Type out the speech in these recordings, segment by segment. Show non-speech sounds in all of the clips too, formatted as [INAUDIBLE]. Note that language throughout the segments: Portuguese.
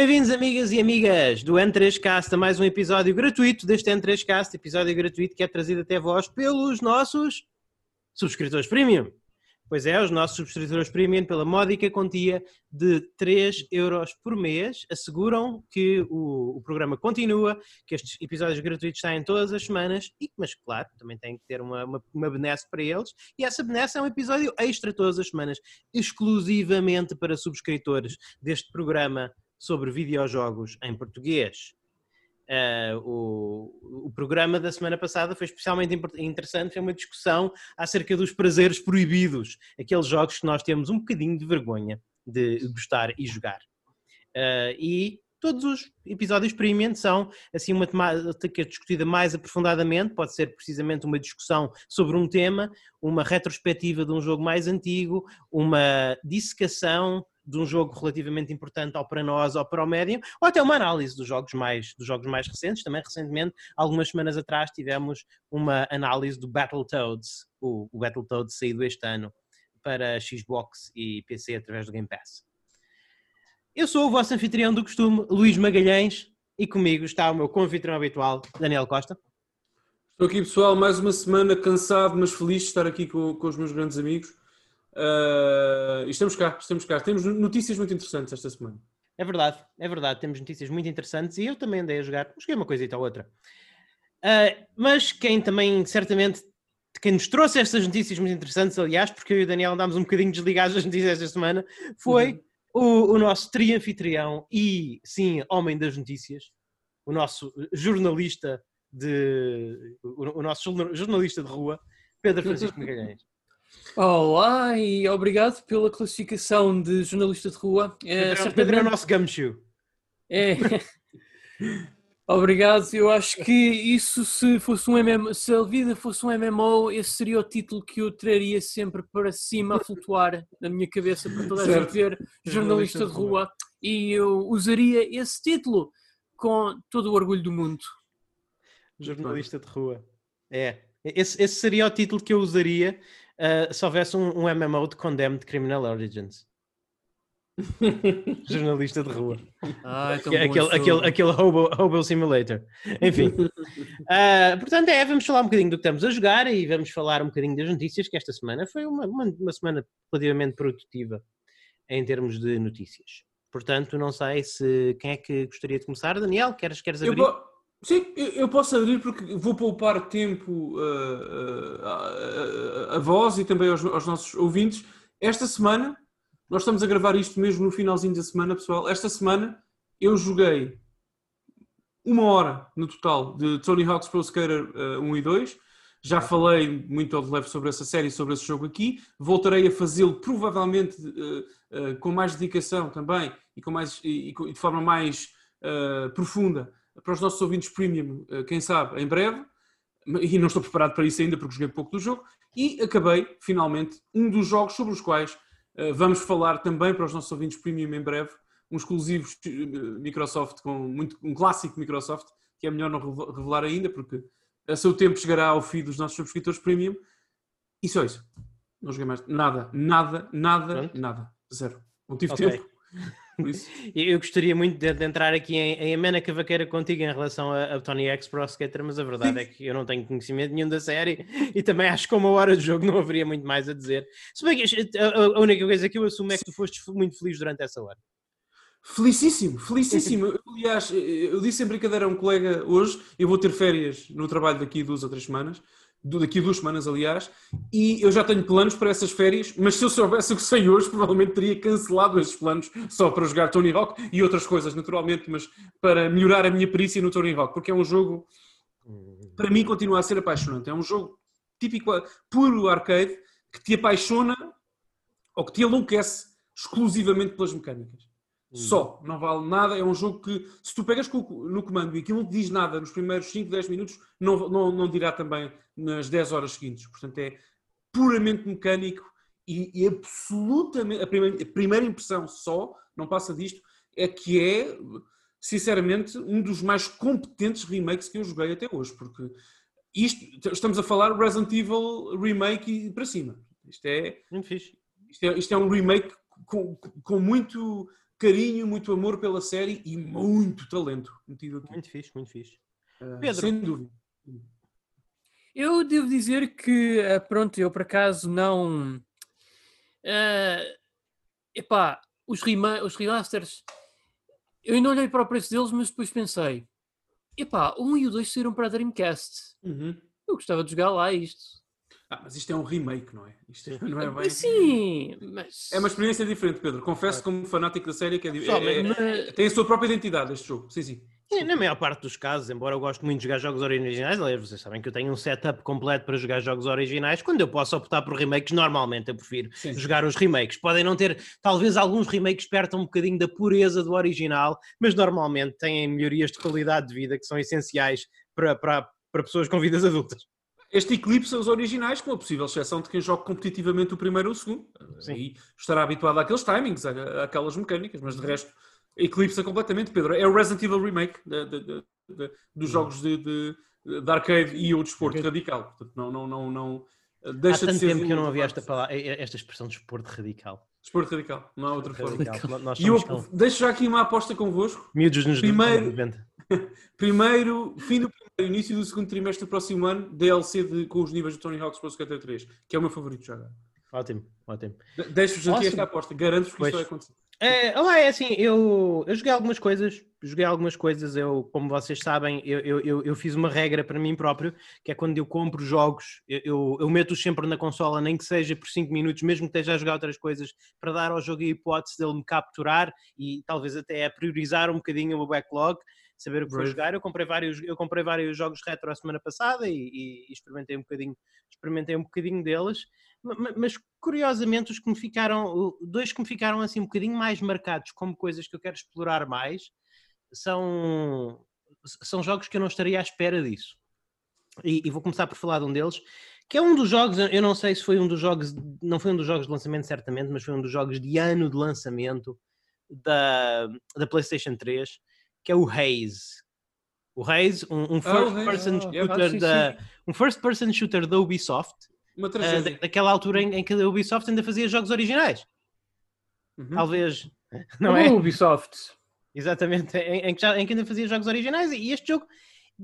Bem-vindos, amigas e amigas do N3Cast, a mais um episódio gratuito deste N3Cast, episódio gratuito que é trazido até vós pelos nossos subscritores premium. Pois é, os nossos subscritores premium, pela módica quantia de 3 euros por mês, asseguram que o, o, programa continua, que estes episódios gratuitos saem todas as semanas, e, mas claro, também tem que ter uma, uma, uma benesse para eles, e essa benesse é um episódio extra todas as semanas, exclusivamente para subscritores deste programa sobre videojogos em português. Uh, o, o, programa da semana passada foi especialmente interessante, foi uma discussão acerca dos prazeres proibidos, aqueles jogos que nós temos um bocadinho de vergonha de gostar e jogar. Uh, e todos os episódios premium são assim uma temática discutida mais aprofundadamente, pode ser precisamente uma discussão sobre um tema, uma retrospectiva de um jogo mais antigo, uma dissecação de um jogo relativamente importante ou para nós ou para o médium, ou até uma análise dos jogos mais, dos jogos mais recentes. Também recentemente, algumas semanas atrás, tivemos uma análise do Battletoads, o, o Battletoads saído este ano para Xbox e PC através do Game Pass. Eu sou o vosso anfitrião do costume, Luís Magalhães, e comigo está o meu confitrião habitual, Daniel Costa. Estou aqui, pessoal, mais uma semana cansado, mas feliz de estar aqui com, com os meus grandes amigos. Uh, estamos cá, estamos cá. Temos notícias muito interessantes esta semana. É verdade, é verdade. Temos notícias muito interessantes e eu também andei a jogar. Joguei uma coisa e tal outra. Uh, mas quem também, certamente, quem nos trouxe estas notícias muito interessantes, aliás, porque eu e o Daniel andámos um bocadinho desligados das notícias esta semana, foi uhum. o, o nosso trianfitrião e, sim, homem das notícias, o nosso jornalista de. o, o nosso jornalista de rua, Pedro [LAUGHS] Francisco Magalhães. Olá e obrigado pela classificação de jornalista de rua. É, Pedro, Pedro é o nosso gumshoe. É. [LAUGHS] Obrigado. Eu acho que isso, se fosse um MMO, se a vida fosse um MMO, esse seria o título que eu traria sempre para cima a flutuar na minha cabeça para toda a gente ver jornalista de rua. E eu usaria esse título com todo o orgulho do mundo. Jornalista de rua. É. Esse, esse seria o título que eu usaria uh, se houvesse um, um MMO de Condemned Criminal Origins. [LAUGHS] Jornalista de rua. Ah, é aquele, aquele, aquele hobo, hobo Simulator. Enfim. uh, [LAUGHS] portanto, é, vamos falar um bocadinho do que estamos a jogar e vamos falar um bocadinho das notícias, que esta semana foi uma, uma, uma semana relativamente produtiva em termos de notícias. Portanto, não sei se quem é que gostaria de começar. Daniel, queres, queres abrir? Eu, Sim, eu posso abrir porque vou poupar tempo uh, uh, a vós e também aos, aos, nossos ouvintes. Esta semana, nós estamos a gravar isto mesmo no finalzinho da semana, pessoal. Esta semana eu joguei uma hora no total de Tony Hawk's Pro Skater uh, 1 e 2. Já falei muito ao de leve sobre essa série, sobre esse jogo aqui. Voltarei a fazê-lo provavelmente com mais dedicação também e, com mais, e, e de forma mais profunda para os nossos ouvintes premium, eh, quem sabe, em breve, e não estou preparado para isso ainda porque joguei pouco do jogo, e acabei, finalmente, um dos jogos sobre os quais uh, vamos falar também para os nossos ouvintes premium em breve, um exclusivo eh, Microsoft, com muito, um clássico Microsoft, que é melhor não revelar ainda, porque a seu tempo chegará ao fim dos nossos subscritores premium, e só isso. Não joguei mais nada, nada, nada, Pronto. nada. Zero. Não tive okay. tempo. [LAUGHS] [LAUGHS] Eu gostaria muito de, de entrar aqui em, em amena cavaqueira contigo em relação a, a Tony X Pro Skater, mas a verdade é que eu não tenho conhecimento nenhum da série [LAUGHS] e também acho que com uma hora de jogo não haveria muito mais a dizer. Se bem que a, a única coisa que eu assumo é que tu foste muito feliz durante essa hora. Felicíssimo, felicíssimo. Aliás, eu disse em brincadeira a um colega hoje, eu vou ter férias no trabalho daqui duas ou três semanas, daqui a duas semanas, aliás, e eu já tenho planos para essas férias, mas se eu soubesse o que sei hoje, [LAUGHS] provavelmente teria cancelado esses planos só para jogar Tony Hawk e outras coisas, naturalmente, mas para melhorar a minha perícia no Tony Hawk, porque é um jogo, para mim, continua a ser apaixonante. É um jogo típico, puro arcade, que te apaixona ou que te enlouquece exclusivamente pelas mecânicas. Só, não vale nada. É um jogo que, se tu pegas no comando e aquilo não te diz nada nos primeiros 5, 10 minutos, não, não, não dirá também nas 10 horas seguintes. Portanto, é puramente mecânico e, e absolutamente. A primeira, a primeira impressão só, não passa disto, é que é, sinceramente, um dos mais competentes remakes que eu joguei até hoje. Porque isto, estamos a falar Resident Evil Remake e para cima. Isto é. Muito fixe. Isto é, isto é um remake com, com muito carinho, muito amor pela série e muito talento metido aqui. Muito fixe, muito fixe. Uh, Pedro. Sem dúvida. Eu devo dizer que, eh, pronto, eu por acaso não. Uh, epá, os, rema os remasters. Eu ainda olhei para o preço deles, mas depois pensei: epá, 1 e o 2 saíram para a Dreamcast. Uhum. Eu gostava de jogar lá isto. Ah, mas isto é um remake, não é? Isto não é bem. Sim, mas. É uma experiência diferente, Pedro. Confesso, como fanático da série, que é, é, é- tem a sua própria identidade este jogo. Sim, sim. Sim, na maior parte dos casos, embora eu goste muito de jogar jogos originais, aliás, vocês sabem que eu tenho um setup completo para jogar jogos originais, quando eu posso optar por remakes, normalmente eu prefiro Sim. jogar os remakes. Podem não ter, talvez alguns remakes pertam um bocadinho da pureza do original, mas normalmente têm melhorias de qualidade de vida que são essenciais para, para, para pessoas com vidas adultas. Este eclipsa os originais, com a possível exceção de quem joga competitivamente o primeiro ou o segundo. Sim. Aí estará habituado àqueles timings, à- àquelas mecânicas, mas de resto, eclipsa completamente, Pedro. É o Resident Evil Remake de- de- de- de- dos jogos de, de, de arcade e o desporto radical. Portanto, não, não, não, não Há deixa de tanto ser. tempo que eu não havia esta, palavra, esta expressão de esporte radical. Desporto radical, não há outra forma. E eu tão deixo já aqui uma aposta convosco. miúdos nos Primeiro- 90. [LAUGHS] Primeiro, fim do primeiro, início do segundo trimestre do próximo ano, DLC de- com os níveis de Tony Hawk's Pro Skater 3, que é o meu favorito já. Ótimo, ótimo. De- Deixo-vos aqui esta aposta, garanto-vos que Pois. isso vai acontecer. É, é assim, eu, eu joguei algumas coisas, joguei algumas coisas, eu, como vocês sabem, eu, eu, eu, fiz uma regra para mim próprio, que é quando eu compro jogos, eu, eu, meto-os sempre na consola, nem que seja por 5 minutos, mesmo que esteja a jogar outras coisas, para dar ao jogo a hipótese dele me capturar e talvez até a priorizar um bocadinho o backlog, saber o que vou jogar. Eu comprei vários, eu comprei vários jogos retro a semana passada e, e- e experimentei um bocadinho, experimentei um bocadinho deles. Ma- ma- Mas curiosamente, os que me ficaram, dois que me ficaram assim um bocadinho mais marcados como coisas que eu quero explorar mais, são, são jogos que eu não estaria à espera disso. E, e vou começar por falar de um deles, que é um dos jogos, eu não sei se foi um dos jogos, não foi um dos jogos de lançamento certamente, mas foi um dos jogos de ano de lançamento da, da PlayStation 3, que é o Haze. O Haze, um, um first Haze, person ah, shooter sim, da um first person shooter da Ubisoft, ah, da- daquela altura em, em que a Ubisoft ainda fazia jogos originais. Uhum. Talvez, [LAUGHS] não é? é? Ubisoft. Exatamente, em, em que já- em que ainda fazia jogos originais. E este jogo,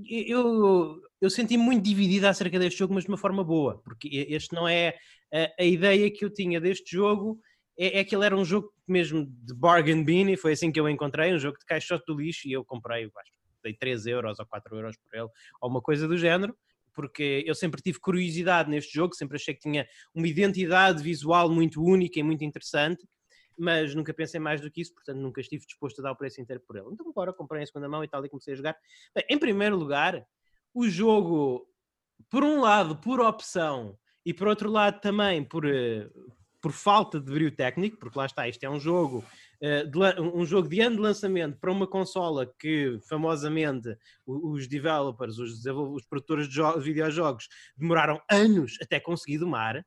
eu, eu senti muito dividido acerca deste jogo, mas de uma forma boa, porque este não é a, a ideia que eu tinha deste jogo. É, é que ele era um jogo mesmo de bargain bin, e foi assim que eu encontrei, um jogo de caixote do lixo, e eu comprei, acho dei 3 euros ou 4 euros por ele, ou uma coisa do género, porque eu sempre tive curiosidade neste jogo, sempre achei que tinha uma identidade visual muito única e muito interessante, mas nunca pensei mais do que isso, portanto nunca estive disposto a dar o preço inteiro por ele. Então agora comprei em segunda mão e tal e comecei a jogar. Bem, em primeiro lugar, o jogo, por um lado, por opção, e por outro lado também por, eh, por falta de brilho técnico, porque lá está, isto é um jogo, eh, um jogo de ano de lançamento para uma consola que famosamente os developers, os, os produtores de jo- videojogos demoraram anos até conseguir domar.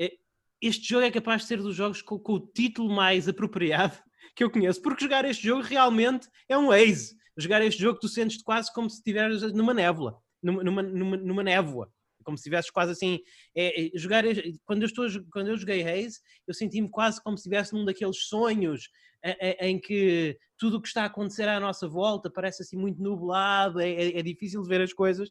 Eh, Este jogo é capaz de ser dos jogos com, com o título mais apropriado [LAUGHS] que eu conheço, porque jogar este jogo realmente é um ace. Jogar este jogo tu sentes quase como se estiveres numa névoa, numa, numa, numa névoa, como se estivesse quase assim. É, é, jogar quando, eu estou, quando eu joguei Haze, eu senti-me quase como se estivesse num daqueles sonhos em que tudo o que está a acontecer à nossa volta parece assim muito nublado, é, é- é difícil de ver as coisas.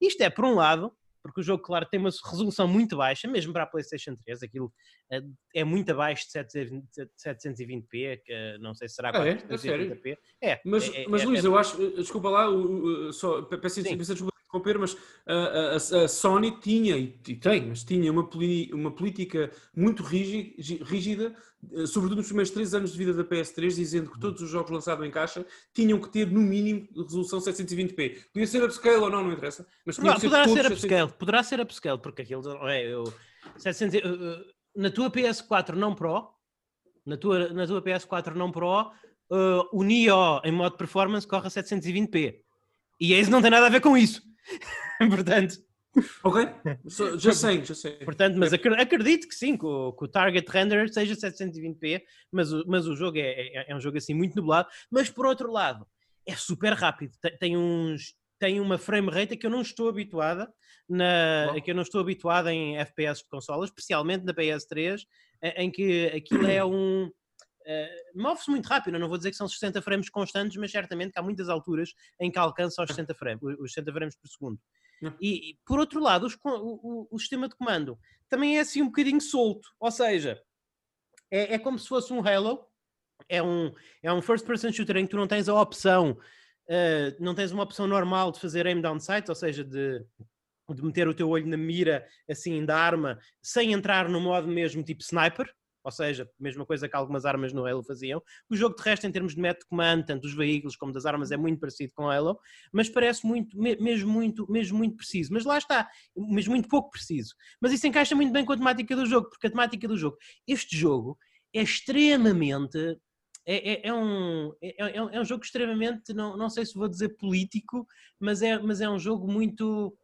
Isto é, por um lado, porque o jogo, claro, tem uma resolução muito baixa, mesmo para a PlayStation 3, aquilo eh, é muito abaixo de 720 720p, que eh, não sei se será Ah, é? É? 480p. É, Mas, é- é- mas é- Luís, é- eu acho, eh, desculpa lá, só, pe- peço peço desculpa de interromper, mas ah, a, a- a Sony tinha, e tem, mas tinha uma, poli- uma política muito rígi- gi- rígida, eh, sobretudo nos primeiros três anos de vida da PS3, dizendo que todos os jogos lançados em caixa tinham que ter, no mínimo, resolução 720p. Podia ser upscale ou não, não interessa, mas tinha Poderá, ser ser 720p. upscale, poderá ser upscale, porque aquilo não é. Eu, 700, e- uh, uh, na tua PS4 não Pro, na tua, na tua PS4 não Pro, uh, o Neo em modo performance corre a 720p. E esse não tem nada a ver com isso. [LAUGHS] portanto, Ok? Só- Já sei, já sei. portanto, mas acre- acredito que sim, que o, que o target render seja 720p, mas o, mas o jogo é, é, é um jogo assim muito nublado. Mas por outro lado, é super rápido. Tem, tem uns. Tem uma frame rate a que eu não estou habituada, na, Bom. que eu não estou habituada em FPS de consolas, especialmente na PS3, em em que aquilo é [CLEARS THROAT] um. Uh, move-se muito rápido. Eu não vou dizer que são 60 frames constantes, mas certamente que há muitas alturas em que alcança os 60 frames, os 60 frames por segundo. E, e, por outro lado, os, o, o, o, sistema de comando também é assim um bocadinho solto, ou seja, é, é como se fosse um Halo, é um, é um first person shooter em que tu não tens a opção, uh, não tens uma opção normal de fazer aim down sight, ou seja, de, de meter o teu olho na mira assim da arma sem entrar no modo mesmo tipo sniper, ou seja, mesma coisa que algumas armas no Halo faziam. O jogo de resto, em termos de método de comando, tanto dos veículos como das armas, é muito parecido com Halo, mas parece muito, mesmo muito, mesmo muito preciso. Mas lá está, mesmo muito pouco preciso. Mas isso encaixa muito bem com a temática do jogo, porque a temática do jogo, este jogo é extremamente é, é, é, um, é, é, é, um jogo extremamente, não, não sei se vou dizer político, mas é, mas é um jogo muito.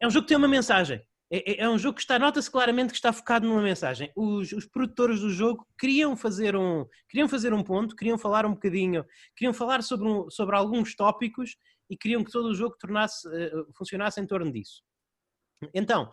É um jogo que tem uma mensagem. É, é, é um jogo que está, nota-se claramente que está focado numa mensagem. Os, os, produtores do jogo queriam fazer um, queriam fazer um ponto, queriam falar um bocadinho, queriam falar sobre, um, sobre alguns tópicos e queriam que todo o jogo tornasse, uh, funcionasse em torno disso. Então,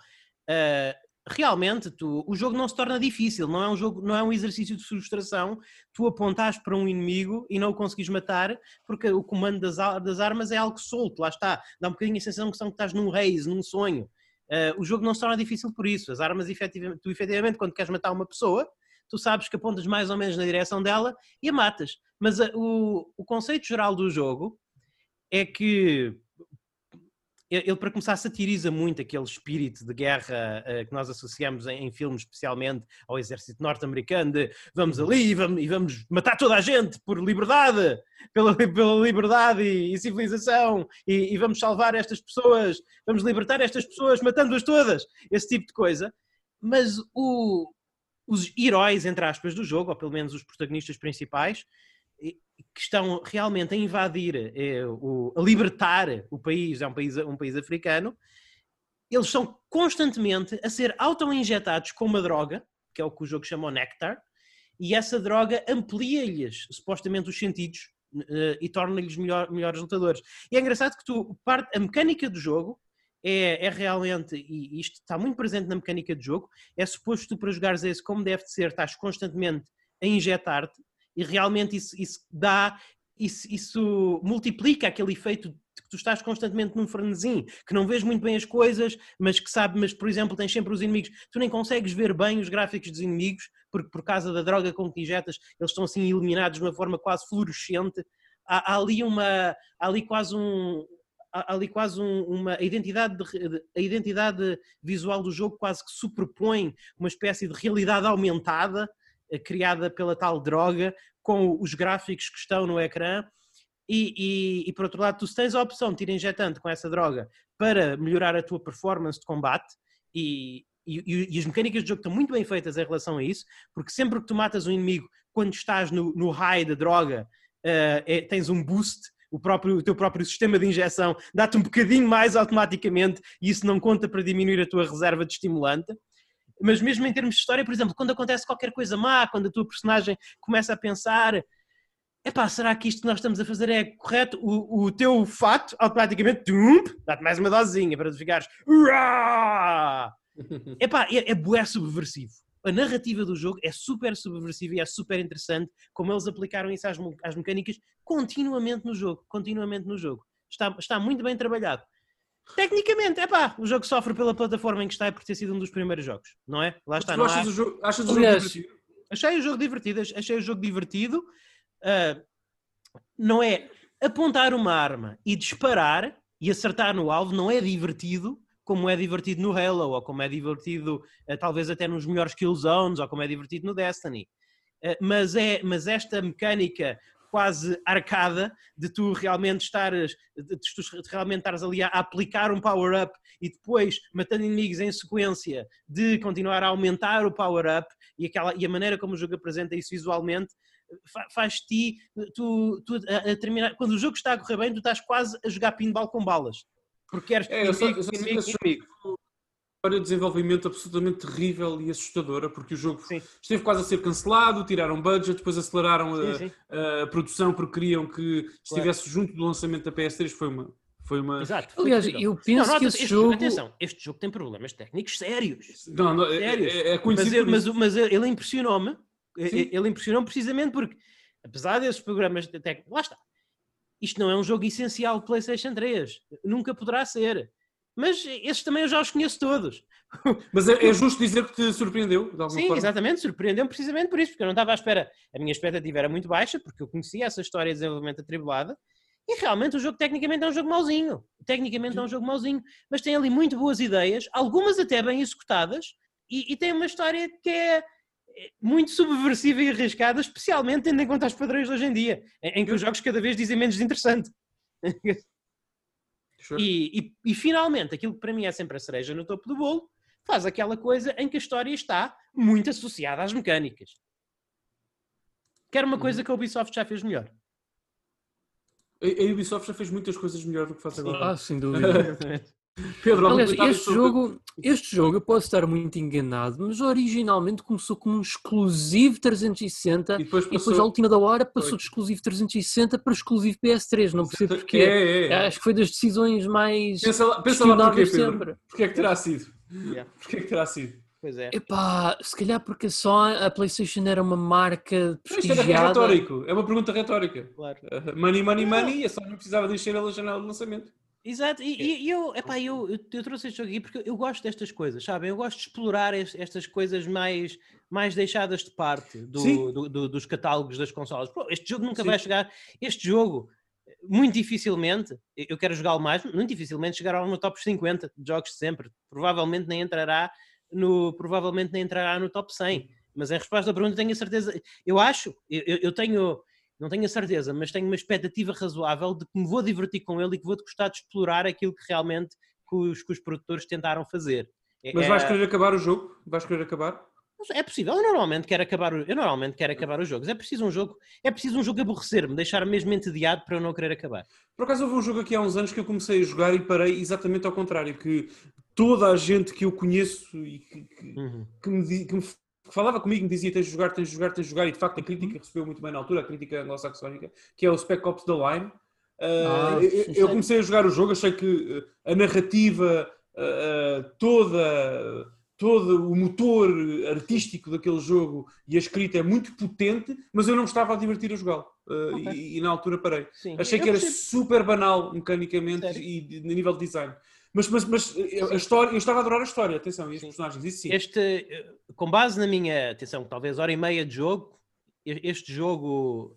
uh, realmente tu, o jogo não se torna difícil, não é um jogo, não é um exercício de frustração. Tu apontas para um inimigo e não o conseguis matar, porque o comando das, das armas é algo solto, lá está. Dá um bocadinho a sensação que, estás num reis, num sonho. Uh, o jogo não se torna difícil por isso. As armas, efetivamente, tu efetivamente, quando queres matar uma pessoa, tu sabes que apontas mais ou menos na direção dela e a matas. Mas uh, o, o conceito geral do jogo é que ele para começar satiriza muito aquele espírito de guerra uh, que nós associamos em, em, filmes, especialmente ao exército norte-americano, de vamos ali e vamos, e vamos, matar toda a gente por liberdade, pela, pela liberdade e, e civilização, e, e, vamos salvar estas pessoas, vamos libertar estas pessoas matando-as todas, esse tipo de coisa. Mas o, os heróis, entre aspas, do jogo, ou pelo menos os protagonistas principais, que estão realmente a invadir, é, o, a libertar o país, é um país, um país africano, eles são constantemente a ser auto-injetados com uma droga, que é o que o jogo chama o Nectar, e essa droga amplia-lhes supostamente os sentidos uh, e torna-lhes melhor, melhores lutadores. E é engraçado que tu, a mecânica do jogo é, é, realmente, e isto está muito presente na mecânica do jogo, é suposto tu para jogares esse como deve ser, estás constantemente a injetar-te e realmente isso, isso dá, isso, isso multiplica aquele efeito que tu estás constantemente num frenesim, que não vês muito bem as coisas, mas que sabe, mas por exemplo tens sempre os inimigos, tu nem consegues ver bem os gráficos dos inimigos, porque por causa da droga com que injetas, eles estão assim iluminados de uma forma quase fluorescente, há, há ali uma, há ali quase um, há ali quase um, uma a identidade, de, a identidade visual do jogo quase que superpõe uma espécie de realidade aumentada criada pela tal droga, com os gráficos que estão no ecrã. E, e, e, por outro lado, tu tens a opção de ir injetando com essa droga para melhorar a tua performance de combate e, e, e, as mecânicas do jogo estão muito bem feitas em relação a isso, porque sempre que tu matas um inimigo, quando estás no, no high da droga, uh, é, tens um boost, o, próprio, o teu próprio sistema de injeção dá-te um bocadinho mais automaticamente e isso não conta para diminuir a tua reserva de estimulante mas mesmo em termos de história, por exemplo, quando acontece qualquer coisa má, quando a tua personagem começa a pensar epá, será que isto que nós estamos a fazer é correto? O, o teu fato, automaticamente, dá-te mais uma dosezinha para tu ficares [LAUGHS] epá, é, é bué subversivo. A narrativa do jogo é super subversiva e é super interessante como eles aplicaram isso às, às mecânicas continuamente no jogo, continuamente no jogo. Está, está muito bem trabalhado. Tecnicamente, é pá, o jogo sofre pela plataforma em que está e por ter sido um dos primeiros jogos, não é? Lá está. Não achas, há... o jogo, achas o jogo divertido? Achei o jogo divertido, achei o jogo divertido. Uh, não é apontar uma arma e disparar e acertar no alvo, não é divertido como é divertido no Halo, ou como é divertido uh, talvez até nos melhores kill zones, ou como é divertido no Destiny. Uh, mas, é, mas esta mecânica quase arcada de tu realmente estares, de tu realmente estares ali a aplicar um power-up e depois matando inimigos em sequência de continuar a aumentar o power-up e, aquela, e a maneira como o jogo apresenta isso visualmente faz-te tu, tu a, a terminar, quando o jogo está a correr bem, tu estás quase a jogar pinball com balas. Porque queres é, eu só, eu inimigo, inimigo história de desenvolvimento absolutamente terrível e assustadora, porque o jogo sim. esteve quase a ser cancelado, tiraram budget, depois aceleraram sim, a, sim. a, produção porque queriam que estivesse claro. junto do lançamento da PS3. Foi uma. Foi uma... Exato. Aliás, eu penso não, que esse este, jogo. Atenção, este jogo tem problemas técnicos sérios. Não, não, é, sérios. É, é conhecido. Mas, mas, mas ele impressionou-me Sim. Ele impressionou precisamente porque, apesar desses programas de técnica, lá está. Isto não é um jogo essencial de PlayStation 3. Nunca poderá ser. Mas esses também eu já os conheço todos. [LAUGHS] Mas é, é justo dizer que te surpreendeu? Sim, forma? exatamente, surpreendeu-me precisamente por isso, porque eu não estava à espera. A minha expectativa era muito baixa, porque eu conhecia essa história de desenvolvimento atribulada, e realmente o jogo tecnicamente é um jogo mauzinho. Tecnicamente é um jogo mauzinho, mas tem ali muito boas ideias, algumas até bem executadas, e, e tem uma história que é, é muito subversiva e arriscada, especialmente tendo em conta os padrões de hoje em dia, em que os jogos cada vez dizem menos interessante. [LAUGHS] E, e, e, finalmente, aquilo que para mim é sempre a cereja no topo do bolo, faz aquela coisa em que a história está muito associada às mecânicas. Quer uma coisa uhum. que a Ubisoft já fez melhor. A, Ubisoft já fez muitas coisas melhor do que faz agora. Ah, sem dúvida. [LAUGHS] [LAUGHS] Pedro, Aliás, este jogo, este jogo, eu posso estar muito enganado, mas originalmente começou como um exclusivo 360 e depois, passou... e depois à última da hora passou foi. de exclusivo 360 para exclusivo PS3, não percebo porquê. É, é, é. Acho que foi das decisões mais pensa lá, pensa lá porquê, Pedro. sempre. Porquê é que terá sido? Yeah. Porquê é que terá sido? Pois é. Epá, se calhar porque só a PlayStation era uma marca prestigiada. Isto é retórico, é uma pergunta retórica. Claro. Money, money, money, é só não precisava de encher a janela de lançamento. Exato, e, e eu, epá, eu, eu, eu trouxe este jogo aqui porque eu gosto destas coisas, sabem? Eu gosto de explorar este, estas coisas mais, mais deixadas de parte do, do, do, dos catálogos das consolas. Pô, este jogo nunca Sim. vai chegar. Este jogo, muito dificilmente, eu quero jogá-lo mais, muito dificilmente chegará no top 50 de jogos de sempre. Provavelmente nem entrará no, provavelmente nem entrará no top 100. Mas em resposta à pergunta, tenho a certeza. Eu acho, eu, eu tenho não tenho a certeza, mas tenho uma expectativa razoável de que me vou divertir com ele e que vou gostar de explorar aquilo que realmente que os, que os produtores tentaram fazer. É, mas vais é querer acabar o jogo? Vais querer acabar? É possível, eu normalmente quero acabar, eu normalmente quero acabar os jogos. É preciso um jogo, é preciso um jogo aborrecer-me, deixar-me mesmo entediado para eu não querer acabar. Por acaso houve um jogo aqui há uns anos que eu comecei a jogar e parei exatamente ao contrário, que toda a gente que eu conheço e que, que, uhum. que, me, que me que falava comigo, me dizia tens de jogar, tens de jogar, tens de jogar, e de facto a crítica recebeu muito bem na altura, a crítica anglo-saxónica, que é o Spec Ops The Line. Uh, ah, eu, eu, comecei a jogar o jogo, achei que ah, a narrativa, uh, toda, todo o motor artístico daquele jogo e a escrita é muito potente, mas eu não me estava a divertir a jogá-lo. Uh, okay. e, e, na altura parei. Sim. Achei eu que era super banal mecanicamente Sério? e a nível de design. Mas, mas, mas a história, eu estava a adorar a história, atenção, e os personagens, isso sim. Este, eh, com base na minha, atenção, talvez hora e meia de jogo, este jogo.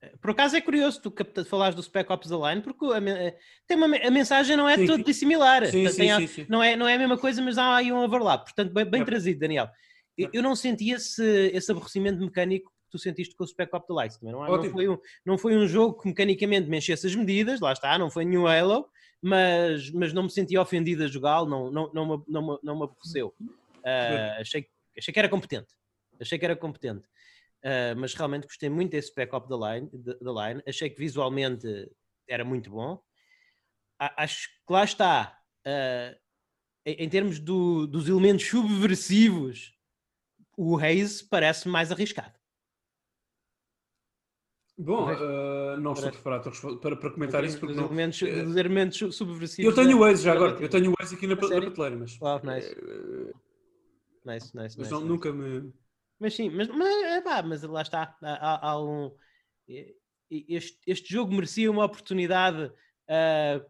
Eh, por acaso é curioso tu falares do Spec Ops The Line, porque a, eh, tem uma, a mensagem não é sim, toda dissimilar. Sim, sim, sim, Não, é, não é a mesma coisa, mas há aí um overlap. Portanto, bem, bem é. trazido, Daniel. Eu, eu, não senti esse, esse aborrecimento mecânico que tu sentiste com o Spec Ops The Line. Também não, não, foi um, não foi um jogo que mecanicamente me enchesse as medidas, lá está, não foi nenhum Halo, mas, mas não me senti ofendido a jogá-lo, não, não, não, me, não, me, não me aborreceu. Uh, achei, achei que era competente. Achei que era competente. Uh, mas realmente gostei muito desse Spec Up da line, line. Achei que visualmente era muito bom. Acho que lá está. Uh, em, em, termos do, dos elementos subversivos, o Reis parece mais arriscado. Bom, uh, não estou preparado para, para comentar isso porque dos, não... elementos, uh, dos elementos subversivos. Eu tenho o Waze já agora, eu tenho o Waze aqui na, na prateleira, mas. Wow, nice. Uh, nice, nice, mas nice, não, nice. nunca me. Mas sim, mas, mas, pá, mas lá está. Há, há um, este, este jogo merecia uma oportunidade uh,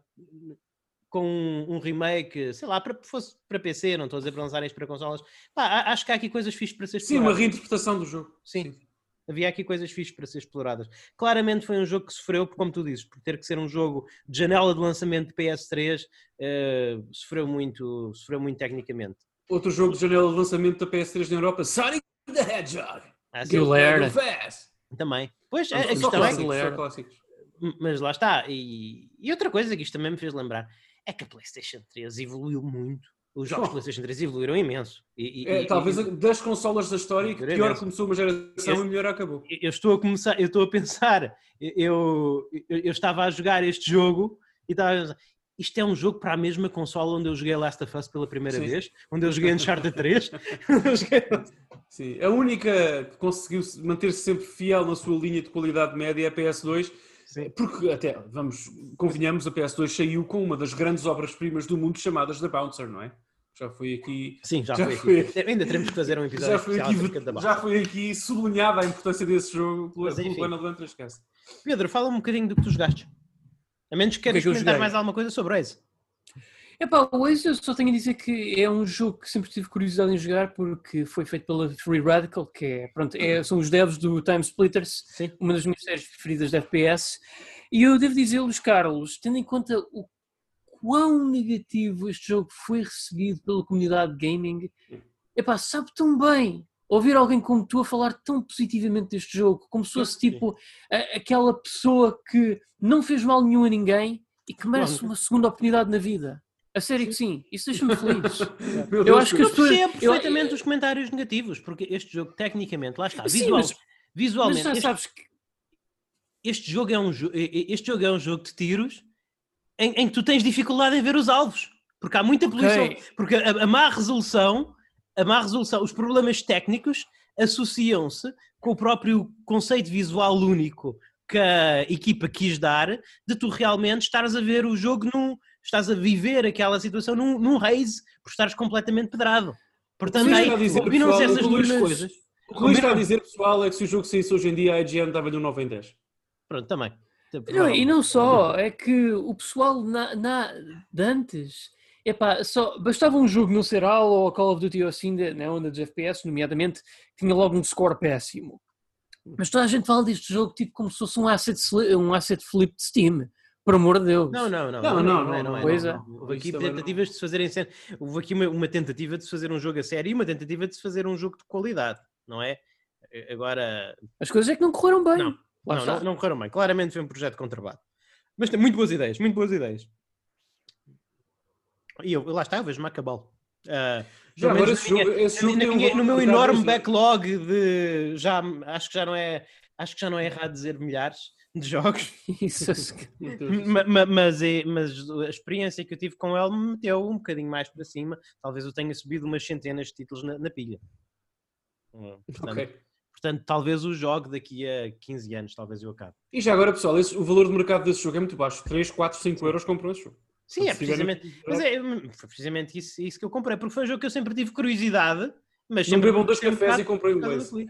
com um, um, remake, sei lá, para, fosse para PC, não estou a dizer para lançarem isto para consolas. Pá, acho que há aqui coisas fixas para ser. Sim, uma reinterpretação do jogo. Sim. sim havia aqui coisas fixas para ser exploradas. Claramente foi um jogo que sofreu, como tu dizes, por ter que ser um jogo de janela de lançamento de PS3, uh, eh, sofreu, muito, sofreu muito tecnicamente. Outro jogo de janela de lançamento da PS3 na Europa, Sonic the Hedgehog. Ah, Também. Pois, é, a questão é clássicos. Mas lá está. E, e outra coisa que isto também me fez lembrar é que a PlayStation 3 evoluiu muito os jogos oh. PlayStation 3 evoluíram imenso. E, e, é, e, talvez das consolas da história que pior começou uma geração eu, e melhor acabou. Eu estou a começar, eu estou a pensar, eu, eu, eu estava a jogar este jogo e estava a pensar, isto é um jogo para a mesma consola onde eu joguei Last of Us pela primeira Sim. vez, onde eu joguei Uncharted 3. [LAUGHS] [LAUGHS] Sim, a única que conseguiu manter-se sempre fiel na sua linha de qualidade média é a PS2 Sim. Porque até, vamos, convenhamos, a PS2 saiu com uma das grandes obras-primas do mundo chamadas The Bouncer, não é? Já foi aqui. Sim, já, já foi, aqui. Ainda teremos que fazer um episódio já foi aqui, Já foi aqui sublinhada a importância desse jogo pelo, pelo do Antrascast. Pedro, fala um bocadinho do que tu jogaste. A menos que queiras comentar mais alguma coisa sobre Ace. Epá, o Ace eu só tenho a dizer que é um jogo que sempre tive curiosidade em jogar porque foi feito pela Free Radical, que é, pronto, é, são os devs do Time Splitters, Sim. uma das minhas séries preferidas de FPS. E eu devo dizer-lhes, Carlos, tendo em conta o quão negativo este jogo foi recebido pela comunidade gaming, epá, sabe tão bem ouvir alguém como tu a falar tão positivamente deste jogo, como se fosse tipo a, aquela pessoa que não fez mal nenhum a ninguém e que merece uma segunda oportunidade na vida. A sério que sim, isso deixa-me feliz. [LAUGHS] eu acho que as pessoas. percebo perfeitamente eu... os comentários negativos, porque este jogo, tecnicamente, lá está, visual, sim, mas, visualmente. Mas já sabes este, que. Este jogo, é um, este jogo é um jogo de tiros em, em, que tu tens dificuldade em ver os alvos, porque há muita poluição. Okay. Porque a, a má resolução, a má resolução, os problemas técnicos associam-se com o próprio conceito visual único que a equipa quis dar, de tu realmente estares a ver o jogo num estás a viver aquela situação num, num raise por estares completamente pedrado. Portanto, aí combinam-se essas duas coisas. O que Luís está a dizer, pessoal, é que se o jogo saísse hoje em dia, a IGN dava-lhe um 9 em 10. Pronto, também. Não, e não só, é que o pessoal na, na, de antes, epá, só, bastava um jogo não ser AL ou Call of Duty ou assim, na né, onda dos FPS, nomeadamente, tinha logo um score péssimo. Mas toda a gente fala deste jogo tipo como se fosse um asset, um asset flip de Steam. Por amor de Deus. Não, não, não. Não, não, não. É, não, é, coisa. Houve aqui tentativas de se fazerem Houve aqui uma, uma, tentativa de se fazer um jogo a sério e uma tentativa de se fazer um jogo de qualidade, não é? Agora. As coisas é que não correram bem. Não, não, não, não, correram bem. Claramente foi um projeto com trabalho. Mas tem muito boas ideias, muito boas ideias. E eu, lá está, eu vejo-me acabá-lo. Uh, já agora esse jogo, esse jogo minha, no meu enorme backlog de já acho que já não é acho que já não é errado dizer milhares de jogos. [LAUGHS] Isso, mas, mas, é, mas, a experiência que eu tive com ele me meteu um bocadinho mais para cima. Talvez eu tenha subido umas centenas de títulos na, na pilha. Hum, portanto, okay. portanto, talvez o jogo daqui a 15 anos, talvez eu acabe. E já agora, pessoal, esse, o valor de mercado desse jogo é muito baixo. 3, 4, 5 euros comprou esse jogo. Sim, é precisamente, mas é, foi precisamente isso, isso que eu comprei, porque foi um jogo que eu sempre tive curiosidade. Mas não bebam dois cafés e comprei o Waze.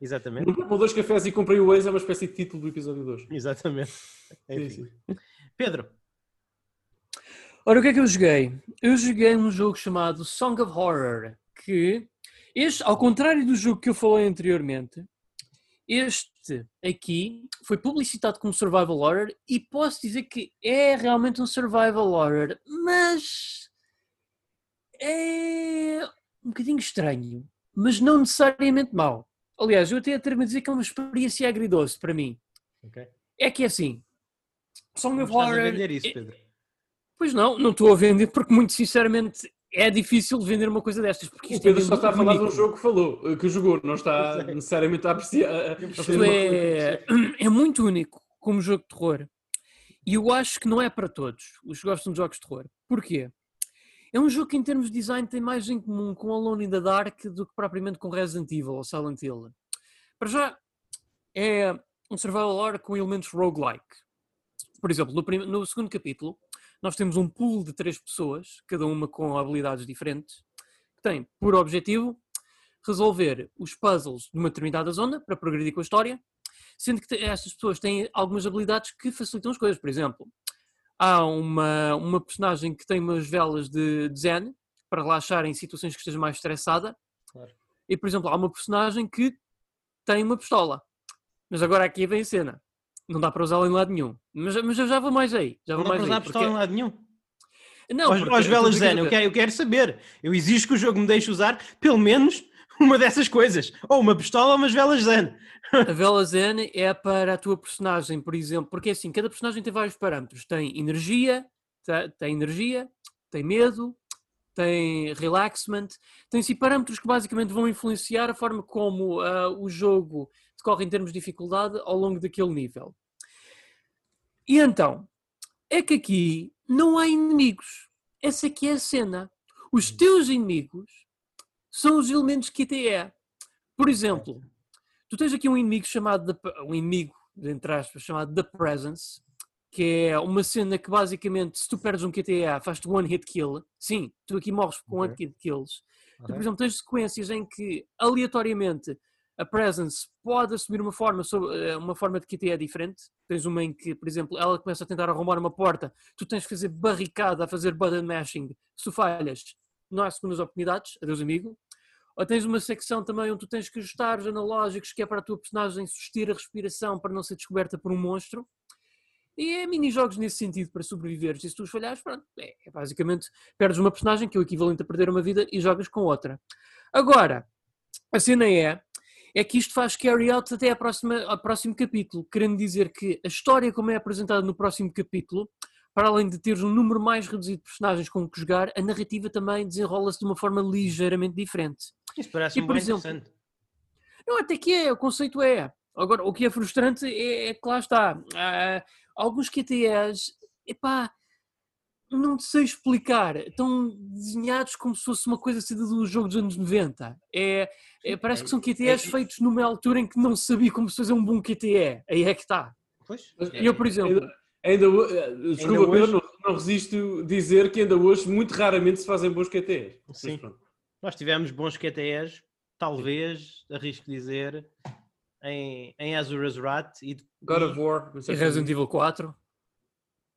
Exatamente. Não bebam dois cafés e comprei o Waze é uma espécie de título do episódio 2. Exatamente. Sim. Pedro. Ora, o que é que eu joguei? Eu joguei um jogo chamado Song of Horror, que este, ao contrário do jogo que eu falei anteriormente, este aqui foi publicitado como survival horror e posso dizer que é realmente um survival horror, mas é um bocadinho estranho, mas não necessariamente mau. Aliás, eu até atrevo a dizer que é uma experiência agridoce para mim. Okay. É que é assim, Song of Horror... a vender isso, é Pedro. Pois não, não estou a vender porque muito sinceramente é difícil vender uma coisa destas. Porque o é Pedro é só está a falar de um jogo que falou, que jogou, não está necessariamente a apreciar. Isto é, é muito único como jogo de terror. E eu acho que não é para todos os que gostam de jogos de terror. Porquê? É um jogo que em termos de design tem mais em comum com Alone in the Dark do que propriamente com Resident Evil ou Silent Hill. Para já, é um survival horror com elementos roguelike. Por exemplo, no, no segundo capítulo, nós temos um pool de três pessoas, cada uma com habilidades diferentes, que tem por objetivo resolver os puzzles de uma determinada zona para progredir com a história, sendo que estas pessoas têm algumas habilidades que facilitam as coisas. Por exemplo, há uma, uma personagem que tem umas velas de, de zen para relaxar em situações que esteja mais estressada. Claro. E, por exemplo, há uma personagem que tem uma pistola. Mas agora aqui vem a cena. Não dá para usá-la em lado nenhum. Mas, mas eu já vou mais aí. Já vou não mais dá para usar a pistola em lado nenhum? Não, aos, aos velas Zen, eu quero, eu quero saber. Eu exijo que o jogo me deixe usar pelo menos uma dessas coisas. Ou uma pistola ou umas velas Zen. A vela Zen é para a tua personagem, por exemplo, porque assim, cada personagem tem vários parâmetros. Tem energia, tem energia, tem medo, tem relaxment, tem sim parâmetros que basicamente vão influenciar a forma como uh, o jogo decorre em termos de dificuldade ao longo daquele nível. E então, é que aqui não há inimigos. Essa aqui é a cena. Os teus inimigos são os elementos até é. Por exemplo, tu tens aqui um inimigo chamado, The, um inimigo, entre aspas, chamado The Presence, que é uma cena que basicamente, se tu perdes um QTA, faz-te one hit kill. Sim, tu aqui morres com one hit kills. Tu, por exemplo, tens sequências em que aleatoriamente a Presence pode assumir uma forma, eh, uma forma de QTE diferente. Tens uma em que, por exemplo, ela começa a tentar arrumar uma porta, tu tens que fazer barricada, a fazer button mashing. Se tu falhas, não há segundas oportunidades, adeus amigo. Ou tens uma secção também onde tu tens que ajustar os analógicos, que é para a tua personagem sustir a respiração para não ser descoberta por um monstro. E é mini-jogos nesse sentido para sobreviver. E se tu os falhares, pronto, é, é basicamente perdes uma personagem que é o equivalente a perder uma vida e jogas com outra. Agora, a cena é é que isto faz carry out até próxima, ao próximo capítulo, querendo dizer que a história, como é apresentada no próximo capítulo, para além de teres um número mais reduzido de personagens com que jogar, a narrativa também desenrola-se de uma forma ligeiramente diferente. Isso parece-me bem exemplo, interessante. Não, até que é, o conceito é. Agora, o que é frustrante é, é que lá está. Há alguns QTEs, epá, não sei explicar, estão desenhados como se fosse uma coisa saída do jogo dos anos 90. É, é parece que são QTEs é, é, feitos numa altura em que não sabia como se fazer um bom QTE. Aí é que está. Pois. Eu, por exemplo. Ainda, ainda desculpa, ainda Pedro, não, não, resisto dizer que ainda hoje muito raramente se fazem bons QTEs. Sim. Nós tivemos bons QTEs, talvez, arrisco dizer, em, em Azura's Rat e God of War e Resident Evil 4.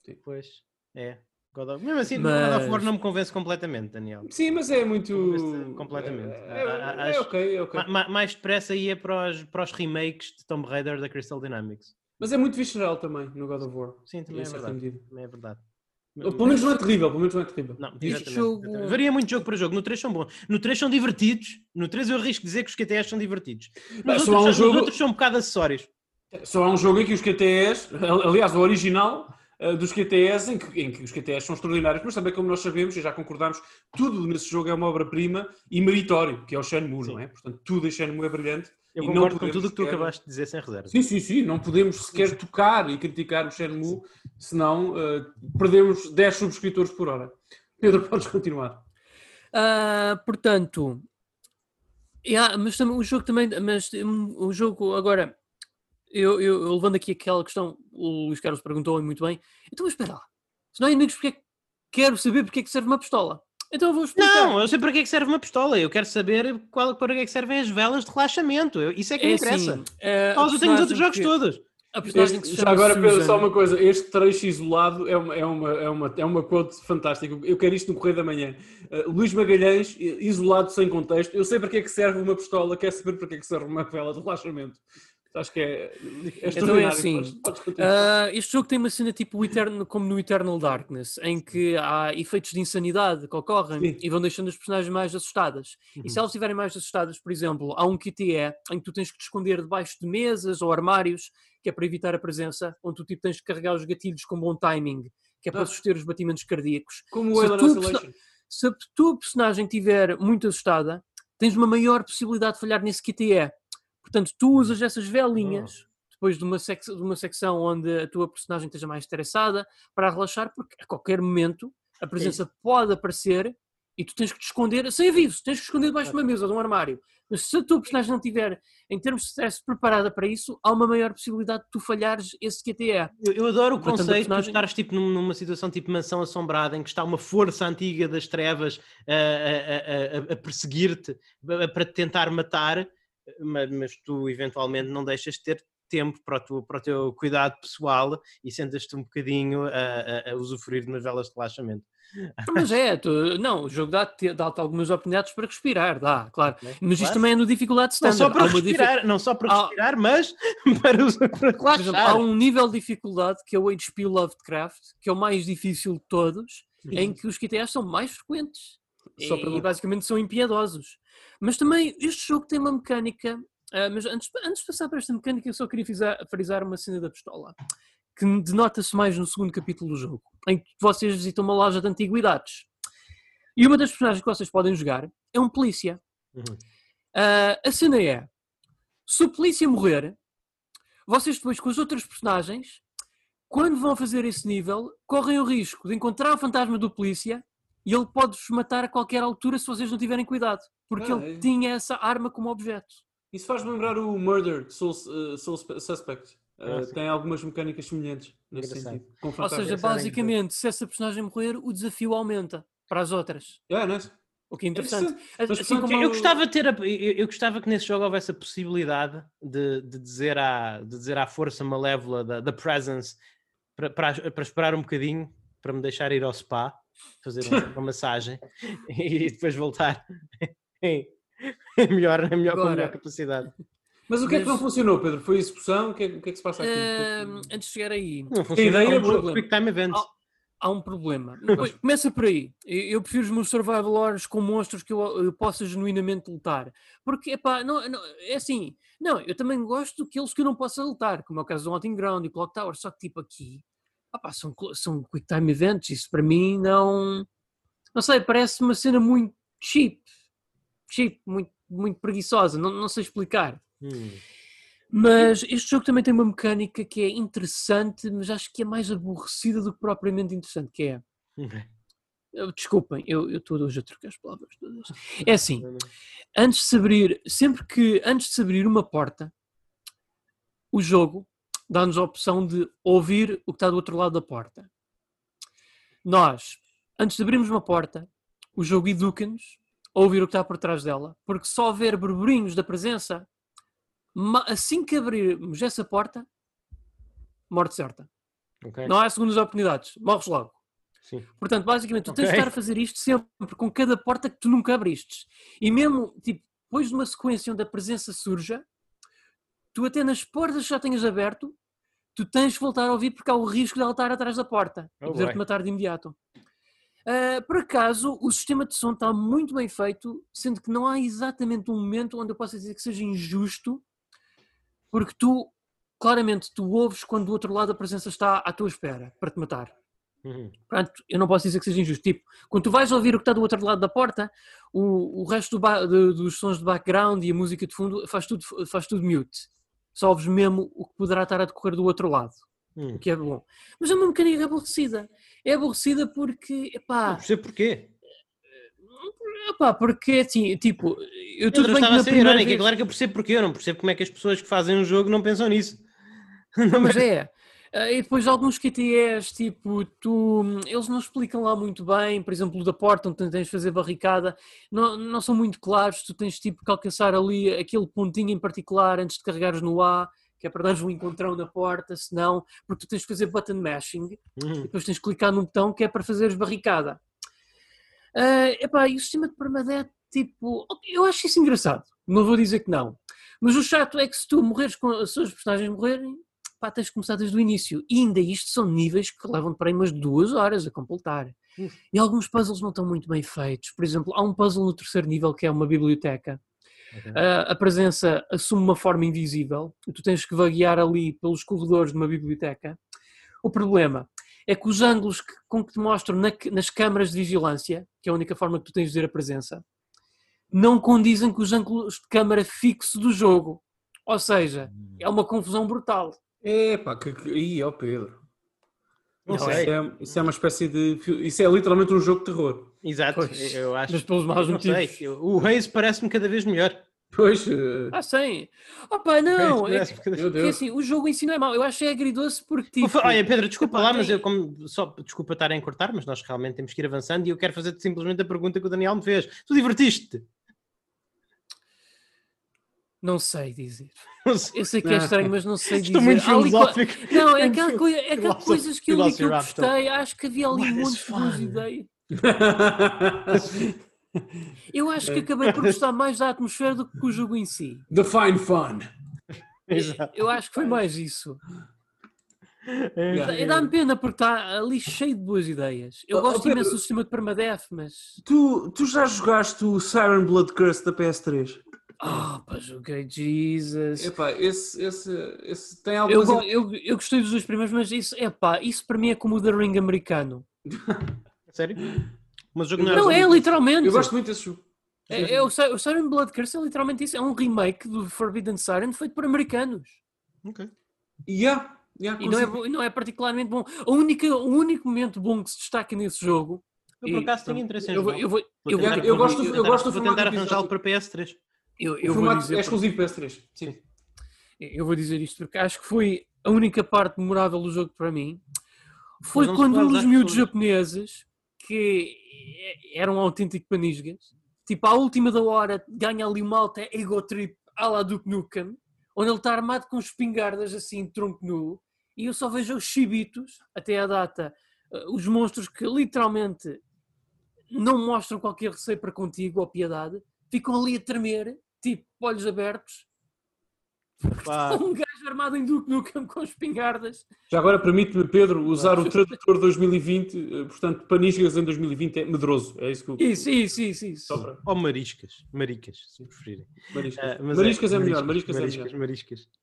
Sim. Pois, é. God of... Mesmo assim, mas... God of War não me convence completamente, Daniel. Sim, mas é muito. Completamente. É, é, é ok, é ok. mais depressa ia para os, para os remakes de Tomb Raider da Crystal Dynamics. Mas é muito visceral também no God of War. Sim, também é verdade. Também é verdade. Pelo menos não é terrível, pelo menos não é terrível. Não, jogo... Varia muito jogo para jogo. No 3 são bons. No 3 são divertidos. No 3 eu arrisco dizer que os QTS são divertidos. Nos, outros, um jogo... outros são um bocado acessórios. Só há um jogo em que os QTS, aliás, o original, uh, dos QTS, em que, em que, os QTS são extraordinários, mas também, como nós sabemos e já concordamos, tudo nesse jogo é uma obra-prima e meritório, que é o Shenmue, Sim. não é? Portanto, tudo em Shenmue é brilhante. Eu concordo com tudo o que tu acabaste de dizer sem reserva. Sim, sim, sim. Não podemos sequer tocar e criticar o Shenmue, senão uh, perdemos 10 subscritores por hora. Pedro, [LAUGHS] podes continuar. Uh, portanto, yeah, mas também, o jogo também, mas o jogo agora eu, eu, eu, levando aqui aquela questão, o Luís Carlos perguntou muito bem. Então, mas espera lá, se não há inimigos, porque é quero saber porque é que serve uma pistola? Então eu vou explicar. Não, eu sei para que é que serve uma pistola. Eu quero saber qual, para que é que servem as velas de relaxamento. Eu, isso é que é me interessa. Assim, uh, Nós tenho os outros jogos que... todos. Este, já agora, Pedro, só uma coisa. Este trecho isolado é uma, é uma, é uma, é uma quote fantástica. Eu quero isto no Correio da Manhã. Uh, Luís Magalhães, isolado sem contexto. Eu sei para que é que serve uma pistola, quero saber para que é que serve uma vela de relaxamento. Acho que é, é então é assim, uh, este jogo tem uma cena tipo Eternal, como no Eternal Darkness, em que há efeitos de insanidade que ocorrem Sim. e vão deixando as personagens mais assustadas. Uhum. E se uhum. elas estiverem mais assustadas, por exemplo, há um QTE em que tu tens que te esconder debaixo de mesas ou armários, que é para evitar a presença, onde tu tipo, tens que carregar os gatilhos com bom timing, que é para ah. suster os batimentos cardíacos. Como o Alien Se a tua personagem estiver muito assustada, tens uma maior possibilidade de falhar nesse QTE. Portanto, tu hum. usas essas velinhas depois de uma, sec de uma secção onde a tua personagem esteja mais estressada para relaxar, porque a qualquer momento a presença pode aparecer e tu tens que te esconder, sem aviso, tens que esconder debaixo de uma mesa ou de um armário. Mas se a tua personagem não estiver, em termos de stress, preparada para isso, há uma maior possibilidade de tu falhares esse QTE. Eu, eu adoro o Portanto, conceito personagem... de estares tipo, numa situação tipo mansão assombrada, em que está uma força antiga das trevas a, a, a, a perseguir-te para te tentar matar mas, mas tu eventualmente não deixas de ter tempo para o, teu, para o teu cuidado pessoal e sentas-te um bocadinho a, a, a, usufruir de umas velas de relaxamento. Mas é, tu, não, o jogo dá-te dá algumas oportunidades para respirar, dá, claro. Mas isto também é no dificuldade standard. Não só para respirar, não só para respirar, mas [LAUGHS] para, usar, para. Exemplo, há um nível de dificuldade que é o HP Lovecraft, que é o mais difícil de todos, Sim. em que os QTEs são mais frequentes. Só e, e basicamente são impiedosos. Mas também este jogo tem uma mecânica. Uh, mas antes, antes de passar para esta mecânica, eu só queria frisar, frisar uma cena da pistola que denota-se mais no segundo capítulo do jogo, em que vocês visitam uma loja de antiguidades. E uma das personagens que vocês podem jogar é um polícia. Uhum. Uh, a cena é: se o polícia morrer, vocês depois com as outras personagens, quando vão fazer esse nível, correm o risco de encontrar o fantasma do polícia e ele pode-vos matar a qualquer altura se vocês não tiverem cuidado, porque ah, ele é. tinha essa arma como objeto. Isso faz-me lembrar o Murder Soul, uh, Soul Suspect. Uh, Ah, tem algumas mecânicas semelhantes nesse sentido. Ou seja, basicamente, se essa personagem morrer, o desafio aumenta para as outras. É, não é? O que é interessante. Mas, Assim portanto, como Eu gostava, de ter a- eu, eu gostava que nesse jogo houvesse a possibilidade de, de, dizer, à, de dizer à força malévola da, da Presence para, para, para esperar um bocadinho para me deixar ir ao spa, fazer um- [LAUGHS] uma massagem e depois voltar [LAUGHS] em, melhor, em melhor, com a melhor capacidade. Mas o que é que Mas- não funcionou, Pedro? Foi a execução? O que é, o que, é que se passa aqui? Ahm, antes de chegar aí, Não funciona ideia é um. Quick Time Event. Ah, há um problema. Começa por aí. Eu, eu prefiro os meus survival horrors com monstros que eu, eu possa genuinamente lutar. Porque, epá, não, não, é assim. Não, eu também gosto daqueles que eu não possa lutar, como é o caso do Hunting Ground e Clock Tower. Só que, tipo, aqui, opá, são, são quick time events. Isso para mim não. Não sei, parece uma cena muito cheap. Cheap, muito, muito preguiçosa. Não, não sei explicar. Hum. Mas este jogo também tem uma mecânica que é interessante, mas acho que é mais aborrecida do que propriamente interessante, que é [LAUGHS] Desculpem, eu eu estou hoje a trocar as palavras todas. [LAUGHS] É assim, antes de se abrir, sempre que antes de se abrir uma porta, o jogo dá-nos a opção de ouvir o que está do outro lado da porta. Nós, antes de abrirmos uma porta, o jogo educa-nos a ouvir o que está por trás dela, porque só ver burburinhos da presença, assim que abrirmos essa porta, morte certa. Ok, Não há segundas oportunidades, morres logo. sim. Portanto, basicamente, tu tens de estar a fazer isto sempre com cada porta que tu nunca abriste. E mesmo, tipo, depois de uma sequência onde a presença surja, tu até nas portas que já tenhas aberto, tu tens de voltar a ouvir porque há o risco de ela estar atrás da porta e Oh, poder-te boy. matar de imediato. Ah, por acaso, o sistema de som está muito bem feito, sendo que não há exatamente um momento onde eu possa dizer que seja injusto, porque tu, claramente, tu ouves quando do outro lado a presença está à tua espera para te matar. Uhum. Portanto, eu não posso dizer que seja injusto. Tipo, quando tu vais ouvir o que está do outro lado da porta, o, o resto do de- dos sons de background e a música de fundo faz tudo, faz tudo mute. Só ouves mesmo o que poderá estar a decorrer do outro lado, Hum. o que é bom. Mas é uma mecânica aborrecida. É aborrecida porque, Não epá, percebo porquê. epá porque assim, tipo, eu tudo eu bem que estava a na ser primeira é vez... claro que eu percebo porquê, eu não percebo como é que as pessoas que fazem um jogo não pensam nisso. [LAUGHS] Não, mas é. Ah, E depois alguns QTEs, tipo, tu, eles não explicam lá muito bem, por exemplo, o da porta onde tens de fazer barricada, não, não são muito claros, tu tens tipo que alcançar ali aquele pontinho em particular antes de carregares no A, que é para dares um encontrão na porta, senão, porque tu tens de fazer button mashing, Uhum. depois tens de clicar num botão que é para fazeres barricada. Ah, epá, e o sistema de permadeath, tipo, eu acho isso engraçado, não vou dizer que não, mas o chato é que se tu morreres com as suas personagens morrerem, pá, tens de começar desde o início. E ainda isto são níveis que levam para aí umas duas horas a completar. Uf. E alguns puzzles não estão muito bem feitos. Por exemplo, há um puzzle no terceiro nível que é uma biblioteca. Ah, a presença assume uma forma invisível e tu tens que vaguear ali pelos corredores de uma biblioteca. O problema é que os ângulos que- com que te mostram na- nas câmaras de vigilância, que é a única forma que tu tens de ver a presença, não condizem com os ângulos de câmara fixo do jogo. Ou seja, é uma confusão brutal. Epá, que, que... Ih, ó Pedro. Não Não, sei. Isso é, isso é uma espécie de... Isso é literalmente um jogo de terror. Exato, Pois. eu acho. Mas pelos maus não sei, motivos. eu- O Reis parece-me cada vez melhor. Pois, eh, Ah, sim. Opa, não. É, assim, o jogo em si não é mau. Eu acho que é agridoce porque tipo. Olha, Pedro, desculpa epá, lá, mas eu como só desculpa estar a encurtar, mas nós realmente temos que ir avançando e eu quero fazer simplesmente a pergunta que o Daniel me fez. Tu divertiste-te? Não sei dizer. [LAUGHS] Eu sei que é estranho, mas não sei dizer. Estou muito ali co- filosófico. Não, é aquela [LAUGHS] coisa, é aquelas Philosophy- coisas que eu li que eu gostei. Acho que havia ali um monte de ideias. [LAUGHS] Eu acho É. que acabei por gostar mais da atmosfera do que o jogo em si. The Fine Fun. Exato. Eu acho que foi mais isso. É. E dá-me pena porque está ali cheio de boas ideias. Eu Oh, oh, gosto Pedro. imenso do sistema de permadeath, mas. Tu, tu já jogaste o Siren Blood Curse da PS3? Ah, pá, joguei Jesus. Epá, esse, esse, esse tem Eu, algumas... go- eu, eu gostei dos dois primeiros, mas isso, epá, isso para mim é como o The Ring americano. [LAUGHS] Sério? Mas o jogo não Não, é muito- literalmente. Eu gosto muito desse jogo. É, é o, o Siren Blood Curse é literalmente isso. É um remake do Forbidden Siren feito por americanos. Ok. Yeah, yeah, E não é, e não é particularmente bom. A única, o único momento bom que se destaca nesse jogo. Eu por acaso tenho interesse em eu vou, jogar. eu vou, eu vou, tentar- ter- eu gosto- vou eu tentar- gosto do Vou tentar arranjá-lo para PS3. Eu, O eu vou formato dizer, é exclusivo PS3. Sim. eu vou dizer isto porque acho que foi a única parte memorável do jogo para mim foi quando um dos miúdos japoneses, que eram um autêntico panisgas, tipo, à última da hora, ganha ali uma alta ego trip à la Duke Nukem, onde ele está armado com espingardas assim, tronco nu, e eu só vejo os chibitos, até à data, eh, os monstros que literalmente não mostram qualquer receio para contigo ou piedade, ficam ali a tremer, tipo, olhos abertos. [LAUGHS] Um gajo armado em Duke Nukem com espingardas. Já agora permite-me, Pedro, usar o tradutor 2020, eh, portanto, paniscas em 2020 é medroso, é isso que eu... Isso, isso, isso. isso. Para... Ou mariscas, maricas, se preferirem. Mariscas, uh, mariscas é, é, melhor, mariscas, mariscas é melhor. Mariscas. Mariscas,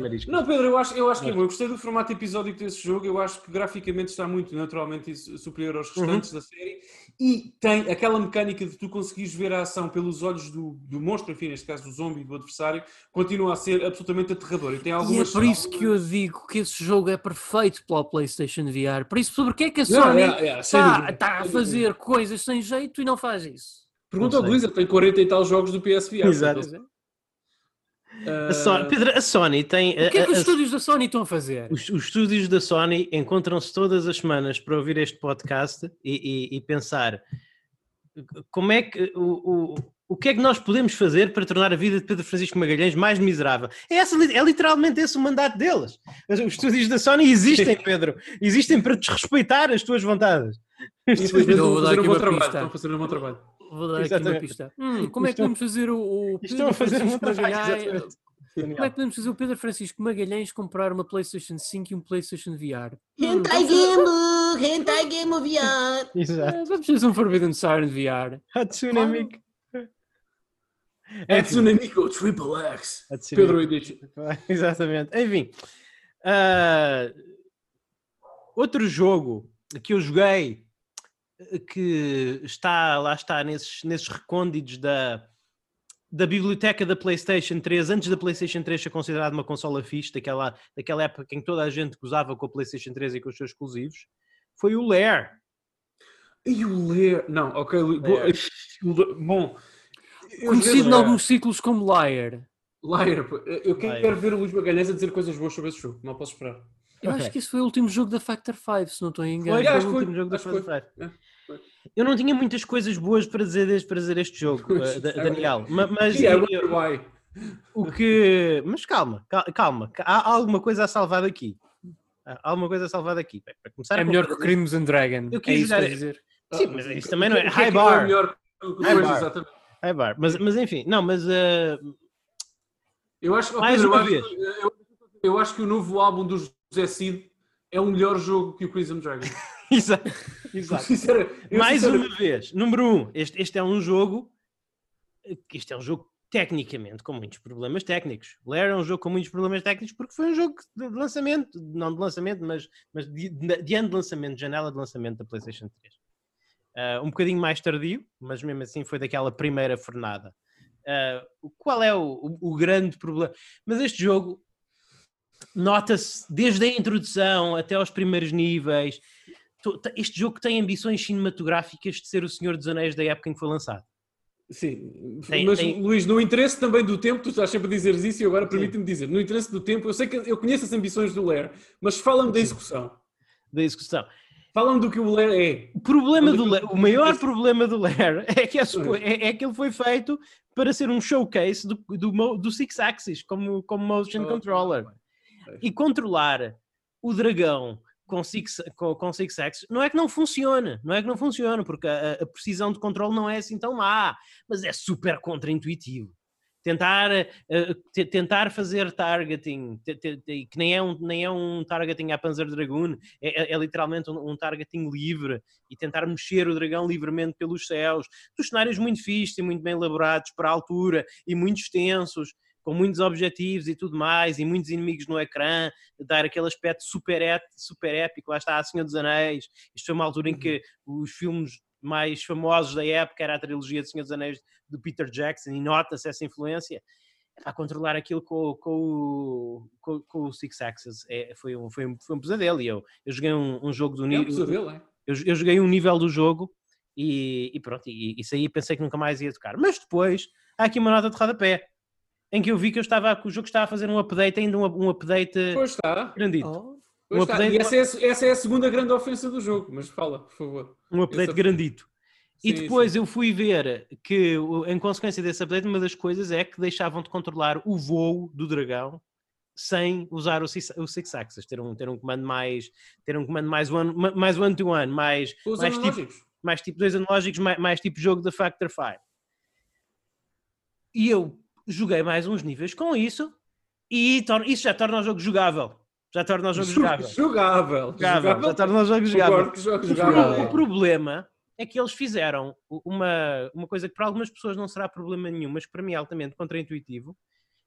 mariscas. Não, Pedro, eu acho, eu acho que é bom. Eu gostei do formato episódico desse jogo. Eu acho que graficamente está muito naturalmente superior aos restantes uhum. da série. E tem aquela mecânica de tu conseguires ver a ação pelos olhos do, do monstro, enfim, neste caso do zombie, do adversário, continua a ser absolutamente aterrador. E, tem algumas e é por isso que eu digo que esse jogo é perfeito para o PlayStation VR. Por isso, sobre que é que a Sony yeah, yeah, está, está, a fazer coisas sem jeito e não faz isso? Pergunta ao Blizzard, tem 40 e tal jogos do PSVR. Exato. A Sony, Pedro, a Sony tem. O que é que os a, estúdios da Sony estão a fazer? Os, os estúdios da Sony encontram-se todas as semanas para ouvir este podcast e, e, e pensar como é que o, o, o que é que nós podemos fazer para tornar a vida de Pedro Francisco Magalhães mais miserável? É, essa, é literalmente esse o mandato deles. Os estúdios da Sony existem, [LAUGHS] Pedro. Existem para desrespeitar as tuas vontades. Infelizmente. Estão a fazer um bom trabalho. Vou dar Exatamente. aqui uma pista. Hum, como é que podemos fazer o, o Pedro Francisco Magalhães? [LAUGHS] Como é que podemos fazer o Pedro Francisco Magalhães comprar uma PlayStation 5 e um PlayStation VR? Hentai hum, Game! Hentai Game VR! [LAUGHS] Exato. É, vamos fazer um Forbidden Siren VR. Hatsune Miku. Hatsune Miku Triple X. Pedro Edition. [LAUGHS] Exatamente. Enfim. Uh, outro jogo que eu joguei que está, lá está, nesses, nesses recônditos da, da biblioteca da PlayStation 3, antes da PlayStation 3 ser considerada uma consola fixe, daquela, daquela época em que toda a gente gozava com a PlayStation 3 e com os seus exclusivos, foi o Lair. E o Lair, não, ok, [LAUGHS] bom. Conhecido em alguns ciclos como Liar. Liar, eu quero, Liar. ver o Luís Magalhães a dizer coisas boas sobre esse jogo, não posso esperar. Eu okay. acho que esse foi o último jogo da Factor 5, se não estou em engano. Foi, foi o último jogo da Factor 5. Eu não tinha muitas coisas boas para dizer, para dizer este jogo, [LAUGHS] uh, Daniel. mas, mas yeah, eu, why. o que. Mas calma, calma, há alguma coisa a salvar daqui. Há alguma coisa a salvar daqui. Para começar, é melhor que o Crimson Dragon. Eu quis é dizer. Sim, mas isso também não é. High bar. É melhor High bar. High bar. Mas, mas enfim, não, mas. Uh... Eu acho, Mais Pedro, uma eu vez. Acho, eu, eu acho que o novo álbum do José Cid é um melhor jogo que o Crimson Dragon. [LAUGHS] Exato. Exato. Mais uma vez, número um, este, este é um jogo. Este é um jogo tecnicamente com muitos problemas técnicos. Lair é um jogo com muitos problemas técnicos porque foi um jogo de lançamento, não de lançamento, mas, mas de, de ano de lançamento, janela de lançamento da PlayStation 3. Uh, ah, um bocadinho mais tardio, mas mesmo assim foi daquela primeira fornada. Uh, qual é o, o, o, grande problema? Mas este jogo nota-se desde a introdução até aos primeiros níveis este jogo tem ambições cinematográficas de ser o Senhor dos Anéis da época em que foi lançado. Sim, tem, mas tem... Luís, no interesse também do tempo, tu estás sempre a dizer isso e agora permite-me dizer, no interesse do tempo, eu sei que eu conheço as ambições do Lair, mas fala-me da execução. Da execução. Fala-me do que o Lair é. O problema do Lair, o maior problema do Lair [LAUGHS] é que, é, é, é, que ele foi feito para ser um showcase do, do, do Six Axis como, como motion oh, controller. E controlar o dragão com Six, com, com Six Axis, não é que não funciona, não é que não funciona, porque a, a precisão de controle não é assim tão má, mas é super contra-intuitivo. Tentar, uh, tentar fazer targeting, que nem é, um, nem é um targeting à Panzer Dragoon, é, é, é literalmente um, um, targeting livre e tentar mexer o dragão livremente pelos céus. Dos cenários muito fixos e muito bem elaborados para a altura e muito extensos, com muitos objetivos e tudo mais, e muitos inimigos no ecrã, dar aquele aspecto super, super épico, lá está a Senhor dos Anéis. Isto foi uma altura em uhum. que os filmes mais famosos da época era a trilogia de Senhor dos Anéis do Peter Jackson, e nota-se essa influência. A controlar aquilo com, com, com, com o Six Axis é, foi, um, foi, um, foi um pesadelo. E eu, eu joguei um, um jogo do nível. É um é? eu, eu joguei um nível do jogo e, e pronto, e, e saí pensei que nunca mais ia tocar. Mas depois há aqui uma nota de rodapé em que eu vi que eu estava, que o jogo estava a fazer um update, ainda um, um update Pois está. grandito. Oh. Pois Um está. update- E essa é, essa é a segunda grande ofensa do jogo. Mas fala, por favor. Um update Esse- grandito. E Sim, depois sim. eu fui ver que, em consequência desse update, uma das coisas é que deixavam de controlar o voo do dragão sem usar o six, o six axis, ter um, ter um comando mais ter um comando mais one, ma- mais one to one, mais, Os mais, tipo, analógicos. mais tipo dois analógicos, mais, mais tipo jogo da Factor 5. E eu joguei mais uns níveis com isso e isso já torna o jogo jogável. Já torna o jogo [LAUGHS] jogável. Jogável. Jogável, já torna o jogo jogável. Jogável. o problema é que eles fizeram uma, uma coisa que para algumas pessoas não será problema nenhum, mas que para mim é altamente contraintuitivo,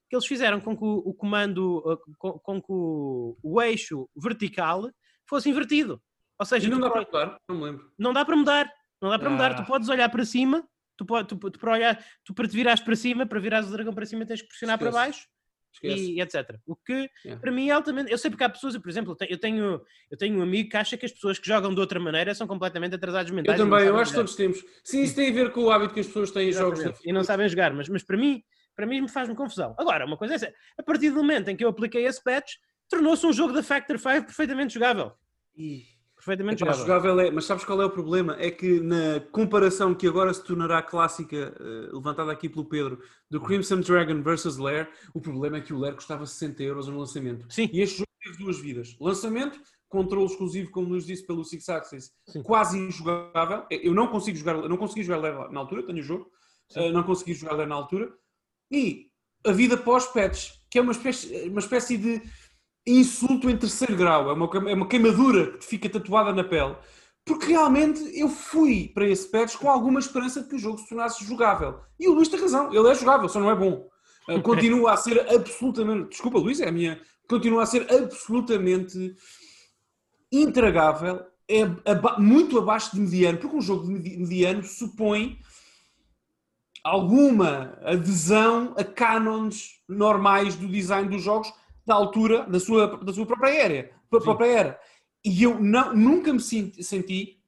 que eles fizeram com que o, o comando, uh, com, com que o, o eixo vertical fosse invertido. Ou seja, E não dá para mudar? Não me lembro. não dá para mudar. Não dá para mudar. Ah. Tu podes olhar para cima, tu, tu, tu para olhar, tu para te virares para cima, para virares o dragão para cima, tens que pressionar para Esquece. baixo Esquece. e etc. O que Yeah. para mim é altamente. Eu sei porque há pessoas, eu, por exemplo, eu tenho- eu tenho, eu um amigo que acha que as pessoas que jogam de outra maneira são completamente atrasados Eu mentais. e não também, eu acho que todos temos. Sim, isso tem a ver com o hábito que as pessoas têm em jogos. E não sabem jogar, mas, mas para mim, para mim me faz-me confusão. Agora, uma coisa é essa, a partir do momento em que eu apliquei esse patch, tornou-se um jogo da Factor 5 perfeitamente jogável. Ih. Perfeitamente Epá, jogável. jogável é, mas sabes qual é o problema? É que na comparação que agora se tornará clássica, eh, levantada aqui pelo Pedro, do Crimson Dragon versus Lair, o problema é que o Lair custava 60 euros no lançamento. Sim. E este jogo teve duas vidas. Lançamento, controle exclusivo, como nos disse pelo Six Axis, Sim. quase injogável. Eu não consigo jogar, não consegui jogar Lair na altura, tenho o jogo, eh, não consegui jogar Lair na altura. E a vida pós-patch, que é uma espécie, uma espécie de insulto em terceiro grau, é uma, é uma queimadura que te fica tatuada na pele. Porque realmente eu fui para esse patch com alguma esperança de que o jogo se tornasse jogável. E o Luís tem razão, ele é jogável, só não é bom. Uh, [LAUGHS] Continua a ser absolutamente. Desculpa, Luís, é a minha. Continua a ser absolutamente intragável, é aba- muito abaixo de mediano, porque um jogo de medi- mediano supõe alguma adesão a cânones normais do design dos jogos da altura da sua, da sua própria era. Própria era. E eu não, nunca me senti, senti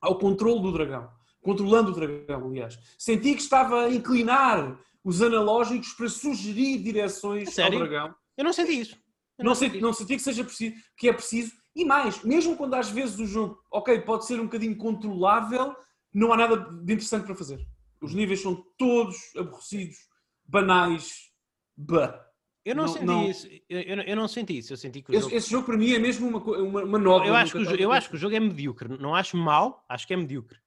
ao controle do dragão. Controlando o dragão, aliás. Senti que estava a inclinar os analógicos para sugerir direções ao dragão. Eu não senti isso. Eu Não senti, não senti que seja preciso, que é preciso. E mais, mesmo quando às vezes o jogo, ok, pode ser um bocadinho controlável, não há nada de interessante para fazer. Os níveis são todos aborrecidos, banais, bah. Eu não, Não- senti não. isso. Eu, eu não- eu não senti isso. Eu senti que Esse, jogo... esse jogo para mim é mesmo uma, co- uma, uma nova. eu, acho que eu acho que o jogo é medíocre. Não acho mau, acho que é medíocre.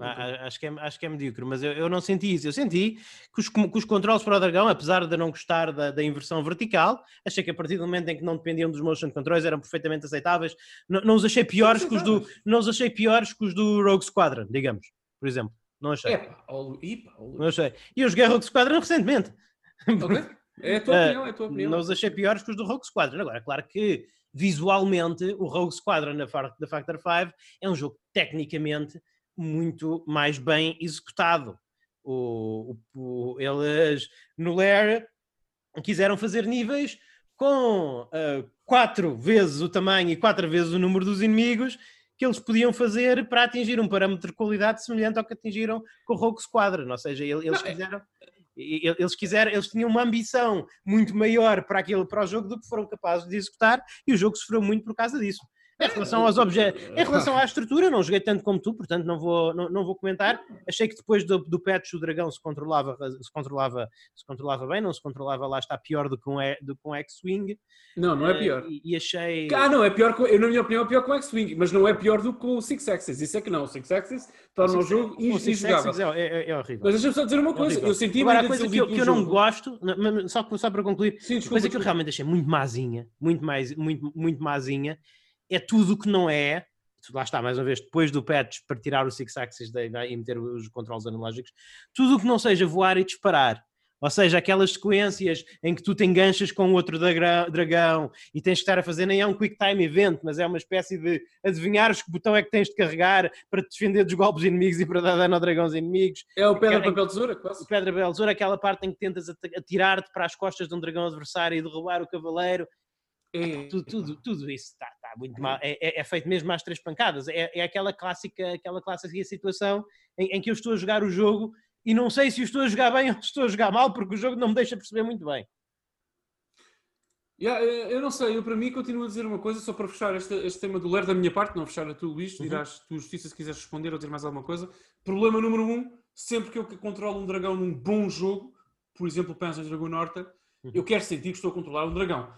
A- Ok. a- Acho que, é, acho que é medíocre, mas eu, eu não senti isso. Eu senti que os, que os controles para o dragão, apesar de não gostar da, da inversão vertical, achei que a partir do momento em que não dependiam dos motion controls eram perfeitamente aceitáveis. Não, não os achei piores que os do, não os achei piores que os do Rogue Squadron, digamos, por exemplo. Não achei. É ó Lu- Não achei. E eu joguei Rogue Squadron recentemente. Ok? [LAUGHS] É a tua Eh, opinião, é a tua opinião. Não os achei piores que os do Rogue Squadron. Agora, é claro que visualmente o Rogue Squadron da Factor 5 é um jogo tecnicamente muito mais bem executado. O, o- o- eles no Lair quiseram fazer níveis com ah, quatro vezes o tamanho e quatro vezes o número dos inimigos que eles podiam fazer para atingir um parâmetro de qualidade semelhante ao que atingiram com o Rogue Squadron. Ou seja, ele- eles Não, é- quiseram eles quiseram, eles tinham uma ambição muito maior para aquele para o jogo do que foram capazes de executar e o jogo sofreu muito por causa disso. Em relação aos objetos, em relação à estrutura, não joguei tanto como tu, portanto não vou, não, não vou comentar. Achei que depois do, do patch o dragão se controlava, se controlava, se controlava bem, não se controlava lá está pior do que um, E- do que um X-Wing. Não, não é Eh, pior. E, e achei. Ah, não, é pior, que- eu, na minha opinião, é pior que o X-Wing, mas não é pior do que o Six Axis. Isso é que não. O Six Axis torna o jogo injogável. Axis é, é, é horrível. Mas deixa-me só dizer uma coisa. Horrível. Eu senti Agora, a coisa que eu, que eu não gosto, só, só para concluir, Sim, desculpa, coisa que eu realmente achei muito mazinha, muito, mais, muito, muito mazinha, é tudo o que não é, lá está, mais uma vez, depois do patch para tirar o Six Axis e meter os controles analógicos, tudo o que não seja voar e disparar. Ou seja, aquelas sequências em que tu te enganchas com outro dragão e tens que estar a fazer, nem é um quick time event, mas é uma espécie de adivinhares que botão é que tens de carregar para te defender dos golpes inimigos e para dar dano ao dragão aos inimigos É o pedra, papel, tesoura, quase. Pedra Belzoura, aquela parte em que tentas at- atirar-te para as costas de um dragão adversário e derrubar o cavaleiro, É, tudo, tudo, tudo isso está muito mal. É, é- é feito mesmo às três pancadas. É, é aquela clássica, aquela clássica situação em, em que eu estou a jogar o jogo e não sei se estou a jogar bem [LAUGHS] ou se estou a jogar mal, porque o jogo não me deixa perceber muito bem. Yeah, eu eu não sei, eu para mim continuo a dizer uma coisa, só para fechar este, este tema do Ler da minha parte, não fechar a tu, Luís, dirás tu, Justiça, se quiseres responder ou dizer mais alguma coisa. Problema número um, sempre que eu controlo um dragão num bom jogo, por exemplo, Panzer Dragão Norte, eu quero sentir que estou a controlar um dragão.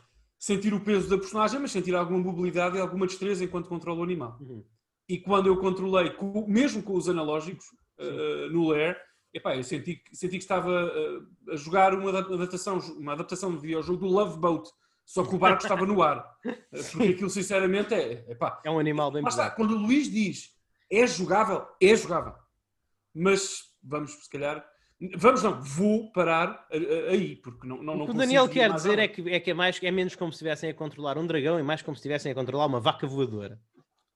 Sentir o peso da personagem, mas sentir alguma mobilidade e alguma destreza enquanto controlo o animal. Uhum. E quando eu controlei, com- mesmo com os analógicos, eh, no Lair, epá, eu senti, que- senti que estava eh, a jogar uma adap- adaptação, uma adaptação de videojogo do Love Boat, só que o barco estava no ar. Eh, [LAUGHS] Porque aquilo, sinceramente, é, epá, É um animal bem está, quando o Luís diz é jogável, é jogável. Mas vamos, se calhar, vamos não, vou parar a- a- aí, porque não, não, O não que o Daniel quer dizer é que, é, que é, mais, é menos como se estivessem a controlar um dragão e mais como se estivessem a controlar uma vaca voadora.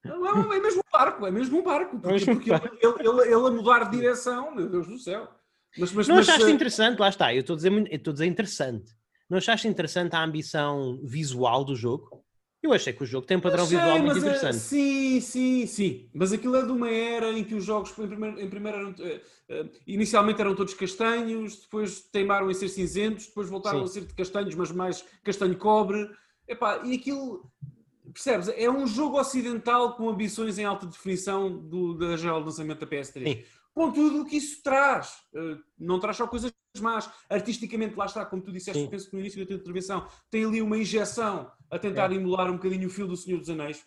Não, é, é mesmo um barco, é mesmo um barco. Porque, mesmo um porque ele, ele, ele- ele a mudar de direção, meu Deus do céu. Mas, mas, Não mas, achaste eh, interessante? Lá está, eu estou a dizer, muito- eu estou a dizer interessante. Não achaste interessante a ambição visual do jogo? Eu achei que o jogo tem um padrão Achei, visual muito eh, interessante. Sim, sim, sim. Mas aquilo é de uma era em que os jogos, em primeiro, em primeiro eram, eh, inicialmente eram todos castanhos, depois teimaram em ser cinzentos, depois voltaram Sim. a ser de castanhos, mas mais castanho-cobre. Epá, e aquilo, percebes? É um jogo ocidental com ambições em alta definição do, da geral de lançamento da PS3. Sim. Com tudo o que isso traz. Eh, não traz só coisas más. Artisticamente, lá está, como tu disseste, Sim. penso que no início da tua intervenção, tem ali uma injeção a tentar É. emular um bocadinho o fio do Senhor dos Anéis.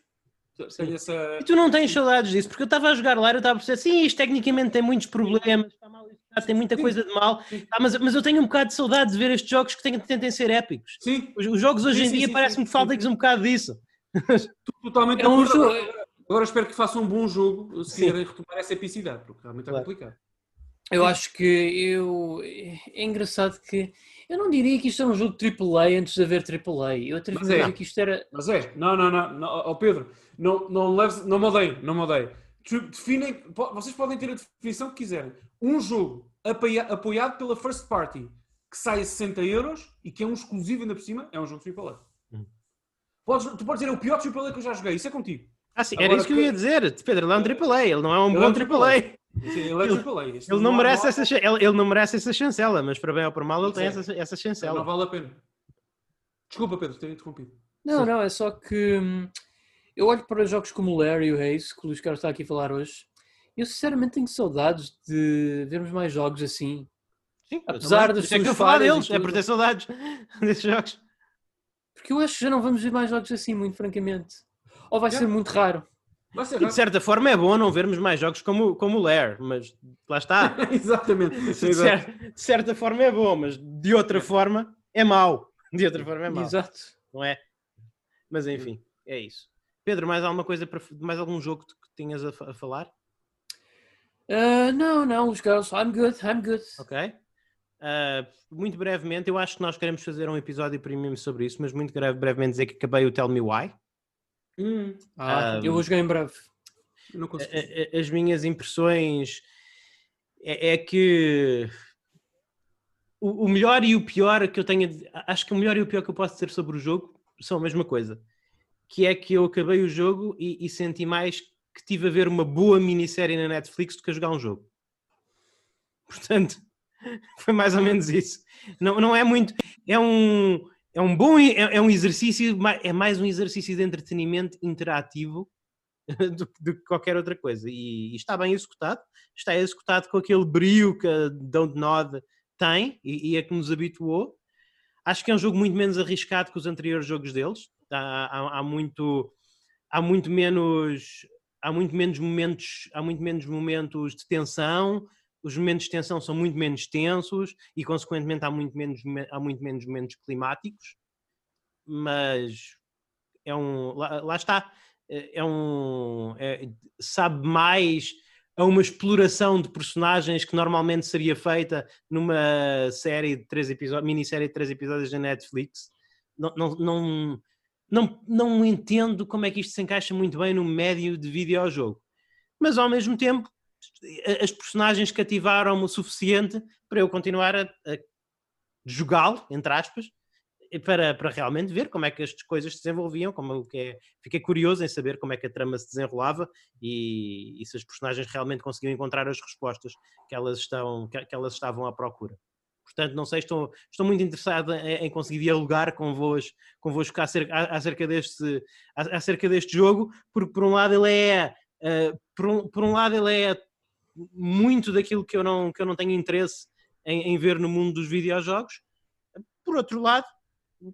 Essa... E tu não tens saudades disso, porque eu estava a jogar lá e eu estava a perceber, sim, isto tecnicamente tem muitos problemas, está mal tem muita coisa de mal. Ah, mas, mas eu tenho um bocado de saudade de ver estes jogos que tentem ser épicos. Sim, Os, os jogos hoje Sim, em sim, dia parece-me que falta-lhes um bocado disso. totalmente É um jogo- Agora, espero que façam um bom jogo se Sim. quiserem retomar essa epicidade, porque realmente é Claro. complicado. Eu acho que eu. É engraçado que. Eu não diria que isto era um jogo AAA antes de haver AAA. Eu até Mas diria é. que isto era. Mas é, não, não, não, não ó Pedro, não, não, leves, não me odeiem, não me Definem, vocês podem ter a definição que quiserem. Um jogo apoia- apoiado pela first party que sai a 60 euros e que é um exclusivo ainda por cima, é um jogo AAA. Hum. Podes, tu podes dizer é o pior AAA que eu já joguei, isso é contigo. Ah, sim, era Agora isso que eu ia dizer. Pedro, ele é um AAA, ele não é um Ele bom é um AAA. Sim, ele é Ele- não, merece essa, ele, ele não merece essa chancela, mas para bem ou para mal ele tem essa, essa Não chancela. vale a pena. Desculpa, Pedro, ter interrompido. Não, Sim. não, é só que. hum, Eu olho para jogos como o Larry e o Haze, que o Luís Carlos está aqui a falar hoje. Eu sinceramente tenho saudades de vermos mais jogos assim. Sim, Apesar das é que eu falar deles, é por ter saudades [LAUGHS] desses jogos. Porque eu acho que já não vamos ver mais jogos assim, muito francamente. Ou vai ser muito raro. E de certa forma é bom não vermos mais jogos como, como o Lair, mas lá está. [LAUGHS] Exatamente. De, cer- de certa forma é bom, mas de outra forma é mau. De outra forma é mau, Exato. não é? Mas enfim, é isso. Pedro, mais alguma coisa, para, mais algum jogo que tenhas a, a falar? Ah, não, não, Luís Carlos, I'm good, I'm good. Ok. Ah, muito brevemente, eu acho que nós queremos fazer um episódio premium sobre isso, mas muito breve- brevemente dizer que acabei o Tell Me Why. Hum, Ah, Ah, eu vou jogar em breve. A- a- As minhas impressões é, é que o, o melhor e o pior que eu tenho, acho que o melhor e o pior que eu posso dizer sobre o jogo são a mesma coisa, que é que eu acabei o jogo e, e senti mais que tive a ver uma boa minissérie na Netflix do que a jogar um jogo. Portanto, [LAUGHS] foi mais ou menos isso. Não, não é muito, é um, é um bom, é, é um exercício, é mais um exercício de entretenimento interativo [LAUGHS] do, do que qualquer outra coisa. E, e está bem executado, está executado com aquele brio que a Don't Nod tem e, e é que nos habituou. Acho que é um jogo muito menos arriscado que os anteriores jogos deles. Há, há- há muito, há muito menos, há muito menos momentos, há muito menos momentos de tensão. Os momentos de tensão são muito menos tensos e, consequentemente, há muito menos, há muito menos momentos climáticos. Mas é um, lá, lá está, é é um, é- sabe mais a uma exploração de personagens que normalmente seria feita numa série de três episódios, minissérie de três episódios da Netflix. Não, não, não, não, não entendo como é que isto se encaixa muito bem no médio de videojogo. Mas ao mesmo tempo, as personagens cativaram-me o suficiente para eu continuar a, a jogá-lo, entre aspas, para, para realmente ver como é que as coisas se desenvolviam, como o que é, fiquei curioso em saber como é que a trama se desenrolava e, e se as personagens realmente conseguiam encontrar as respostas que elas, estão, que, que elas estavam à procura. Portanto, não sei, estou, estou muito interessado em, em conseguir dialogar convosco, convosco acerca, acerca, deste, acerca deste jogo, porque por um lado ele é, uh, por, um, por um lado ele é muito daquilo que eu não, que eu não tenho interesse em, em ver no mundo dos videojogos. Por outro lado,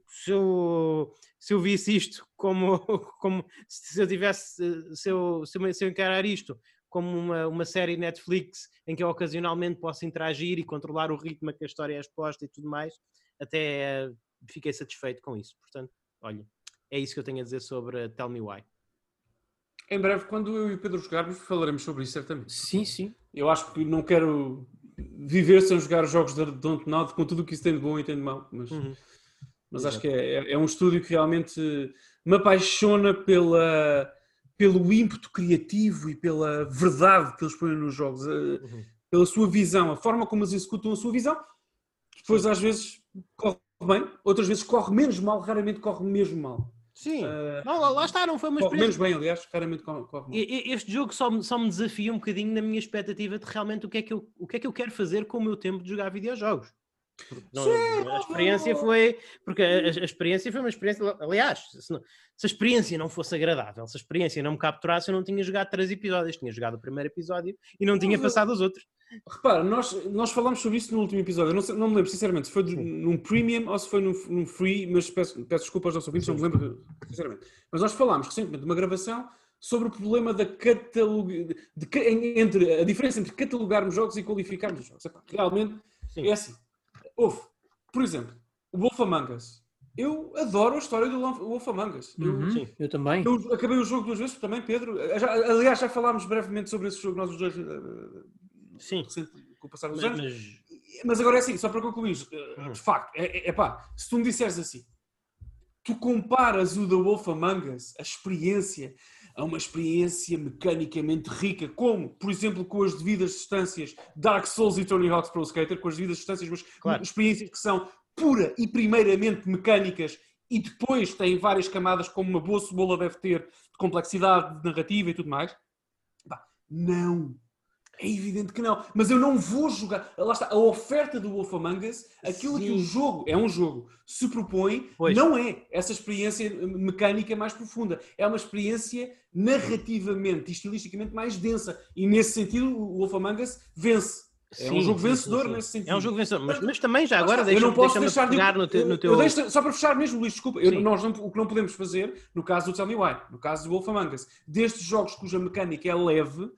se eu, se eu visse isto como, [LAUGHS] como se eu tivesse, se eu, se eu, encarar isto como uma, uma série Netflix em que eu ocasionalmente posso interagir e controlar o ritmo que a história é exposta e tudo mais, até fiquei satisfeito com isso. Portanto, olha, é isso que eu tenho a dizer sobre Tell Me Why. Em breve, quando eu e o Pedro jogarmos, falaremos sobre isso, certamente. Sim, sim. Eu acho que não quero viver sem jogar os jogos de Dontnod com tudo o que isso tem de bom e tem de mau, mas, uhum. mas acho que é, é, é, um estúdio que realmente me apaixona pela, pelo ímpeto criativo e pela verdade que eles põem nos jogos, uhum. pela sua visão, a forma como eles executam a sua visão. Depois, às vezes, corre bem, outras vezes corre menos mal, raramente corre mesmo mal. Sim, uh, não, lá está, não foi uma experiência. Menos bem, aliás, raramente corre. Este jogo só me, só me desafia um bocadinho na minha expectativa de realmente o que, é que eu, o que é que eu quero fazer com o meu tempo de jogar videojogos. Não, Sim, a experiência foi. Porque a, a, experiência foi uma experiência. Aliás, se, não, se, a experiência não fosse agradável, se a experiência não me capturasse, eu não tinha jogado três episódios. Tinha jogado o primeiro episódio e não tinha passado os outros. Repara, nós, nós falámos sobre isso no último episódio. Eu não, sei, não me lembro, sinceramente, se foi num premium ou se foi num, num free, mas peço, peço desculpa aos nossos ouvintes, não me lembro, sinceramente. Mas nós falámos recentemente de uma gravação sobre o problema da catalog... De, entre a diferença entre catalogarmos jogos e qualificarmos jogos. Realmente, Sim. é assim Houve, por exemplo, o Wolf Among Us. Eu adoro a história do Wolf Among Us. Eu, uhum, sim, eu também. Eu acabei o jogo duas vezes também, Pedro. Já, aliás, já falámos brevemente sobre esse jogo, nós os dois. Sim. Com o passar dos anos. Mas... mas... agora é assim, só para concluir, uhum. de facto, é, é, é pá, se tu me disseres assim, tu comparas o The Wolf Among Us, a experiência, a uma experiência mecanicamente rica, como, por exemplo, com as devidas distâncias Dark Souls e Tony Hawk's Pro Skater, com as devidas distâncias, mas claro. experiências que são pura e primeiramente mecânicas e depois têm várias camadas, como uma boa cebola deve ter, de complexidade, de narrativa e tudo mais. Não. É evidente que não. Mas eu não vou jogar. Lá está, a oferta do Wolf Among Us, aquilo Sim. que o jogo, é um jogo, se propõe, pois. não é essa experiência mecânica mais profunda. É uma experiência narrativamente e estilisticamente mais densa. E nesse sentido, o Wolf Among Us vence. É sim, um jogo vencedor sim, sim. nesse sentido. É um jogo vencedor, mas, mas também já agora deixa, eu não posso deixar de no, te, no teu. Eu deixo, só para fechar mesmo, Luís, desculpa, eu, nós não, o que não podemos fazer, no caso do Tell Me Why, no caso do Wolf Among Us, destes jogos cuja mecânica é leve, eh,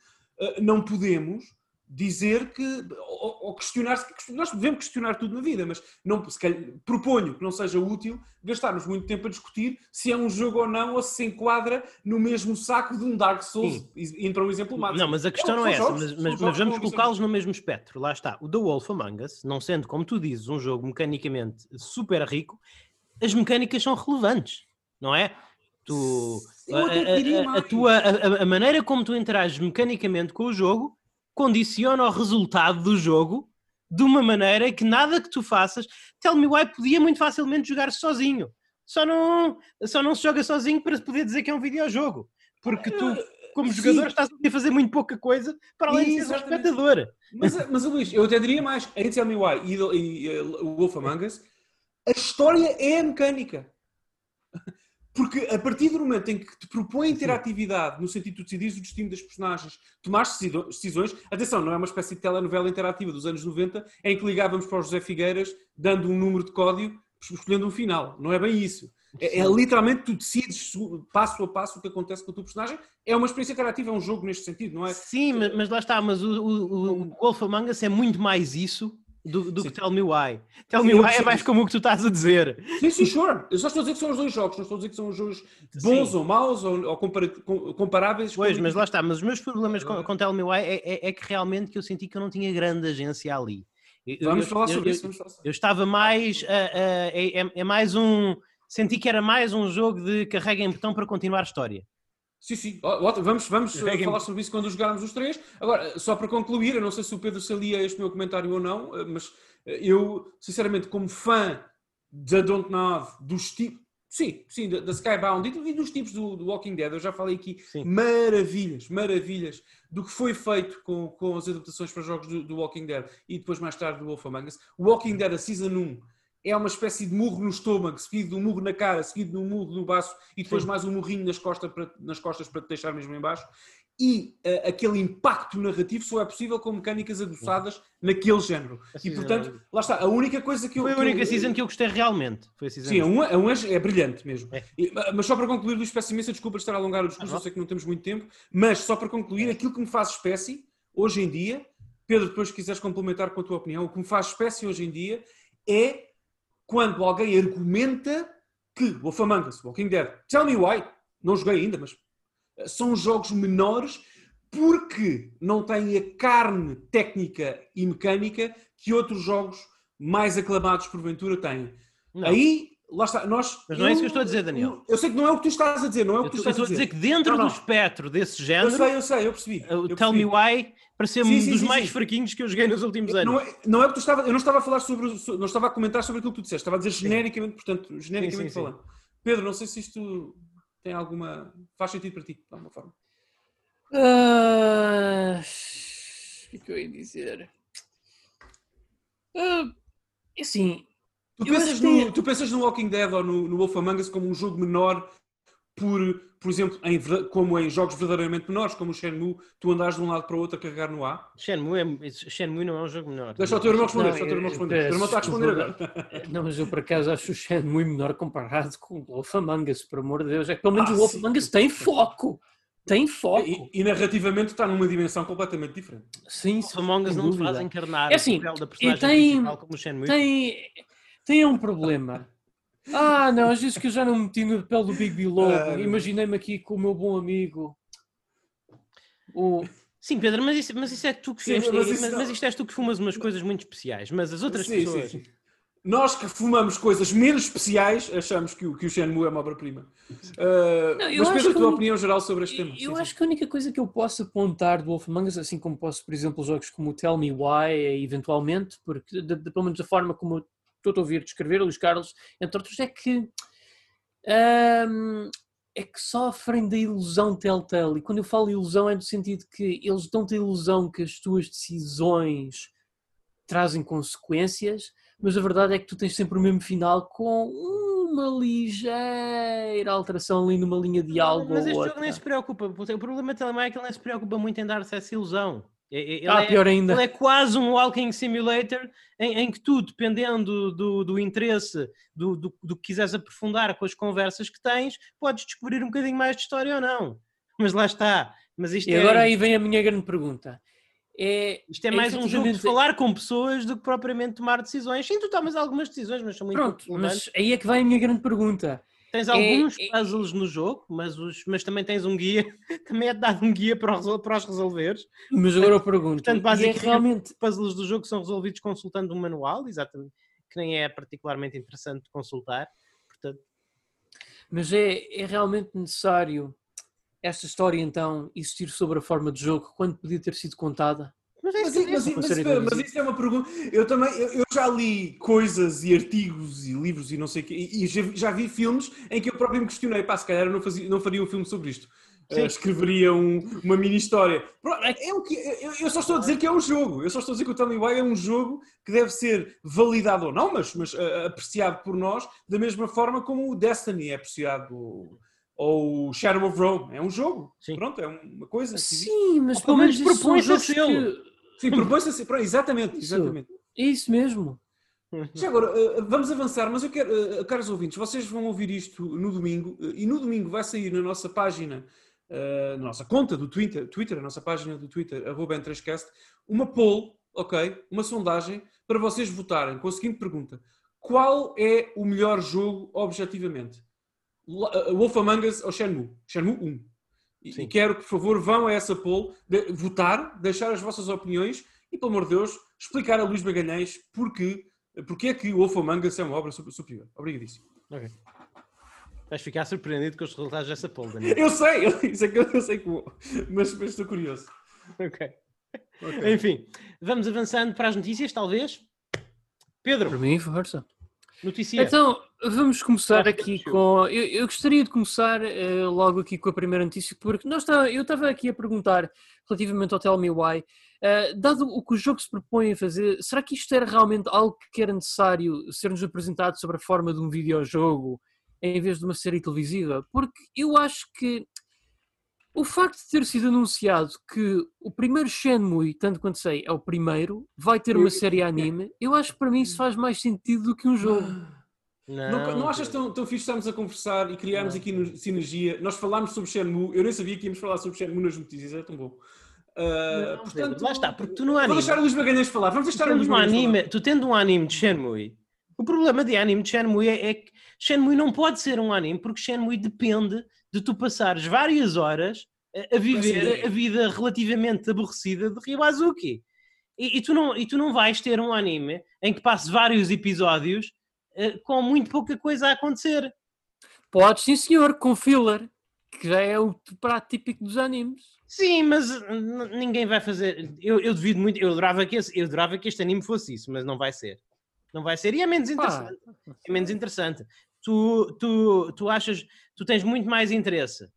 não podemos dizer que, ou, ou questionar, nós devemos questionar tudo na vida, mas não, calhar, proponho que não seja útil gastarmos muito tempo a discutir se é um jogo ou não, ou se se enquadra no mesmo saco de um Dark Souls, indo para um exemplo máximo. Não, mas a questão é, não é essa, jogos, mas, mas, mas vamos colocá-los no mesmo espectro, lá está, o The Wolf Among Us, não sendo, como tu dizes, um jogo mecanicamente super rico, as mecânicas são relevantes, não é? Tu, a, a, a, tua, a, a maneira como tu interages mecanicamente com o jogo condiciona o resultado do jogo de uma maneira que nada que tu faças. Tell Me Why podia muito facilmente jogar sozinho. Só não, só não se joga sozinho para poder dizer que é um videojogo. Porque tu, como Sim. jogador, estás a fazer muito pouca coisa para além de ser um espectador. Mas, mas Luís, eu até diria mais: em Tell Me Why e, e, e o Wolf Among Us, a história é a mecânica. Porque a partir do momento em que te propõe interatividade, no sentido de tu decidires o destino das personagens, tomares decisões, atenção, não é uma espécie de telenovela interativa dos anos 90 em que ligávamos para o José Figueiras dando um número de código, escolhendo um final. Não é bem isso. É, é, literalmente tu decides passo a passo o que acontece com o teu personagem. É uma experiência interativa, é um jogo neste sentido, não é? Sim, mas, mas lá está, mas o, o, o Wolf Among Us é muito mais isso do, do que Tell Me Why. Tell Me Why é mais como o que tu estás a dizer. Sim, sim, sure. Eu só estou a dizer que são os dois jogos, não estou a dizer que são os jogos bons sim. ou maus ou, ou comparáveis. Pois, mas lá está. Mas os meus problemas com, com Tell Me Why é, é, é, que realmente que eu senti que eu não tinha grande agência ali. Eu, vamos, eu, falar sobre eu, isso, falar sobre. Eu estava mais. É, é, é mais um. Senti que era mais um jogo de carrega em botão para continuar a história. Sim, sim. Vamos, vamos falar sobre isso quando jogarmos os três. Agora, só para concluir, eu não sei se o Pedro salia este meu comentário ou não, mas eu, sinceramente, como fã da Dontnod, dos tipos. Sim, sim, da, Skybound e, dos tipos do, do Walking Dead. Eu já falei aqui Sim. maravilhas, maravilhas do que foi feito com, com as adaptações para jogos do, do Walking Dead e depois mais tarde do Wolf Among Us. Walking Dead, a Season 1, é uma espécie de murro no estômago, seguido de um murro na cara, seguido de um murro no baço e depois mais um murrinho nas costas para, nas costas para te deixar mesmo em baixo. E eh, aquele impacto narrativo só é possível com mecânicas aguçadas naquele género. A E portanto, lá está, a única coisa que eu... Foi a única eu- season que eu gostei realmente. Foi a season Sim, a 1. um, a um é, é brilhante mesmo. É. E- Mas só para concluir, Luís, peço imensa desculpa de estar a alongar o discurso, Ah, eu sei que não temos muito tempo, mas só para concluir, aquilo que me faz espécie, hoje em dia, Pedro, depois se quiseres complementar com a tua opinião, o que me faz espécie hoje em dia é quando alguém argumenta que Wolf Among Us, Walking Dead, Tell Me Why, não joguei ainda, mas eh, são jogos menores porque não têm a carne técnica e mecânica que outros jogos mais aclamados porventura têm. Não. Aí, lá está, nós... Mas não é isso que eu estou a dizer, Daniel. Eu sei que não é o que tu estás a dizer, não é o Eu que tu estou eu estás estou a dizer que dentro Não, não. do espectro desse Eu género, sei, eu sei, eu percebi. o eu Tell Me percebi. Why pareceu-me Sim, um dos sim, mais sim. fraquinhos que eu joguei nos últimos anos. Não é, não é o que tu estava, eu não estava a falar sobre, não estava a comentar sobre aquilo que tu disseste, estava a dizer genericamente, portanto, genericamente sim, sim. falando. Pedro, não sei se isto tem alguma, faz sentido para ti, de alguma forma. Ah, o que é que eu ia dizer? Ah, assim, Tu pensas, acho que no, tem- tu pensas no Walking Dead ou no, no Wolf Among Us como um jogo menor por, por exemplo, em, como em jogos verdadeiramente menores, como o Shenmue, tu andares de um lado para o outro a carregar no A? Shenmue, é, Shenmue não é um jogo menor. Deixa o teu irmão responder, deixa o teu irmão responder. O teu irmão está a responder agora. não, mas eu por acaso acho o Shenmue menor comparado com o Wolf Among Us, por amor de Deus. É que pelo menos Ah, o Wolf sim. Among Us tem foco. Tem foco. E, e narrativamente está numa dimensão completamente diferente. Sim, Se Among Us não te dúvida. faz encarnar É assim, o papel da personagem tem- principal como o Shenmue. tem, tem um problema. Ah, não, às vezes que eu já não me meti no papel do Big B Lobo. Ah, Imaginei-me aqui com o meu bom amigo. O... Sim, Pedro, mas isso, mas isso é tu que Sim, fez, mas mas, não- mas isto és tu que fumas umas coisas muito especiais, mas as outras Sim, pessoas. sim, sim. Nós que fumamos coisas menos especiais, achamos que o, que o Shenmue é uma obra-prima. Uh, Não, eu mas Pedro, a tua o- opinião geral sobre este tema? Eu Sim, acho que a única coisa que eu posso apontar do Wolf Among Us, assim como posso, por exemplo, jogos como o Tell Me Why, eventualmente, porque de, de- pelo menos a forma como eu estou a ouvir descrever, Luís Carlos, entre outros, é que é que sofrem da ilusão Telltale. E quando eu falo ilusão é no sentido que eles dão-te a ilusão que as tuas decisões trazem consequências, mas a verdade é que tu tens sempre o mesmo final com uma ligeira alteração ali numa linha de algo Mas ou este outra. jogo nem se preocupa. O problema também é que ele nem se preocupa muito em dar-se essa ilusão. É- é- Ele, Ah, é, pior ainda. ele é quase um walking simulator em, em que tu, dependendo do, do interesse, do, do, do que quiseres aprofundar com as conversas que tens, podes descobrir um bocadinho mais de história ou não. Mas lá está. Mas isto E é, agora aí vem a minha grande pergunta. É, isto é mais um jogo de falar com pessoas do que propriamente tomar decisões. Sim, tu tomas algumas decisões, mas são muito Pronto, mas aí é que vai a minha grande pergunta. Tens É- alguns é- puzzles no jogo, mas, os, mas também tens um guia, [LAUGHS] também é dado um guia para, o para os resolveres. Mas agora eu pergunto. Portanto, é basicamente- realmente, Os puzzles do jogo são resolvidos consultando um manual, exatamente, que nem é particularmente interessante de consultar. Portanto, mas é, é realmente necessário esta história então existir sobre a forma de jogo quando podia ter sido contada? Mas é Mas, isso mas, mas, mas serem espera, mas traduzidos. isso é uma pergunta. Eu também, eu, eu já li coisas e artigos e livros e não sei o quê, e, e já, já vi filmes em que eu próprio me questionei, pá, se calhar eu não, fazia, não faria um filme sobre isto. Eh, escreveria um- uma mini história. É o que, eu, eu só estou a dizer que é um jogo. Eu só estou a dizer que o Tell Me Why é um jogo que deve ser validado ou não, mas, mas eh, apreciado por nós da mesma forma como o Destiny é apreciado ou, ou o Shadow of Rome. É um jogo. Sim. Pronto, é uma coisa. Sim, mas pelo menos propõe-se Sim, propõe-se assim. pronto, Exatamente, Isso. exatamente. É isso mesmo. Já agora, eh, vamos avançar, mas eu quero, eh, caros ouvintes, vocês vão ouvir isto no domingo eh, e no domingo vai sair na nossa página, eh, na nossa conta do Twitter, Twitter a nossa página do Twitter, arroba N3Cast, uma poll, ok? Uma sondagem para vocês votarem com a seguinte pergunta: Qual é o melhor jogo objetivamente? Eh, Wolf Among Us ou Shenmue? Shenmue 1. E, e quero que, por favor, vão a essa poll, de- votar, deixar as vossas opiniões e, pelo amor de Deus, explicar a Luís Magalhães porque, porque é que o Wolf Among Us é uma obra su- superior. Obrigadíssimo. Ok. Vais ficar surpreendido com os resultados dessa poll, Daniel. Eu sei, eu, [LAUGHS] isso é que eu, eu sei que vou, mas, mas estou curioso. ok. Ok. Enfim, vamos avançando para as notícias, talvez. Pedro, Para mim, força. Notícia. Então, vamos começar aqui com. Eu, eu gostaria de começar eh, logo aqui com a primeira notícia, porque nós tá, eu estava aqui a perguntar relativamente ao Tell Me Why. eh, dado o que o jogo se propõe a fazer, será que isto era realmente algo que era necessário ser-nos apresentado sobre a forma de um videojogo em vez de uma série televisiva? Porque eu acho que o facto de ter sido anunciado que o primeiro Shenmue, tanto quanto sei, é o primeiro, vai ter uma série anime, eu acho que para mim isso faz mais sentido do que um jogo. Não, não achas tão, tão fixe estarmos a conversar e criarmos aqui no- sinergia? Nós falámos sobre Shenmue, eu nem sabia que íamos falar sobre Shenmue nas notícias, é tão bom. Ah, Não, portanto, lá está, porque tu Vou anime- deixar o Luís Magalhães falar, vamos deixar o Luís Magalhães anime, falar. tu tendo um anime de Shenmue, o problema de anime de Shenmue é, é que Shenmue não pode ser um anime porque Shenmue depende de tu passares várias horas a, a viver ideia. a vida relativamente aborrecida de Ryoazuki. E, e tu não, e tu não vais ter um anime em que passe vários episódios com muito pouca coisa a acontecer. Pode sim, senhor, com filler, que já é o prato típico dos animes. Sim, mas ninguém vai fazer. Eu, eu devido muito. Eu adorava, que esse- eu adorava que este anime fosse isso, mas não vai ser. Não vai ser. E é menos Pá, interessante. É menos interessante. Tu, tu, tu achas. Tu tens muito mais interesse.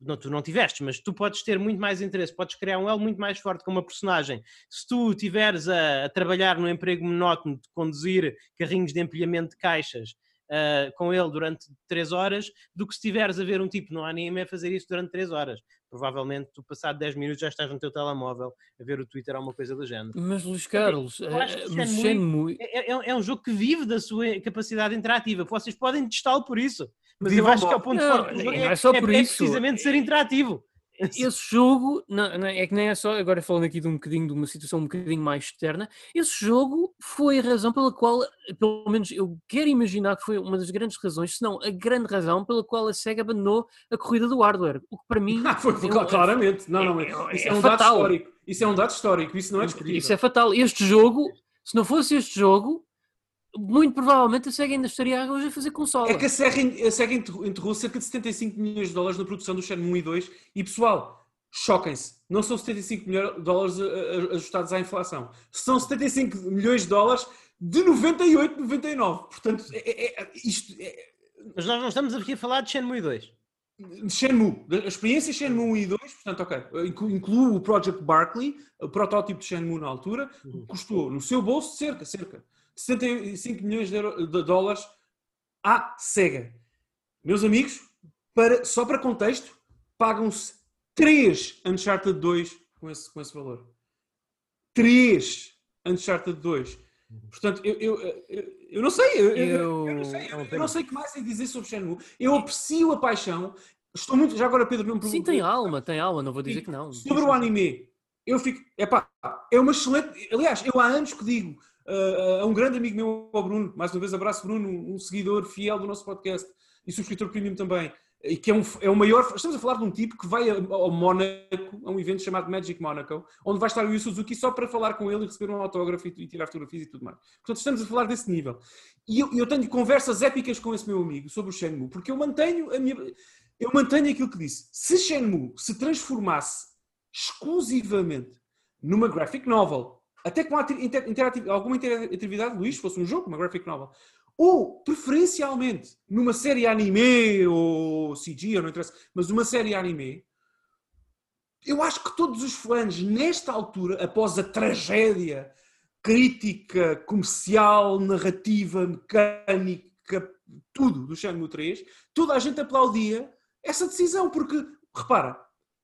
Não, tu não tiveste, mas tu podes ter muito mais interesse, podes criar um elo muito mais forte com uma personagem. Se tu estiveres a, a trabalhar no emprego monótono de conduzir carrinhos de empilhamento de caixas ah, com ele durante 3 horas, do que se estiveres a ver um tipo no anime a fazer isso durante 3 horas. Provavelmente tu, passado 10 minutos, já estás no teu telemóvel a ver o Twitter ou uma coisa do género. Mas, Luís Carlos, eh, Shenmue- Shenmue... É, é- é um jogo que vive da sua capacidade interativa. Vocês podem testá-lo por isso. Mas eu acho que é o ponto Não, forte do jogo. e não é só por isso. precisamente ser interativo. Esse jogo, não, não, é que nem é só, agora falando aqui de um bocadinho, de uma situação um bocadinho mais externa, esse jogo foi a razão pela qual, pelo menos eu quero imaginar que foi uma das grandes razões, se não a grande razão pela qual a SEGA abandonou a corrida do hardware. O que para mim. [LAUGHS] Ah, foi, eu- claramente. Não, não, é- isso é é, um dado fatal. histórico. Isso é um dado histórico, isso não é discutível. Isso é fatal. Este jogo, se não fosse este jogo, muito provavelmente a SEGA ainda estaria hoje a fazer consola. É que a SEGA, a SEGA enterrou, cerca de 75 milhões de dólares na produção do Shenmue 1 e 2 e pessoal, choquem-se, não são 75 milhões de dólares ajustados à inflação, são 75 milhões de dólares de 98, 99. Portanto, é, é- é- isto é, Mas nós não estamos aqui a falar de Shenmue 2. de Shenmue, a experiência Shenmue 1 e 2, portanto, ok, inclu- incluo o Project Barkley, o protótipo de Shenmue na altura, custou no seu bolso cerca, cerca de 75 milhões de, euro- de dólares à SEGA. Meus amigos, para, só para contexto, pagam-se 3 Uncharted 2 com esse, com esse valor. 3 Uncharted 2. Portanto, eu, eu, eu, eu não sei, eu, eu- eu não sei, É eu pena. não sei o que mais a dizer sobre Shenmue. Eu aprecio a paixão. Estou muito. Já agora, Pedro, não me Sim, perguntou- tem alma, tem alma, não vou dizer que não. Sobre o anime, eu fico. Epá, é uma excelente. Aliás, eu há anos que digo a um grande amigo meu, ao Bruno, mais uma vez abraço, Bruno, um seguidor fiel do nosso podcast e subscritor premium também. E que é, um, é o maior. Estamos a falar de um tipo que vai ao Mónaco, a um evento chamado Magic Monaco, onde vai estar o Yu Suzuki só para falar com ele e receber um autógrafo e, e tirar fotografias e tudo mais. Portanto, estamos a falar desse nível. E eu, eu tenho conversas épicas com esse meu amigo sobre o Shenmue, porque eu mantenho a minha. Eu mantenho aquilo que disse. Se Shenmue se transformasse exclusivamente numa graphic novel, até com alguma interatividade, Luís, se fosse um jogo, uma graphic novel, ou preferencialmente numa série anime ou CG, ou não interessa, mas uma série anime, eu acho que todos os fãs, nesta altura, após a tragédia crítica, comercial, narrativa, mecânica, tudo do Shenmue 3, toda a gente aplaudia essa decisão, porque, repara,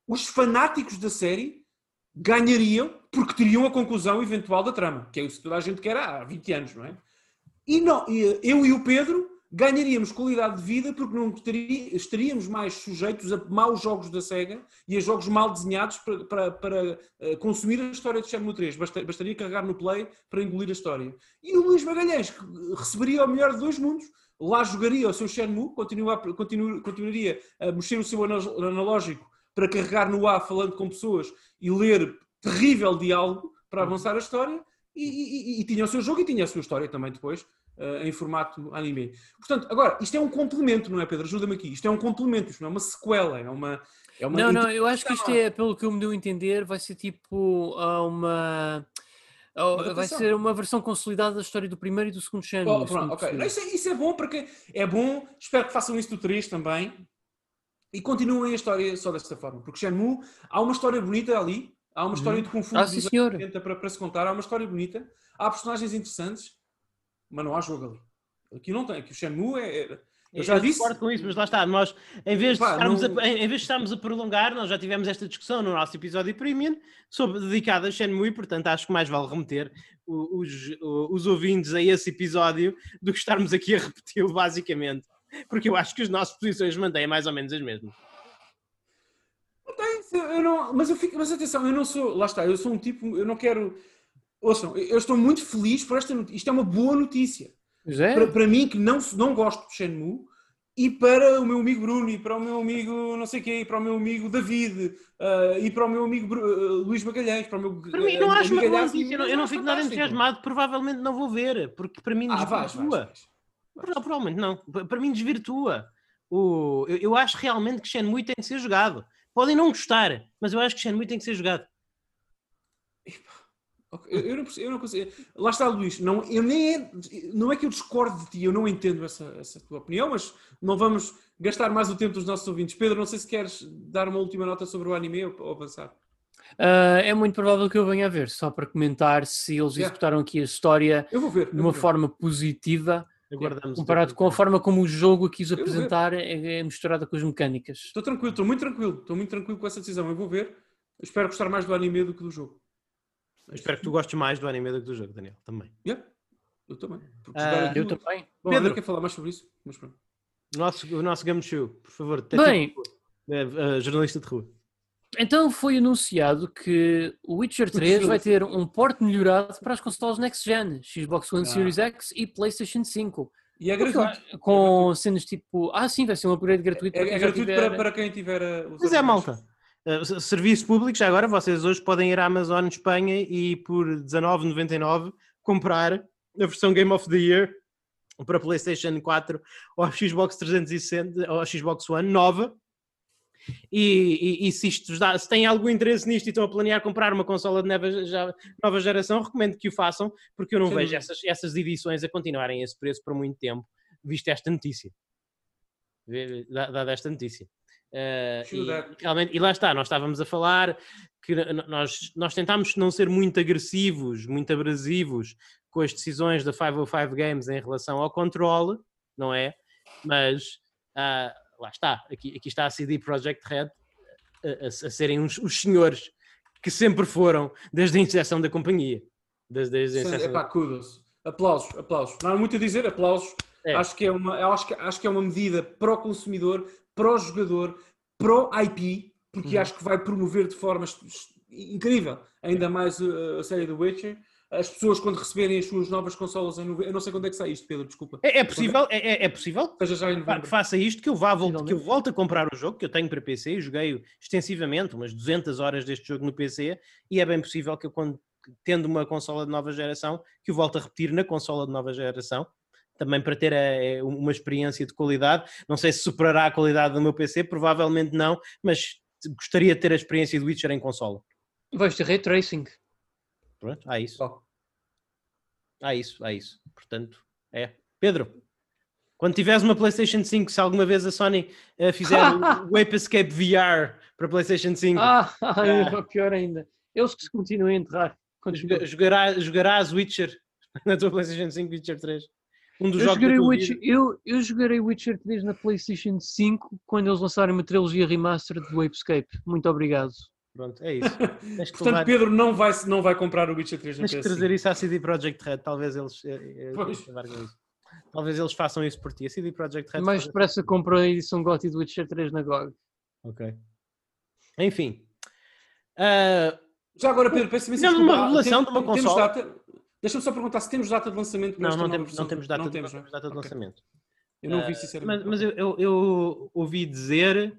os fanáticos da série ganhariam porque teriam a conclusão eventual da trama, que é isso que toda a gente quer há 20 anos, não é? E não, eu e o Pedro ganharíamos qualidade de vida porque não estaria- estaríamos mais sujeitos a maus jogos da SEGA e a jogos mal desenhados para, para- para, eh, consumir a história de Shenmue 3. Basta- Bastaria carregar no play para engolir a história. E o Luís Magalhães receberia o melhor de dois mundos, lá jogaria o seu Shenmue, continua, continu- continuaria a mexer o seu anal- analógico para carregar no A falando com pessoas e ler terrível diálogo para avançar a história e, e- e- tinha o seu jogo e tinha a sua história também depois eh, em formato anime. Portanto, agora, isto é um complemento, não é, Pedro? Ajuda-me aqui. Isto é um complemento, isto não é uma sequela, é uma. É uma Não, não, eu acho que isto é, pelo que eu me deu a entender, vai ser tipo ah, uma, Oh, Mas vai ser uma versão consolidada da história do primeiro e do segundo Shenmue. Oh, pronto, segundo ok. percebi. Não, Isso, é, isso é bom porque é bom. Espero que façam isso do 3 também. E continuem a história só desta forma. Porque Shenmue, há uma história bonita ali. Há uma história de Kung Fu Ah, dos sim, anos senhor. 80 para, para se contar. Há uma história bonita. Há personagens interessantes. Mas não há jogo ali. Aqui não tem. Aqui o Shenmue é... é- Eu já disse... concordo com isso, mas lá está, nós, em vez, de Pá, estarmos não- a, em em vez de estarmos a prolongar, nós já tivemos esta discussão no nosso episódio premium sobre, dedicado a Shenmue, portanto acho que mais vale remeter os, o- os ouvintes a esse episódio do que estarmos aqui a repeti-lo, basicamente. Porque eu acho que as nossas posições mantêm mais ou menos as mesmas. Eu não, mas eu fico, mas atenção, eu não sou, lá está, eu sou um tipo, eu não quero. Ouçam, eu estou muito feliz por esta notícia. Isto é uma boa notícia. É. Para, para mim, que não, não gosto de Shenmue, e para o meu amigo Bruno, e para o meu amigo não sei quem, e para o meu amigo David, ah, e para o meu amigo Bru- ah, Luís Magalhães, para o meu Para mim, não acho uma boa notícia, eu não, eu não fico nada entusiasmado, provavelmente não vou ver, porque para mim Ah, vais, vais, vais. Não, provavelmente não. Pa- Para mim desvirtua. O, eu, eu acho realmente que Shenmue tem de ser jogado. Podem não gostar, mas eu acho que Shenmue tem que ser jogado. Eu, eu não percebo, eu não consigo. Lá está, Luís. Não, eu nem é, não é que eu discordo de ti, eu não entendo essa, essa tua opinião, mas não vamos gastar mais o tempo dos nossos ouvintes. Pedro, não sei se queres dar uma última nota sobre o anime ou, ou avançar. Ah, é muito provável que eu venha a ver, só para comentar se eles Yeah. executaram aqui a história ver. de uma forma positiva, Aguardamos. comparado com a forma como o jogo quis apresentar, é, é misturada com as mecânicas. Estou tranquilo, estou muito tranquilo. Estou muito tranquilo com essa decisão. Eu vou ver. Eu espero gostar mais do anime do que do jogo. Espero que tu gostes mais do anime do que do jogo, Daniel. Também. Yeah, eu também. Ah, Eu aquilo- também. Bom, Pedro. não quero falar mais sobre isso, mas pronto. O nosso, o nosso Gumshoe, por favor. Bem. tipo, eh, eh, jornalista de rua. Então foi anunciado que o Witcher 3 vai ter um porte melhorado para as consoles Next Gen, Xbox One Ah. Series X e PlayStation 5. E é gratuito. Com cenas tipo, ah sim, vai ser um upgrade gratuito É, para é gratuito tiver... para, para quem tiver a os Mas é, malta. S- serviço público, já agora, vocês hoje podem ir à Amazon Espanha e por 19,99 comprar a versão Game of the Year para PlayStation 4 ou Xbox 360 ou Xbox One nova. E, e- e se, isto dá, se têm algum interesse nisto e estão a planear comprar uma consola de nova, já- nova geração, recomendo que o façam, porque eu não Sem vejo essas, essas edições a continuarem a esse preço por muito tempo, visto esta notícia. Dada esta notícia. True e, realmente, e lá está, nós estávamos a falar que nós, nós tentámos não ser muito agressivos, muito abrasivos com as decisões da 505 Games em relação ao controle, não é? Mas ah, lá está, aqui, aqui está a CD Projekt Red a, a- a serem uns- os senhores que sempre foram desde a iniciação da companhia. Desde, desde a iniciação Epá, kudos. Aplausos, aplausos. Não há muito a dizer, aplausos. É. Acho, que é uma, acho, que, acho que é uma medida pró-consumidor, pró-jogador, pró-IP, porque Uhum. acho que vai promover de forma incrível ainda mais uh, a série do Witcher. As pessoas, quando receberem as suas novas consolas em novembro, eu não sei quando é que sai isto, Pedro, desculpa. É, é possível, é, é- é possível Seja já em Pá, novembro. que faça isto, que eu, vá, volte, que eu volte a comprar o jogo, que eu tenho para PC, e joguei extensivamente, umas 200 horas deste jogo no PC, e é bem possível que eu, quando, tendo uma consola de nova geração, que o volte a repetir na consola de nova geração, também para ter eh, uma experiência de qualidade. Não sei se superará a qualidade do meu PC, provavelmente não, mas gostaria de ter a experiência do Witcher em consola. Vais ter Ray Tracing. Pronto, há isso. Só. Há isso, há isso. Portanto, é. Pedro, quando tiveres uma PlayStation 5, se alguma vez a Sony eh, fizer [LAUGHS] o Ape Escape VR para PlayStation 5, Ah, [LAUGHS] pior ainda. Eles que se continuem a enterrar. Joga- jogará, jogarás Witcher [LAUGHS] na tua PlayStation 5 Witcher 3. Um dos Eu jogos jogarei, Witcher, eu, eu jogarei Witcher 3 na PlayStation 5 quando eles lançarem uma trilogia remaster do Escape. Muito obrigado. Pronto, é isso. [LAUGHS] Tens que, Portanto, levar- Pedro não vai, não vai comprar o Witcher 3 no tens que PS5. trazer isso à CD Projekt Red. Talvez eles, eh, eh, Pois. levarem isso. Talvez eles façam isso por ti. A CD Projekt Red. Mais depressa compro a edição GOTY do Witcher 3 na GOG. Ok. Enfim. Ah, Já agora, Pedro, peço imensa Fizemos desculpa. uma revelação de uma temos consola. data- Deixa-me só perguntar se temos data de lançamento para não, não temos, não temos data, Não de, temos, não não? temos data de Ok. lançamento. Eu não vi, Ah, sinceramente. Mas, mas eu, eu- eu ouvi dizer,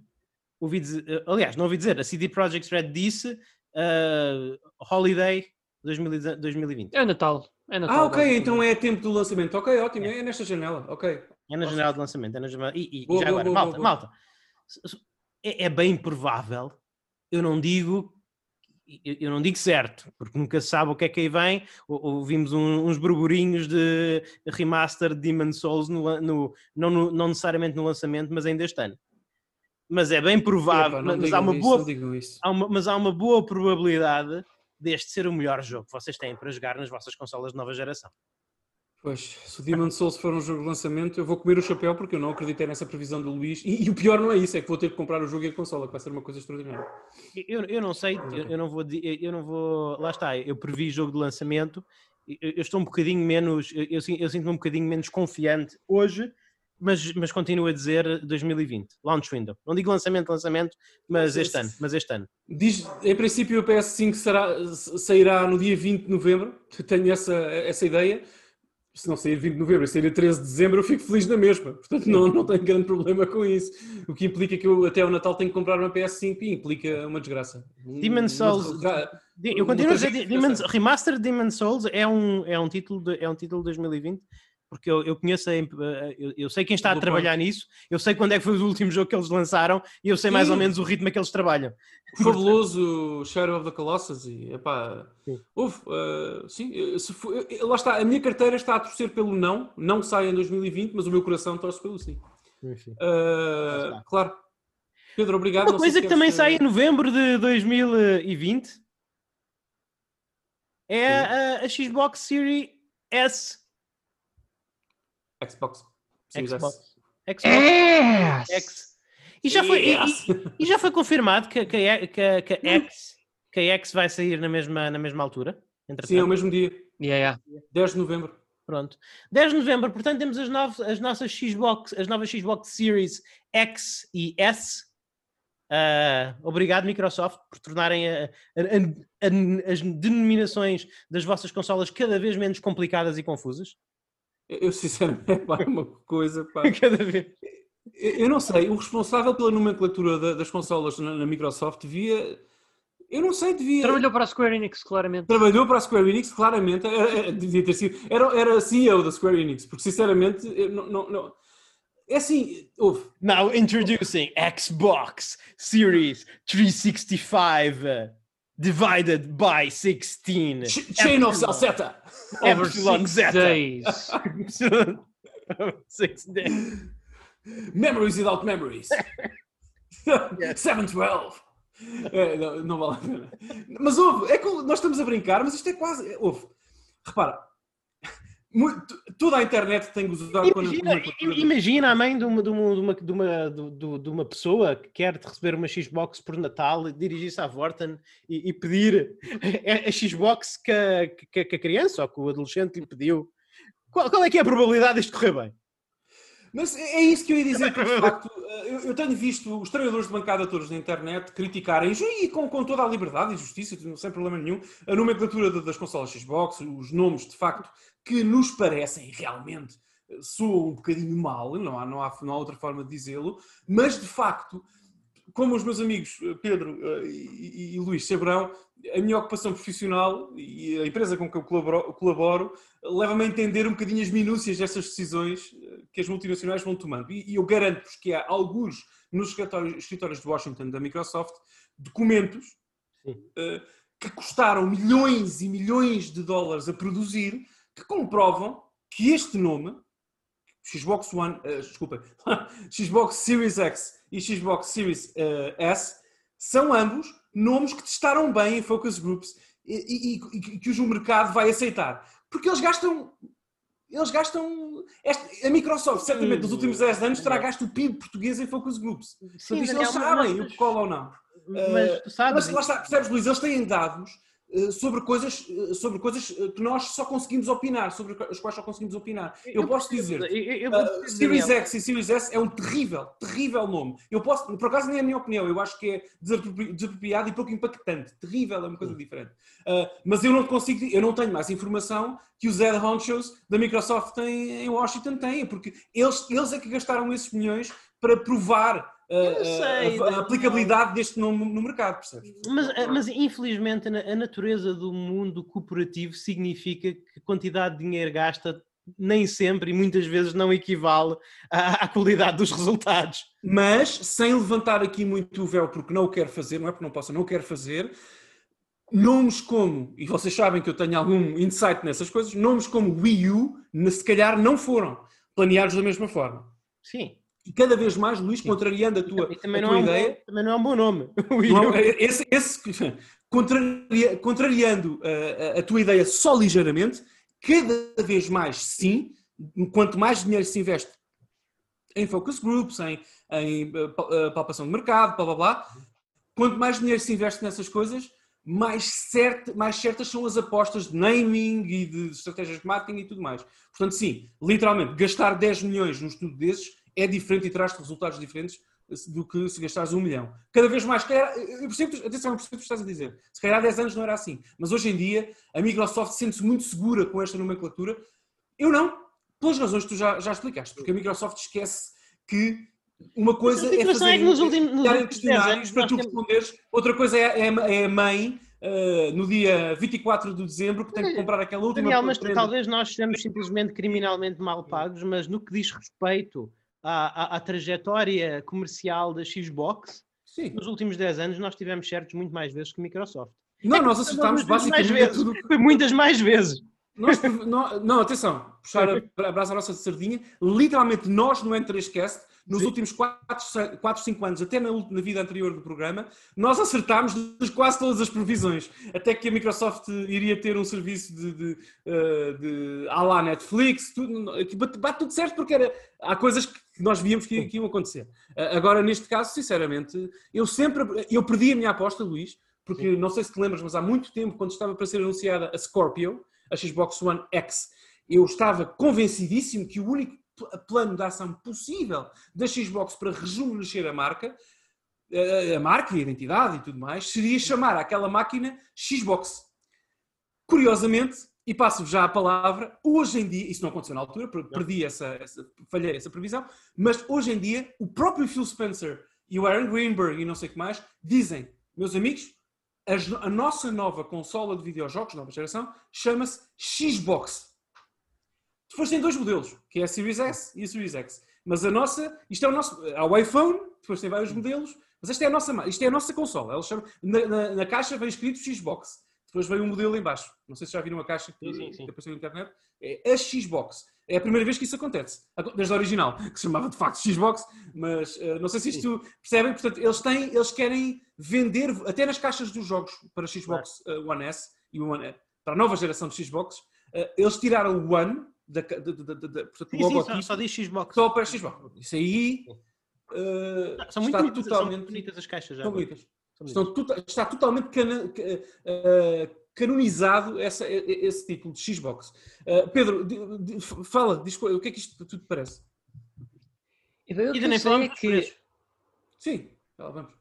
ouvi dizer, aliás, não ouvi dizer, a CD Projekt Red disse ah, Holiday 2010 2020. É Natal. É Natal Ah, ok, então é tempo do lançamento. Ok, ótimo, é nesta janela. Ok. É na janela de lançamento. É na janela, e e- Boa, já boa, agora, boa, malta, boa, malta, é, é bem provável, eu não digo, eu, não digo certo, porque nunca se sabe o que é que aí vem. Ou- Ouvimos um- uns burburinhos de remaster de Demon Souls, no, no- não, no- não necessariamente no lançamento, mas ainda este ano. Mas é bem provável, não mas, há uma isso, boa, há uma- mas há uma boa probabilidade deste ser o melhor jogo que vocês têm para jogar nas vossas consolas de nova geração. Pois, se o Demon Souls for um jogo de lançamento, eu vou comer o chapéu porque eu não acreditei nessa previsão do Luís. E, e o pior não é isso, é que vou ter que comprar o jogo e a consola, que vai ser uma coisa extraordinária. Eu, eu não sei, eu, eu não vou, eu não vou, lá está, eu previ jogo de lançamento, eu, eu estou um bocadinho menos, eu, eu, eu sinto-me um bocadinho menos confiante hoje, mas, mas continuo a dizer 2020, launch window. Não digo lançamento, lançamento, mas este ano, mas este ano. Diz, em princípio, o PS5 será, sairá no dia 20 de novembro. Tenho essa, essa ideia. Se não sair 20 de novembro e sair a 13 de dezembro, eu fico feliz na mesma. Portanto, não, não tenho grande problema com isso. O que implica que eu até o Natal tenho que comprar uma PS5 e implica uma desgraça. Demon uma Souls- Eu continuo a dizer, coisa Demon, interessante. Remaster Demon Souls é um, é um título de, é um título de 2020, porque eu, eu conheço, a imp- eu, eu sei quem está a trabalhar nisso, eu sei quando é que foi o último jogo que eles lançaram e eu sei mais ou menos o ritmo que eles trabalham. Fabuloso Shadow of the Colossus e epá, Sim. houve, eh, sim, eh, se for- eh, lá está, a minha carteira está a torcer pelo não, não sai em 2020, mas o meu coração torce pelo sim. Enfim. Eh, está. claro. Pedro, obrigado. Uma coisa que também eh, sai em novembro de 2020 é a, a Xbox Series S. Xbox. Series S. Xbox. Xbox X. E já foi, e- Yes. e- e já foi confirmado que, que, a- que, que a X, que a X vai sair na mesma, na mesma altura? entretanto? Sim, é o mesmo dia, Yeah, yeah. 10 de novembro. Pronto. 10 de novembro, portanto, temos as, novas, as nossas Xbox, as novas Xbox Series X e S. Ah, obrigado, Microsoft, por tornarem a- a- a- a- as denominações das vossas consolas cada vez menos complicadas e confusas. Eu, sinceramente, [LAUGHS] pá, é uma coisa, pá. [LAUGHS] Cada vez. Eu não sei, o responsável pela nomenclatura da- das consolas na, na Microsoft devia. Eu não sei, devia. Trabalhou para a Square Enix, claramente. Trabalhou para a Square Enix, claramente, era- era- devia ter sido. Era, era CEO da Square Enix, porque sinceramente, não, não, não- é assim, houve. Now introducing Xbox Series 365 uh, divided by 16. Ch- Chain of. Salsetta! Over Epsilon six Zeta. days. [LAUGHS] [LAUGHS] Six days. Memories without memories. 712. [LAUGHS] É, não, não vale a pena. Mas houve, é que nós estamos a brincar, mas isto é quase. Houve. Repara, muito- toda a internet tem gozado Imagina, i- imagina a mãe de uma, de, uma, de, uma, de, uma, pessoa que quer receber uma Xbox por Natal, dirigir-se à Vorten e, e pedir a, a Xbox que a, que, que a criança ou que o adolescente lhe pediu. Qual, qual é que é a probabilidade disto correr bem? Mas é isso que eu ia dizer, que de facto, eh, eu, eu tenho visto os treinadores de bancada todos na internet criticarem, e com, com toda a liberdade e justiça, sem problema nenhum, a nomenclatura da- das consolas Xbox, os nomes de facto que nos parecem realmente eh, soam um bocadinho mal, não há, não há, não há outra forma de dizê-lo, mas de facto, como os meus amigos eh, Pedro eh, e, e- Luís saberão, a minha ocupação profissional e a empresa com que eu colaboro, colaboro leva-me a entender um bocadinho as minúcias dessas decisões que as multinacionais vão tomando. E, e eu garanto-vos que há alguns nos escritórios, escritórios de Washington da Microsoft documentos eh, que custaram milhões e milhões de dólares a produzir que comprovam que este nome, Xbox One, eh, desculpa, [LAUGHS] Xbox Series X e Xbox Series eh, S, são ambos nomes que testaram bem em focus groups e, e- e que o mercado vai aceitar. Porque eles gastam. Eles gastam. este- a Microsoft, certamente, nos últimos 10 anos, terá gasto o PIB português em focus groups. Portanto, isto Daniel, eles sabem mas- o que cola ou não. Mas tu sabes. Mas lá está, percebes, Luís? Eles têm dados sobre coisas, eh, sobre coisas eh, que nós só conseguimos opinar, sobre as quais só conseguimos opinar. Eu, posso dizer. eu- Uh, percebo, Series. X e Series S é um terrível, terrível nome. Eu posso, por acaso nem é a minha opinião, eu acho que é desapropri- desapropriado e pouco impactante. Terrível é uma coisa diferente. Uh, mas eu não consigo, eu não tenho mais informação que os head honchos da Microsoft têm, em Washington têm, porque eles, eles é que gastaram esses milhões para provar a- a, aplicabilidade deste nome no mercado, percebes? Mas, eh, mas infelizmente a natureza do mundo corporativo significa que a quantidade de dinheiro gasta nem sempre e muitas vezes não equivale à, à qualidade dos resultados. Mas, sem levantar aqui muito o véu, porque não o quero fazer, não é porque não possa, não o quero fazer, nomes como, e vocês sabem que eu tenho algum insight nessas coisas, nomes como Wii U, se calhar não foram planeados da mesma forma. Sim. E cada vez mais, Luís, contrariando a tua, E também, a não tua é um ideia, bom, também não é um bom nome. [LAUGHS] Não, U. esse, esse- [LAUGHS] contraria- contrariando a, a tua ideia só ligeiramente, cada vez mais sim, quanto mais dinheiro se investe em focus groups, em, em uh, palpação de mercado, blá blá blá, quanto mais dinheiro se investe nessas coisas, mais, certa, mais certas são as apostas de naming e de estratégias de marketing e tudo mais. Portanto, sim, literalmente, gastar 10 milhões num estudo desses é diferente e traz resultados diferentes do que se gastares um milhão. Cada vez mais, calhar, eu percebo, atenção, eu percebo o que estás a dizer. Se calhar há 10 anos não era assim. Mas hoje em dia, a Microsoft sente-se muito segura com esta nomenclatura. Eu não, pelas razões que tu já, já explicaste. Porque a Microsoft esquece que uma coisa é situação fazer é que nos últimos- nos últimos 10 questionários para tu responderes. Outra coisa é, é, é a mãe, uh, no dia 24 de dezembro, que tem que comprar aquela última Daniel, mas talvez nós sejamos simplesmente criminalmente mal pagos, mas no que diz respeito à, à- à trajetória comercial da Xbox, Sim. nos últimos 10 anos nós tivemos certos muito mais vezes que Microsoft. Não, nós acertámos Muitas mais basicamente vezes. tudo. Foi muitas mais vezes. Nós, não, não, atenção, puxar a, a brasa à nossa sardinha. Literalmente, nós no N3Cast, nos Sim. últimos 4, 5 anos, até na, na vida anterior do programa, nós acertámos de quase todas as previsões. Até que a Microsoft iria ter um serviço de, de, eh, de à la Netflix, tudo, bate, bate tudo certo porque era, há coisas que nós víamos que, que iam acontecer. Eh, Agora, neste caso, sinceramente, eu sempre eu perdi a minha aposta, Luís, porque não sei se te lembras, mas há muito tempo, quando estava para ser anunciada a Scorpio, a Xbox One X, eu estava convencidíssimo que o único plano de ação possível da Xbox para rejuvenescer a marca, a marca e a identidade e tudo mais, seria chamar aquela máquina Xbox. Curiosamente, e passo-vos já a palavra, hoje em dia, isso não aconteceu na altura, per- perdi essa, essa falhei essa previsão, mas hoje em dia o próprio Phil Spencer e o Aaron Greenberg e não sei o que mais dizem, meus amigos, as- a nossa nova consola de videojogos, nova geração, chama-se Xbox. Depois tem dois modelos, que é a Series S e a Series X. Mas a nossa, isto é o nosso, há o iPhone, depois tem vários modelos, mas esta é a nossa, isto é a nossa consola. Ela chama, na, na- na caixa vem escrito Xbox. Depois vem um modelo em baixo. Não sei se já viram a caixa que, Sim, sim, sim. que apareceu na internet. É a Xbox. É a primeira vez que isso acontece. Desde a original, [LAUGHS] que se chamava de facto Xbox, mas eh, não sei se isto percebem. Portanto, eles têm, eles querem vender, até nas caixas dos jogos para Xbox eh, One S e One, eh, para a nova geração de Xbox, eh, eles tiraram o One, da, da, da, da, da- portanto, Sim, o sim, só, logotipo, só diz Xbox. só para Xbox. Isso aí eh, São muito está bonitas, são totalmente. bonitas as caixas já. Estão agora. bonitas. São Estão tota- está totalmente cana- ca- eh, canonizado essa- esse título de Xbox. Eh, Pedro, di- di- fala, diz o que é que isto tudo parece? E que Ainda eu nem falamos é que preços. Sim, vamos.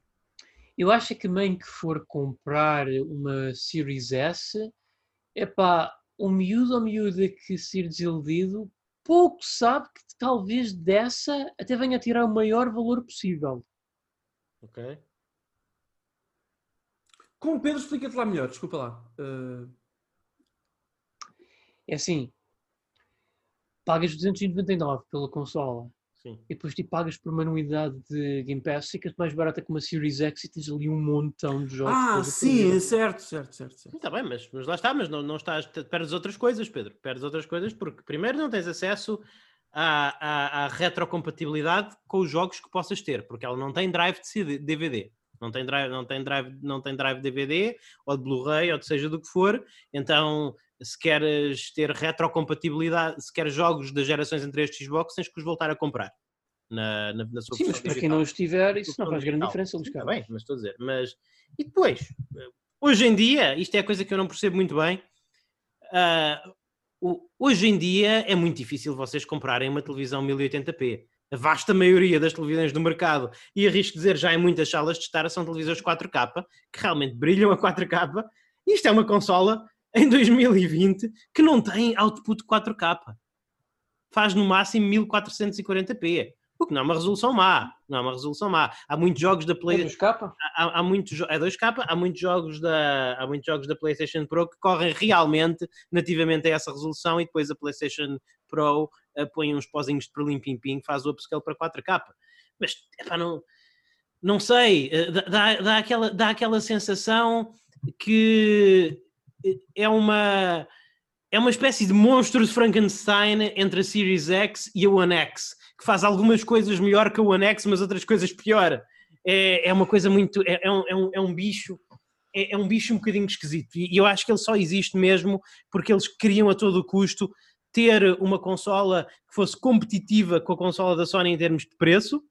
eu acho que mãe que for comprar uma Series S, é pá, o miúdo ou miúda que se ir desiludido, pouco sabe que talvez dessa até venha a tirar o maior valor possível. Ok. Com o Pedro, explica-te lá melhor, desculpa lá. Eh, É assim, pagas 299 pela consola Sim. e depois tipo, pagas por uma anuidade de Game Pass, fica mais barata que uma Series X e tens ali um montão de jogos. ah, sim, perder. certo, certo, certo. certo. Está bem, mas, mas lá está, mas não, não estás, perdes outras coisas, Pedro. Perdes outras coisas porque primeiro não tens acesso à, à, à retrocompatibilidade com os jogos que possas ter, porque ela não tem drive de CD DVD. Não tem drive, não tem drive, não tem drive DVD ou de Blu-ray ou de seja do que for. Então, se queres ter retrocompatibilidade, se queres jogos das gerações entre estes Xbox, tens que os voltar a comprar na, na, na sua Sim, mas para quem não os tiver, isso não faz grande digital. diferença, Luís Está bem, mas estou a dizer. Mas, e depois, hoje em dia, isto é a coisa que eu não percebo muito bem. o- hoje em dia é muito difícil vocês comprarem uma televisão 1080p. A vasta maioria das televisões do mercado, e arrisco dizer já em muitas salas de estar, são televisores 4K, que realmente brilham a 4K. E isto é uma consola em 2020 que não tem output 4K. Faz no máximo 1440p. O que não é uma resolução má. Não é uma resolução má. Há muitos jogos da É Play dos capa? há, há muitos é 2K, há muitos jogos da há muitos jogos da PlayStation Pro que correm realmente nativamente a essa resolução e depois a PlayStation Pro põe uns pozinhos de perlim pim pim faz o upscale para 4K. Mas epá, não não sei, eh, dá, dá, aquela, dá aquela sensação que é uma é uma espécie de monstro de Frankenstein entre a Series X e a One X, que faz algumas coisas melhor que a One X, mas outras coisas pior. É, é uma coisa muito. É, é, um, é, um, é um bicho. É, é um bicho um bocadinho esquisito. E eu acho que ele só existe mesmo porque eles queriam a todo custo ter uma consola que fosse competitiva com a consola da Sony em termos de preço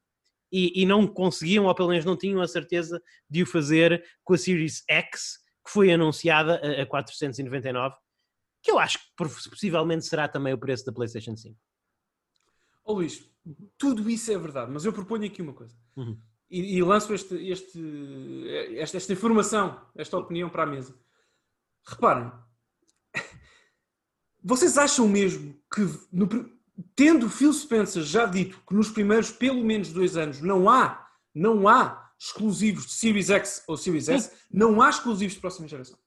e, e, não conseguiam, ou pelo menos não tinham a certeza de o fazer com a Series X, que foi anunciada a, a 499 que eu acho que possivelmente será também o preço da PlayStation 5. Ó oh, Luís, tudo isso é verdade, mas eu proponho aqui uma coisa. Uhum. E, e, lanço este, este, esta, esta informação, esta opinião para a mesa. Reparem, vocês acham mesmo que, no, tendo Phil Spencer já dito que nos primeiros pelo menos dois anos não há, não há exclusivos de Series X ou Series S, não há exclusivos de próxima geração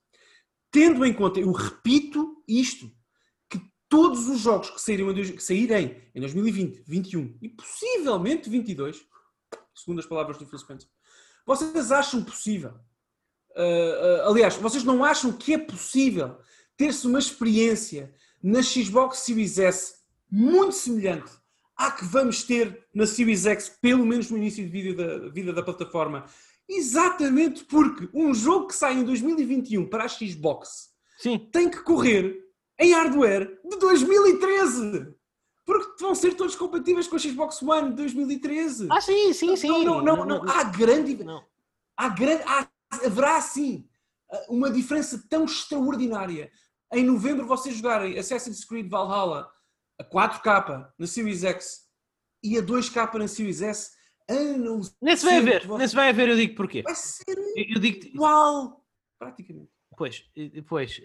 tendo em conta, eu repito isto, que todos os jogos que, saíram, que saírem em 2020, 2021 e possivelmente 22, segundo as palavras do Phil Spencer, vocês acham possível? Uh, uh, aliás, vocês não acham que é possível ter-se uma experiência na Xbox Series S muito semelhante à que vamos ter na Series X, pelo menos no início de vida da, vida da plataforma, Exatamente porque um jogo que sai em 2021 para a Xbox Sim. tem que correr em hardware de 2013. Porque vão ser todos compatíveis com a Xbox One de 2013. Ah, sim, sim, sim. Não, não, não, não. Há grande. Não. Há grande. Há, haverá sim uma diferença tão extraordinária. Em novembro vocês jogarem Assassin's Creed Valhalla a 4K na Series X e a 2K na Series S a não Nesse vai haver, você... nesse vai haver, eu digo porquê. Vai ser eu, digo igual, praticamente. Pois, pois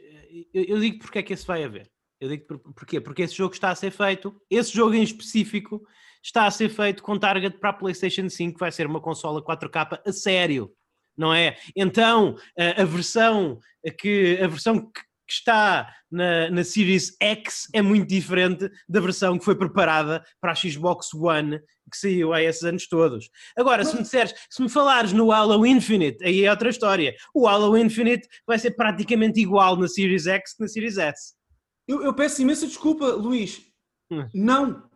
eu, eu digo porque é que esse vai haver. Eu digo por, porquê? Porque esse jogo está a ser feito, esse jogo em específico está a ser feito com target para a PlayStation 5, que vai ser uma consola 4K a sério, não é? Então, a, a versão que a versão que está na, na Series X é muito diferente da versão que foi preparada para a Xbox One que saiu há esses anos todos. Agora, se me disseres, se me falares no Halo Infinite, aí é outra história. O Halo Infinite vai ser praticamente igual na Series X que na Series S. Eu, eu peço imensa desculpa, Luís. Hum. Não.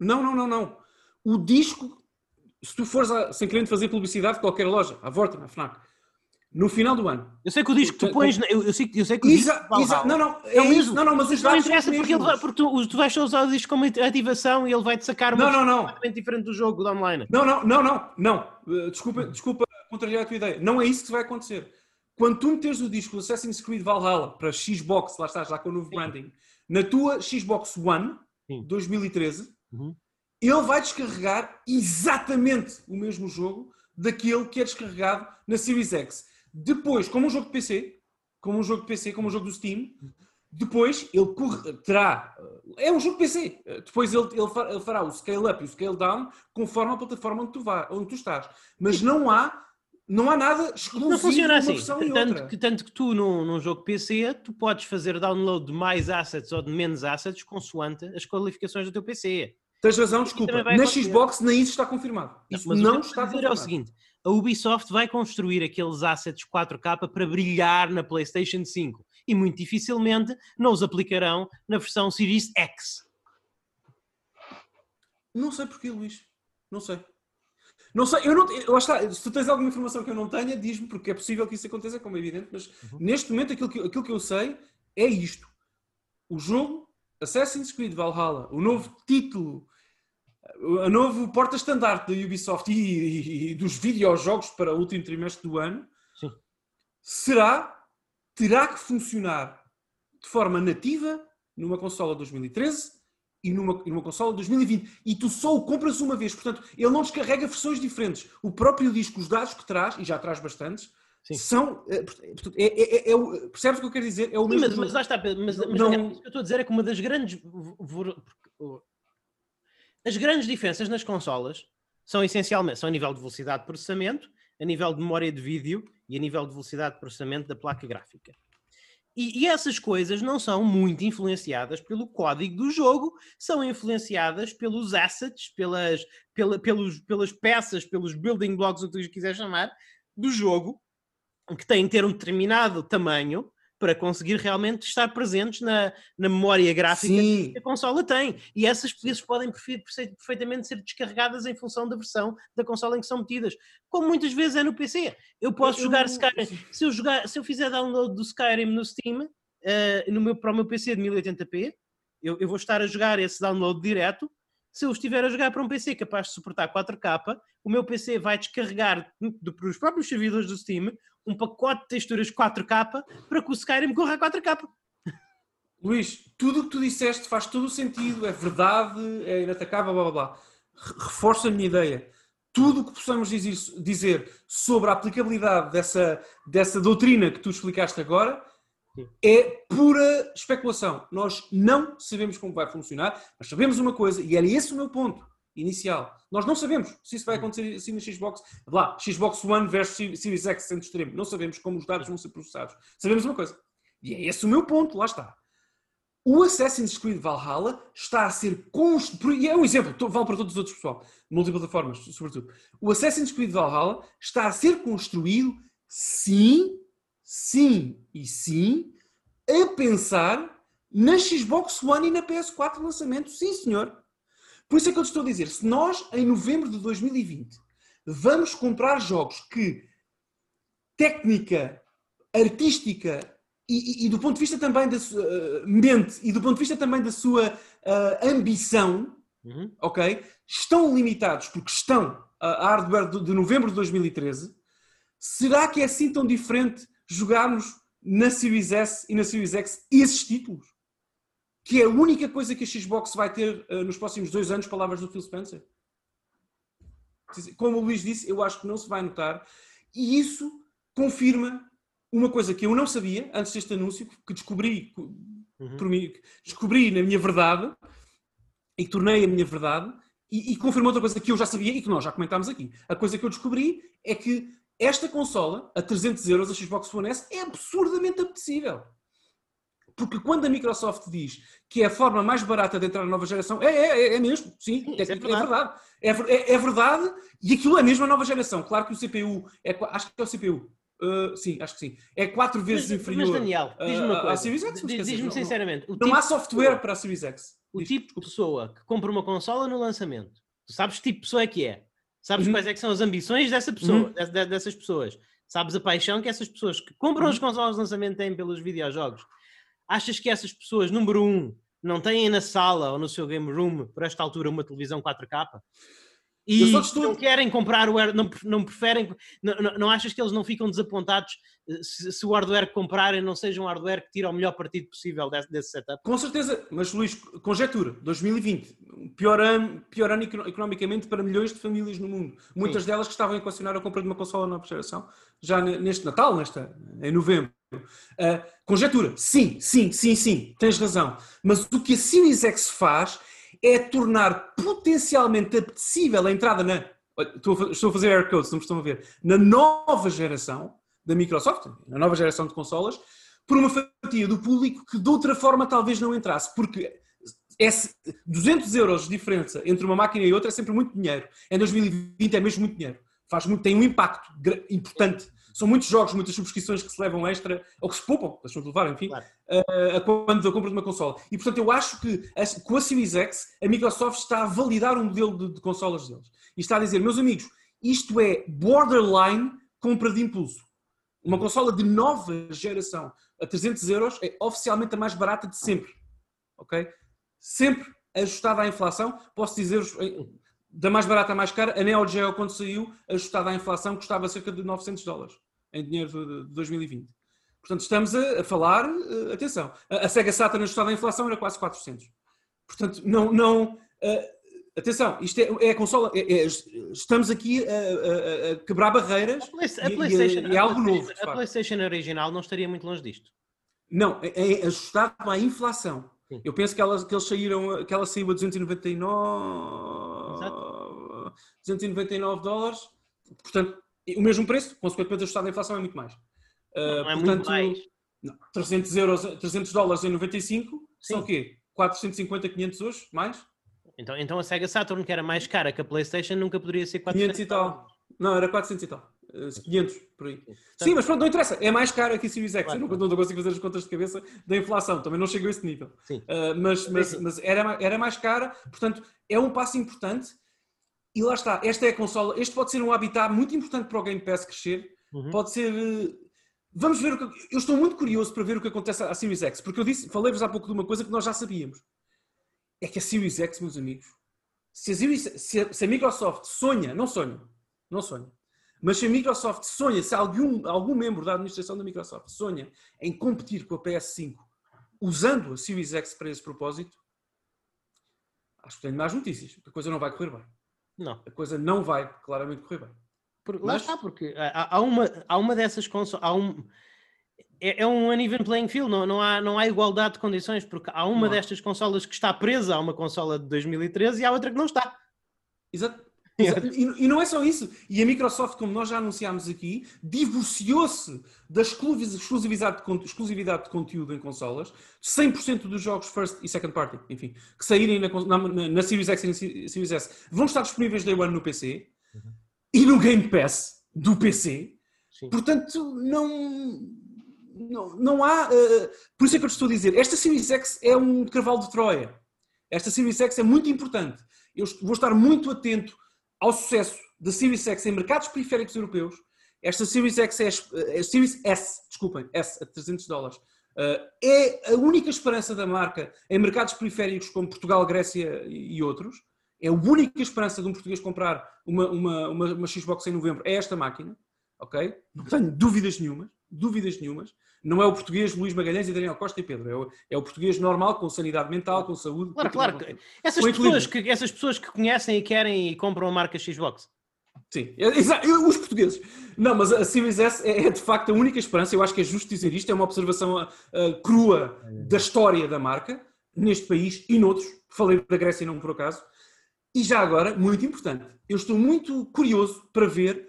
Não, não, não, não. O disco, se tu fores a, sem querer fazer publicidade de qualquer loja, à Vorta, na FNAC, no final do ano. Eu sei que o disco que tu pões. Eu, eu, sei, eu sei que o disco. Exa, não, não, é, é isso. Não, não, mas os dados. Não interessa porque, ele vai, porque tu, tu vais usar o disco como ativação e ele vai-te sacar uma não, não, não. completamente diferente do jogo do online. Não, não, não, não. não. Uh, desculpa, desculpa contrariar a tua ideia. Não é isso que vai acontecer. Quando tu meteres o disco Assassin's Creed Valhalla para Xbox, lá estás, já com o novo Sim. branding, na tua Xbox One Sim. 2013, uhum. ele vai descarregar exatamente o mesmo jogo daquele que é descarregado na Series X depois, como um jogo de PC, como um jogo de PC, como um jogo do Steam, depois ele terá. É um jogo de PC. Depois ele, ele fará o scale up e o scale down conforme a plataforma onde tu, vá, onde tu estás. Mas não há. Não há nada exclusivo não funciona assim. Tanto que, tanto que tu, num, num jogo PC, tu podes fazer download de mais assets ou de menos assets consoante as qualificações do teu PC. Tens razão, desculpa. Na Xbox nem isso está confirmado. Isso não, não está confirmado. É o seguinte: a Ubisoft vai construir aqueles assets 4K para brilhar na PlayStation 5 e muito dificilmente não os aplicarão na versão Series X. Não sei porquê, Luís. Não sei. Não sei, eu não. Lá está, se tu tens alguma informação que eu não tenha, diz-me, porque é possível que isso aconteça, como é evidente, mas uhum. neste momento aquilo que, aquilo que eu sei é isto. O jogo Assassin's Creed Valhalla, o novo título a novo porta-estandarte da Ubisoft e, e, e, dos videojogos para o último trimestre do ano Sim. será, terá que funcionar de forma nativa numa consola 2013 e numa, numa consola 2020. E tu só o compras uma vez. Portanto, ele não descarrega versões diferentes. O próprio disco, os dados que traz, e já traz bastantes, Sim. são. É, é, é, é, percebes o que eu quero dizer? É o mesmo. Mas, mas lá está. Mas, mas não... o que eu estou a dizer é que uma das grandes as grandes diferenças nas consolas são essencialmente são a nível de velocidade de processamento, a nível de memória de vídeo e a nível de velocidade de processamento da placa gráfica. E, e, essas coisas não são muito influenciadas pelo código do jogo, são influenciadas pelos assets, pelas, pela, pelos, pelas peças, pelos building blocks, o que tu quiser chamar, do jogo, que têm que ter um determinado tamanho para conseguir realmente estar presentes na, na memória gráfica Sim. que a consola tem. E essas peças podem perfe- perfe- perfeitamente ser descarregadas em função da versão da consola em que são metidas, como muitas vezes é no PC. Eu posso Eu- jogar Skyrim, se eu, jogar, se eu fizer download do Skyrim no Steam, eh, no meu, para o meu PC de 1080p, eu, eu vou estar a jogar esse download direto. Se eu estiver a jogar para um PC capaz de suportar 4K, o meu PC vai descarregar do- dos próprios servidores do Steam um pacote de texturas 4K para que o Skyrim corra a 4K. Luís, tudo o que tu disseste faz todo o sentido, é verdade, é inatacável, blá blá blá. Re- Reforço a minha ideia. Tudo o que possamos dizer, dizer sobre a aplicabilidade dessa, dessa doutrina que tu explicaste agora Sim. é pura especulação. Nós não sabemos como vai funcionar, mas sabemos uma coisa, e era esse o meu ponto inicial. Nós não sabemos se isso vai acontecer assim na Xbox. Lá, Xbox One versus Series X centro extremo. Não sabemos como os dados vão ser processados. Sabemos uma coisa. E é esse o meu ponto, lá está. O Assassin's Creed Valhalla está a ser construído. E é um exemplo, vale para todos os outros, pessoal. Multiplataformas, sobretudo. O Assassin's Creed Valhalla está a ser construído, sim, sim e sim, a pensar na Xbox One e na PS4 de lançamento. Sim, senhor. Por isso é que eu te estou a dizer: se nós, em novembro de 2020, vamos comprar jogos que técnica, artística e, e- e do ponto de vista também da sua uh, mente e do ponto de vista também da sua uh, ambição, Uhum. ok? Estão limitados porque estão a hardware de, de novembro de 2013. Será que é assim tão diferente jogarmos na Series S e na Series X esses títulos? Que é a única coisa que a Xbox vai ter uh, nos próximos dois anos, palavras do Phil Spencer. Como o Luís disse, eu acho que não se vai notar. E isso confirma uma coisa que eu não sabia antes deste anúncio, que descobri Uhum. por mim, descobri na minha verdade e tornei a minha verdade e, e confirmou outra coisa que eu já sabia e que nós já comentámos aqui. A coisa que eu descobri é que esta consola, a 300 euros, a Xbox One S, é absurdamente apetecível. Porque quando a Microsoft diz que é a forma mais barata de entrar na nova geração, é, é, é- é mesmo, sim, é é, verdade. É, é- é verdade e aquilo é mesmo a nova geração. Claro que o CPU, é, acho que é o CPU, uh, sim, acho que sim, é quatro vezes Mas, inferior. mas Daniel, diz-me a- uma coisa. Diz-me não- não- sinceramente, o Não tipo há software pessoa- para a Series X. o Diz, tipo de pessoa que compra uma consola no lançamento, tu sabes que tipo de pessoa é que é, sabes Uhum. quais é que são as ambições dessa pessoa, Uhum. de- de- dessas pessoas, sabes a paixão que essas pessoas que compram as Uhum. consolas de lançamento têm pelos videojogos. Achas que essas pessoas, número um, não têm na sala ou no seu game room, por esta altura, uma televisão 4K? Eu E estou- não querem comprar o hardware, não, não preferem, não, não, não achas que eles não ficam desapontados eh, se, se o hardware que comprarem não seja um hardware que tira o melhor partido possível desse, desse setup? Com certeza, mas Luís, conjetura, 2020, pior ano, pior ano econo- economicamente para milhões de famílias no mundo. Muitas delas que estavam a equacionar a compra de uma consola nova geração, já ne- neste Natal, nesta, em novembro. Ah, conjetura, sim, sim, sim, sim, tens razão. Mas o que a Series faz é tornar potencialmente apetecível a entrada na. Estou a, estou a fazer air quotes, não me estão a ver. Na nova geração da Microsoft, na nova geração de consolas, por uma fatia do público que de outra forma talvez não entrasse, porque é se- 200 euros de diferença entre uma máquina e outra é sempre muito dinheiro. Em 2020 é mesmo muito dinheiro. Faz muito, tem um impacto importante. São muitos jogos, muitas subscrições que se levam extra, ou que se poupam, deixam de levar, enfim, Claro. a, a quando a compra de uma consola. E portanto eu acho que a- com a Series X a Microsoft está a validar um modelo de, de consolas deles. E está a dizer, meus amigos, isto é borderline compra de impulso. Uma consola de nova geração a 300 euros é oficialmente a mais barata de sempre. Ok? Sempre ajustada à inflação. Posso dizer-vos, eh, da mais barata à mais cara, a Neo Geo, quando saiu, ajustada à inflação, custava cerca de 900 dólares em dinheiro de, de 2020. Portanto, estamos a, a falar, eh, atenção, a, a Sega Saturn ajustada à inflação era quase 400. Portanto, não, não, eh, atenção, isto é, é a consola, é- é- estamos aqui a, a- quebrar barreiras A, e- PlayStation, é algo novo, a. PlayStation original não estaria muito longe disto. Não, é, é ajustado à inflação. Sim. Eu penso que, elas, que eles saíram, que ela saiu a 299, 299 dólares. Portanto, o mesmo preço, consequentemente ajustado à inflação é muito mais. Uh, Não é portanto, muito mais. não, 300, euros, 300 dólares em 95 são Sim. o quê? 450, 500 hoje? Mais? Então, então a Sega Saturn, que era mais cara que a PlayStation, nunca poderia ser 400 500 e tal. Não, era 400 e tal. Uh, 500 por aí. Sim, mas pronto, não interessa. É mais cara que a Series X. Claro. Eu não, não consigo fazer as contas de cabeça da inflação. Também não chego a esse nível. Uh, mas mas, mas era, era mais cara. Portanto, é um passo importante. E lá está. Esta é a consola. Este pode ser um habitat muito importante para o Game Pass crescer. Uhum. Pode ser. Uh, vamos ver o que. Eu estou muito curioso para ver o que acontece à Series X. Porque eu disse, falei-vos há pouco de uma coisa que nós já sabíamos. É que a Series X, meus amigos, se a, Series, se a, se a Microsoft sonha, não sonha, não sonha, mas se a Microsoft sonha, se algum, algum membro da administração da Microsoft sonha em competir com a PS5 usando a Series X para esse propósito, acho que tenho mais notícias. A coisa não vai correr bem. Não. A coisa não vai claramente correr bem. Por, lá está, porque há, há, uma, há uma dessas consolas. Um, é, é, um uneven playing field, não, não, há, não há igualdade de condições, porque há uma não. destas consolas que está presa a uma consola de 2013 e há outra que não está. Exato. E, e, não é só isso. E a Microsoft, como nós já anunciámos aqui, divorciou-se da exclusividade de, exclusividade de conteúdo em consolas. 100% dos jogos first e second party, enfim, que saírem na, na, na Series X e na Series S vão estar disponíveis day one no PC uhum. e no Game Pass do PC. Sim. Portanto, não, não, não há. Uh, por isso é que eu te estou a dizer: esta Series X é um cavalo de Troia. Esta Series X é muito importante. Eu vou estar muito atento ao sucesso da Series X em mercados periféricos europeus, esta Series X é, a Series S, desculpem, S a 300 dólares, uh, é a única esperança da marca em mercados periféricos como Portugal, Grécia e outros. É a única esperança de um português comprar uma, uma, uma, uma Xbox em novembro. É esta máquina, ok? Não tenho dúvidas nenhumas, dúvidas nenhumas. Não é o português Luís Magalhães e Daniel Costa e Pedro. É o, é o português normal, com sanidade mental, com saúde. Claro, claro. Com, essas, com pessoas que, essas pessoas que conhecem e querem e compram a marca Xbox. Sim, é, os portugueses. Não, mas a Series S é, é, de facto a única esperança. Eu acho que é justo dizer isto. É uma observação uh, crua da história da marca, neste país e noutros. Falei da Grécia não por acaso. E já agora, muito importante, eu estou muito curioso para ver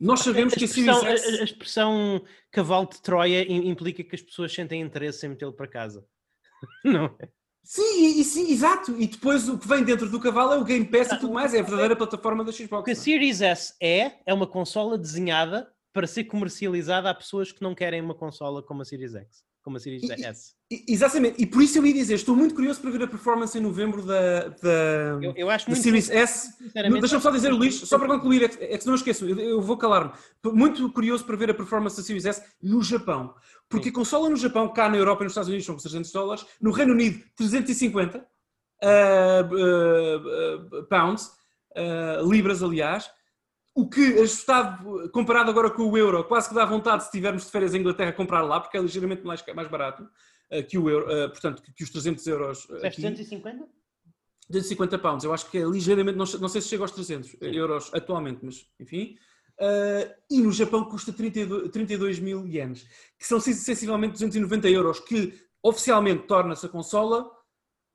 nós sabemos a que a Series X... A, a expressão cavalo de Troia implica que as pessoas sentem interesse em metê-lo para casa. [LAUGHS] Não é? Sim, e, sim, exato. E depois o que vem dentro do cavalo é o Game Pass e tudo mais. É a verdadeira plataforma da Xbox. O que a Series S é, é uma consola desenhada para ser comercializada a pessoas que não querem uma consola como a Series X como a Series e, S. exatamente, e por isso eu ia dizer, estou muito curioso para ver a performance em novembro da, da, eu, eu acho da muito Series S. Deixa-me só dizer, Luís, só para concluir, é que, é que não esqueço, eu, eu vou calar-me. Muito curioso para ver a performance da Series S no Japão. Porque Sim. a consola no Japão, cá na Europa e nos Estados Unidos são 300 dólares, no Reino Unido 350 uh, uh, uh, pounds, uh, libras aliás, o que, ajustado, comparado agora com o euro, quase que dá vontade, se estivermos de férias em Inglaterra, comprar lá, porque é ligeiramente mais, mais barato uh, que o euro, uh, portanto, que, que, os 300 euros. Uh, 250? 250 pounds, eu acho que é ligeiramente, não, não sei se chega aos 300 Sim. euros atualmente, mas enfim. Uh, e no Japão custa 32, 32 mil ienes, que são sensivelmente 290 euros, que oficialmente torna-se a consola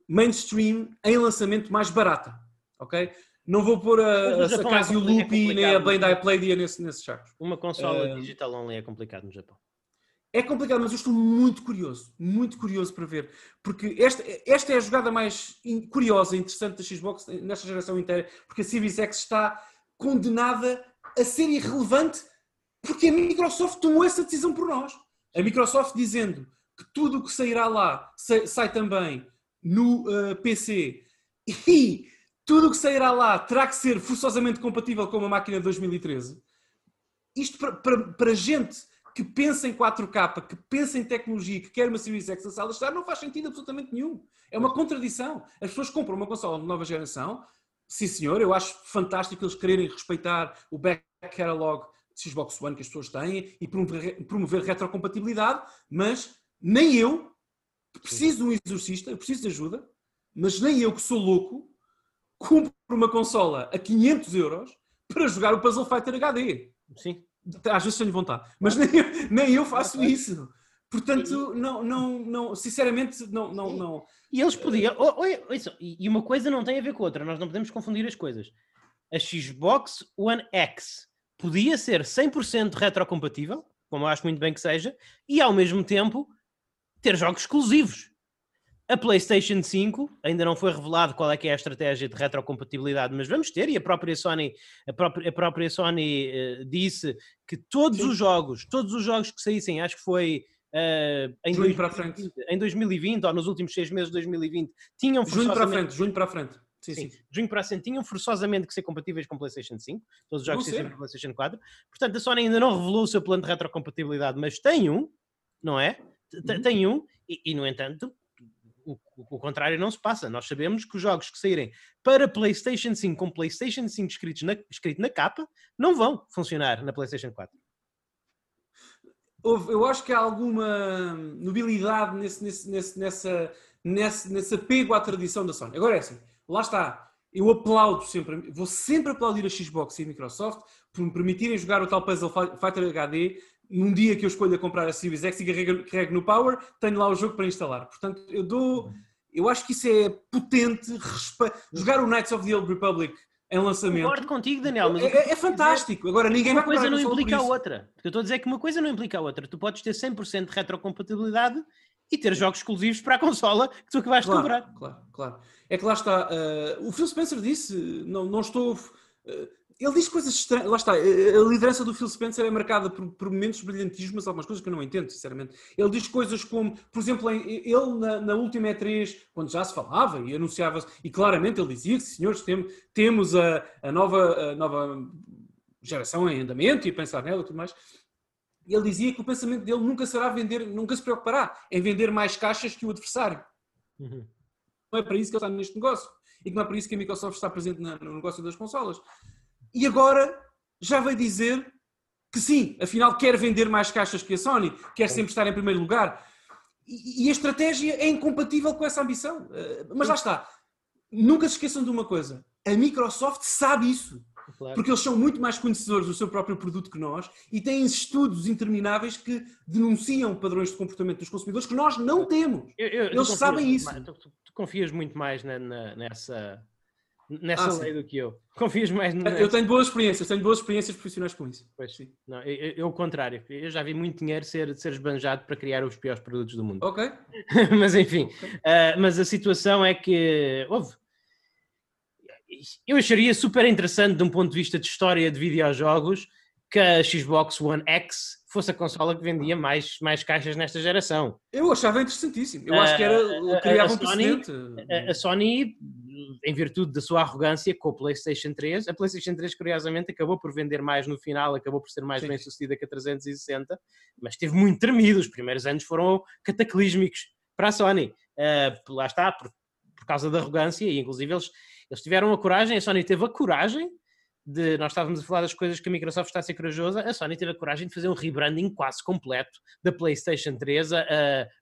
mainstream em lançamento mais barata. Ok? Não vou pôr a, a Sakai e o Loopy nem a Bandai Playdia nesse, nesses sacos. Uma consola uh, digital only é complicado no Japão. É complicado, mas eu estou muito curioso, muito curioso para ver, porque esta, esta é a jogada mais curiosa e interessante da Xbox nesta geração inteira, porque a Series X está condenada a ser irrelevante porque a Microsoft tomou essa decisão por nós. A Microsoft dizendo que tudo o que sairá lá sai, sai também no uh, eh, PC e tudo o que sairá lá terá que ser forçosamente compatível com uma máquina de 2013. Isto para, para, para gente que pensa em 4K, que pensa em tecnologia, que quer uma Series X na sala de estar, não faz sentido absolutamente nenhum. É uma contradição. As pessoas compram uma consola de nova geração. Sim, senhor, eu acho fantástico eles quererem respeitar o back catalog de Xbox One que as pessoas têm e promover, promover retrocompatibilidade, mas nem eu, preciso de um exorcista, eu preciso de ajuda, mas nem eu que sou louco, compro uma consola a 500 euros para jogar o Puzzle Fighter HD. Sim. Às vezes tenho vontade, mas nem, nem eu faço isso. Portanto, não, não, não, sinceramente, não, não, não. E eles podiam. Oh, oh, oh, e uma coisa não tem a ver com outra, nós não podemos confundir as coisas. A Xbox One X podia ser 100% retrocompatível, como eu acho muito bem que seja, e ao mesmo tempo ter jogos exclusivos. A PlayStation 5 ainda não foi revelado qual é que é a estratégia de retrocompatibilidade, mas vamos ter, e a própria Sony, a própria, a própria Sony uh, disse que todos Sim. os jogos, todos os jogos que saíssem, acho que foi uh, em, 2020, em 2020 ou nos últimos seis meses de 2020, tinham Junho para a frente, junho para a frente. Sim, sim. sim. Junho para a frente tinham forçosamente que ser compatíveis com PlayStation 5, todos os jogos que saíram para PlayStation 4. Portanto, a Sony ainda não revelou o seu plano de retrocompatibilidade, mas tem um, não é? Uhum. Tem um, e, e no entanto, o, o, contrário não se passa. Nós sabemos que os jogos que saírem para PlayStation 5 com PlayStation 5 escritos na, escrito na capa não vão funcionar na PlayStation 4. Eu acho que há alguma nobilidade nesse, nesse, nesse, nessa, nesse, nesse apego à tradição da Sony. Agora é assim, lá está. Eu aplaudo sempre, vou sempre aplaudir a Xbox e a Microsoft por me permitirem jogar o tal Puzzle Fighter HD num dia que eu escolha comprar a Series X e carrego, no Power, tenho lá o jogo para instalar. Portanto, eu dou. Eu acho que isso é potente. Respe... Jogar o Knights of the Old Republic em lançamento. Concordo contigo, Daniel. Mas é, é fantástico. Agora, ninguém uma coisa não implica a outra. Eu estou a dizer que uma coisa não implica a outra. Tu podes ter 100% de retrocompatibilidade e ter jogos exclusivos para a consola que tu acabaste claro, de comprar. Claro, claro. É que lá está. Uh, o Phil Spencer disse: não, não estou. Uh, ele diz coisas estranhas. Lá está, a liderança do Phil Spencer é marcada por, por momentos brilhantismo, mas algumas coisas que eu não entendo, sinceramente. Ele diz coisas como, por exemplo, ele na, na última E3, quando já se falava e anunciava-se, e claramente ele dizia que, senhores, tem, temos a, a, nova, a nova geração em andamento e pensar nela e tudo mais. Ele dizia que o pensamento dele nunca será vender, nunca se preocupará em vender mais caixas que o adversário. Uhum. Não é para isso que ele está neste negócio. E que não é para isso que a Microsoft está presente no negócio das consolas e agora já veio dizer que sim, afinal quer vender mais caixas que a Sony, quer sempre estar em primeiro lugar. E, a estratégia é incompatível com essa ambição. Eh, mas lá está. Nunca se esqueçam de uma coisa: a Microsoft sabe isso. Claro. Porque eles são muito mais conhecedores do seu próprio produto que nós e têm estudos intermináveis que denunciam padrões de comportamento dos consumidores que nós não temos. Eu, eu, eles sabem isso. tu, tu, confias muito mais na, na, nessa nessa ah, lei do que eu. [LAUGHS] Confias mais no. Eu tenho boas experiências, tenho boas experiências profissionais com isso. Pois sim. Não, eu, eu, o contrário. Eu já vi muito dinheiro ser, ser esbanjado para criar os piores produtos do mundo. Ok. [LAUGHS] mas enfim, okay. uh, mas a situação é que houve. Eu acharia super interessante de um ponto de vista de história de videojogos que a Xbox One X fosse a consola que vendia mais, mais caixas nesta geração. Eu achava interessantíssimo. Eu acho que era, ah, criava um precedente. A, a Sony em virtude da sua arrogância com a PlayStation 3. A PlayStation 3, curiosamente, acabou por vender mais no final, acabou por ser mais Sim. bem sucedida que a 360, mas esteve muito tremido. Os primeiros anos foram cataclísmicos para a Sony. Uh, lá está, por, por causa da arrogância, e inclusive eles, eles tiveram a coragem, a Sony teve a coragem de, nós estávamos a falar das coisas que a Microsoft está a ser corajosa, a Sony teve a coragem de fazer um rebranding quase completo da PlayStation 3 a,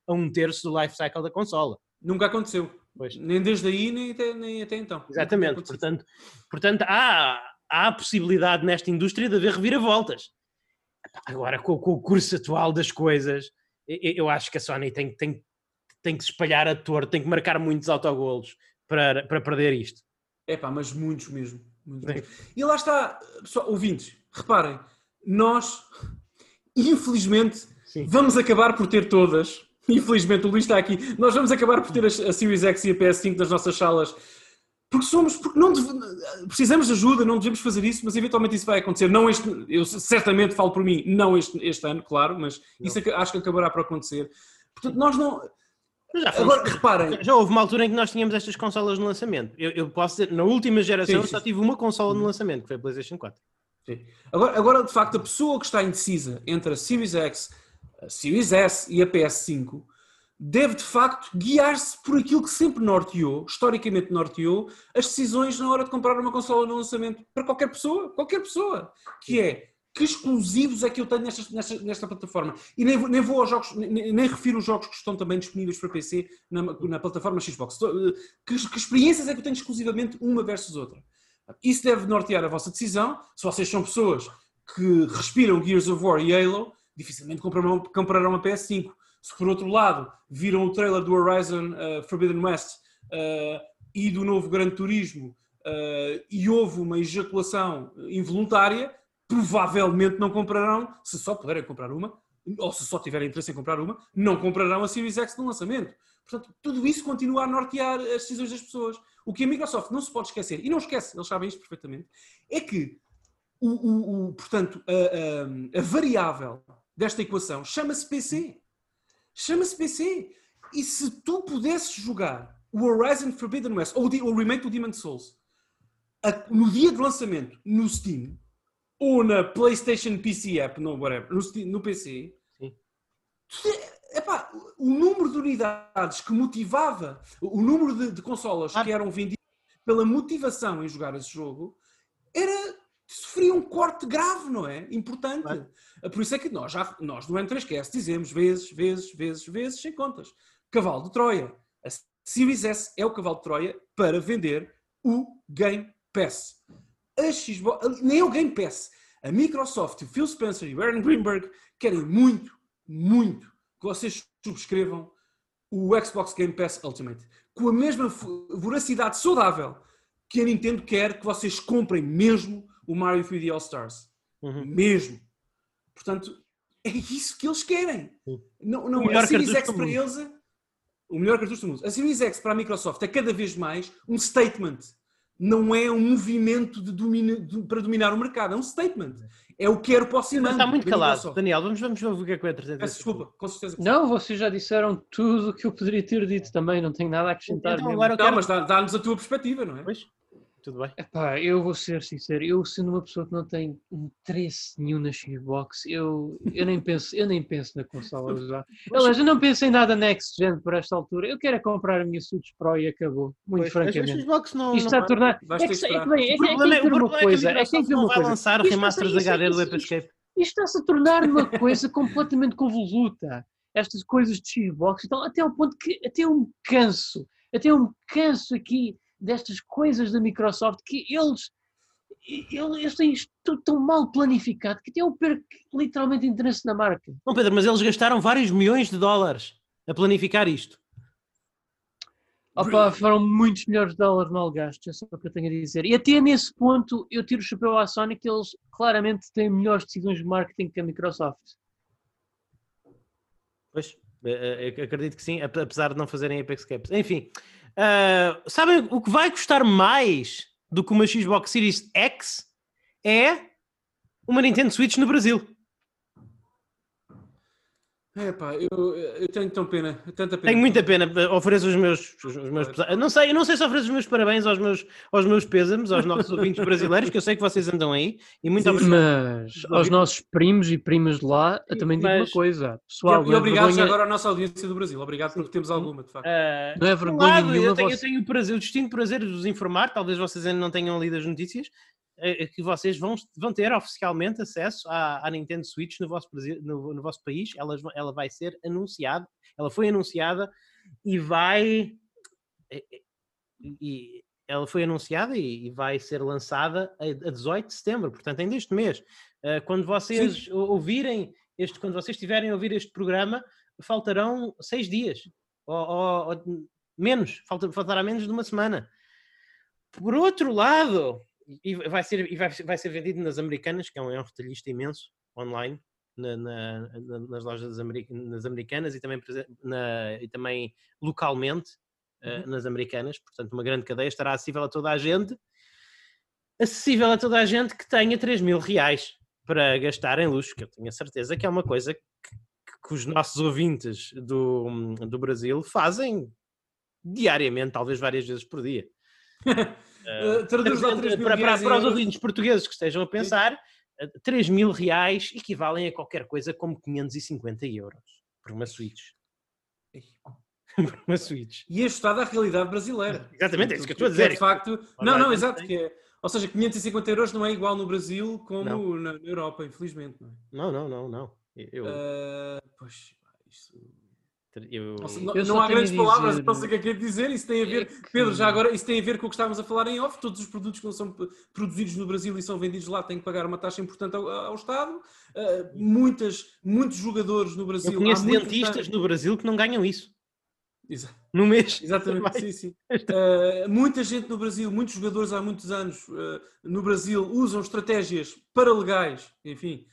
a um terço do life cycle da consola. Nunca aconteceu. Pois. Nem desde aí, nem até, nem até então. Exatamente. Portanto, portanto há, há a possibilidade nesta indústria de haver reviravoltas. Agora, com, com o curso atual das coisas, eu, eu, acho que a Sony tem, tem, tem que se espalhar a torre, tem que marcar muitos autogolos para, para perder isto. É pá, mas muitos mesmo. Muitos mesmo. E lá está, pessoal, ouvintes, reparem, nós, infelizmente, Sim. vamos acabar por ter todas Infelizmente o Luís está aqui. Nós vamos acabar por ter a, Series X e a PS5 nas nossas salas porque somos, porque não deve, precisamos de ajuda, não devemos fazer isso, mas eventualmente isso vai acontecer. Não este, eu certamente falo por mim, não este, este ano, claro, mas não. isso acho que acabará por acontecer. Portanto, nós não. Já Agora, reparem. Já houve uma altura em que nós tínhamos estas consolas no lançamento. Eu, eu posso dizer, na última geração sim, sim. só tive uma consola no lançamento, que foi a PlayStation 4. Sim. Agora, agora, de facto, a pessoa que está indecisa entre a Series X a Series S e a PS5, deve de facto guiar-se por aquilo que sempre norteou, historicamente norteou, as decisões na hora de comprar uma consola no lançamento para qualquer pessoa, qualquer pessoa, que é que exclusivos é que eu tenho nesta, nesta, nesta plataforma? E nem, nem vou aos jogos, nem, nem, refiro os jogos que estão também disponíveis para PC na, na plataforma Xbox. Eh, que, que, experiências é que eu tenho exclusivamente uma versus outra? Isso deve nortear a vossa decisão. Se vocês são pessoas que respiram Gears of War e Halo, dificilmente comprarão, comprarão uma PS5. Se por outro lado viram o trailer do Horizon uh, Forbidden West uh, e do novo Gran Turismo uh, e houve uma ejaculação involuntária, provavelmente não comprarão, se só puderem comprar uma, ou se só tiverem interesse em comprar uma, não comprarão a Series X no lançamento. Portanto, tudo isso continua a nortear as decisões das pessoas. O que a Microsoft não se pode esquecer, e não esquece, eles sabem isto perfeitamente, é que, o, o- o- portanto, a, a- a variável desta equação chama-se PC. Chama-se PC. E se tu pudesses jogar o Horizon Forbidden West ou o, remake do Demon's Souls no dia de lançamento no Steam ou na PlayStation PC App, no, whatever, no, Steam- no PC, Sim. epá, o número de unidades que motivava, o número de, de consolas Ah. que eram vendidas pela motivação em jogar esse jogo era sofria um corte grave, não é? Importante. Claro. Por isso é que nós, já, nós no N3Cast dizemos vezes, vezes, vezes, vezes, sem contas. Cavalo de Troia. A Series S é o cavalo de Troia para vender o Game Pass. A Xbox, nem é o Game Pass. A Microsoft, o Phil Spencer e o Aaron Greenberg querem muito, muito que vocês subscrevam o Xbox Game Pass Ultimate. Com a mesma voracidade saudável que a Nintendo quer que vocês comprem mesmo o Mario 3D All Stars. Uhum. Mesmo. Portanto, é isso que eles querem. Sim. Não, não, O melhor a Series X para mundo. eles é o melhor cartucho do mundo. A Series X para a Microsoft é cada vez mais um statement. Não é um movimento de domina- de- para dominar o mercado. É um statement. É o quero para o está muito calado. Daniel, vamos, vamos ver o que é que o E3 Peço desculpa, com certeza. que sim. Não, vocês já disseram tudo o que eu poderia ter dito também, não tenho nada a acrescentar. Então mesmo. agora eu Não, quero... mas dá- dá-nos a tua perspectiva, não é? Pois, tudo bem. Epá, eu vou ser sincero, eu sendo uma pessoa que não tem interesse nenhum na Xbox, eu, eu, nem, penso, eu nem penso na consola já. [LAUGHS] Aliás, eu não penso em nada next gen por esta altura. Eu quero é comprar a minha Switch Pro e acabou. Muito Pois, a francamente. Xbox não... Isto não está a tornar. É que, é que, esperar. bem, é O é que problema, é, que o ver uma problema é que coisa. É que não vai coisa. lançar remasters está- isto- HD do Escape. Isto está-se a tornar uma coisa completamente convoluta. Estas coisas de Xbox, então, até ao ponto que até eu me canso, até eu me canso aqui destas coisas da Microsoft que eles, eles, têm isto tudo tão mal planificado que até eu perco literalmente interesse na marca. Não, Pedro, mas eles gastaram vários milhões de dólares a planificar isto. Opa, foram muitos milhões de dólares mal gastos, é só o que eu tenho a dizer. E até nesse ponto eu tiro o chapéu à Sony que eles claramente têm melhores decisões de marketing que a Microsoft. Pois, eh, eh, acredito que sim, ap- apesar de não fazerem Apex Caps. Enfim, ah, sabem o que vai custar mais do que uma Xbox Series X? É uma Nintendo Switch no Brasil. É pá, eu, eu tenho tão pena, tanta pena. Tenho muita pena, ofereço os meus, os, os meus pesa- não sei, eu não sei se ofereço os meus parabéns aos meus, aos meus pêsames, aos nossos ouvintes brasileiros, que eu sei que vocês andam aí, e muito Sim, obrigado. Mas aos nossos primos e primas de lá, eu também digo uma Mas- coisa. E, Pessoal, e é obrigado vergonha- agora à nossa audiência do Brasil. Obrigado porque temos alguma, de facto. Ah, Não é vergonha lado, nenhuma eu tenho, eu você- tenho o, prazer, o distinto prazer de vos informar, talvez vocês ainda não tenham lido as notícias, que vocês vão, vão ter oficialmente acesso à, à Nintendo Switch no vosso, no, no vosso país. Vão- ela vai ser anunciada, ela foi anunciada e vai. e- e- ela foi anunciada e, e vai ser lançada a, a 18 de setembro, portanto, ainda este mês. Eh, quando vocês ou- ouvirem este, quando vocês estiverem a ouvir este programa, faltarão seis dias ou, ou- ou menos, falta, faltará menos de uma semana. Por outro lado, e vai ser, e vai, vai ser vendido nas Americanas, que é um, é um retalhista imenso online, na- na- na- nas lojas nas americanas e também, na- e também localmente eh, nas americanas, portanto, uma grande cadeia estará acessível a toda a gente, acessível a toda a gente que tenha 3 mil reais para gastar em luxo, que eu tenho a certeza que é uma coisa que, que os nossos ouvintes do, do Brasil fazem diariamente, talvez várias vezes por dia. [LAUGHS] Uh, traduz lá 3 mil para, para, reais para os ouvintes portugueses que estejam a pensar, eh, 3 mil reais equivalem a qualquer coisa como 550 euros por uma Switch. [LAUGHS] por uma Switch. E ajustado à realidade brasileira. [LAUGHS] Exatamente, é isso que eu estou a Que dizer. de facto. Não, não, exato. Que é, ou seja, 550 euros não é igual no Brasil como Não. na Europa, infelizmente. Não, é? Não, não, não, não. Eu, Uh, pois, isto- eu- Não, sei- não- não há grandes palavras, dizer- sei o que é que é dizer. Isso tem a ver, É que- Pedro, já agora, isso tem a ver com o que estávamos a falar em off. Todos os produtos que não são produzidos no Brasil e são vendidos lá têm que pagar uma taxa importante ao, ao Estado. Uh, muitas, muitos jogadores no Brasil. eu conheço dentistas no Brasil que não ganham isso. Exato. No mês. Exatamente, sim, sim. Uh, muita gente no Brasil, muitos jogadores há muitos anos uh, no Brasil usam estratégias paralegais, enfim,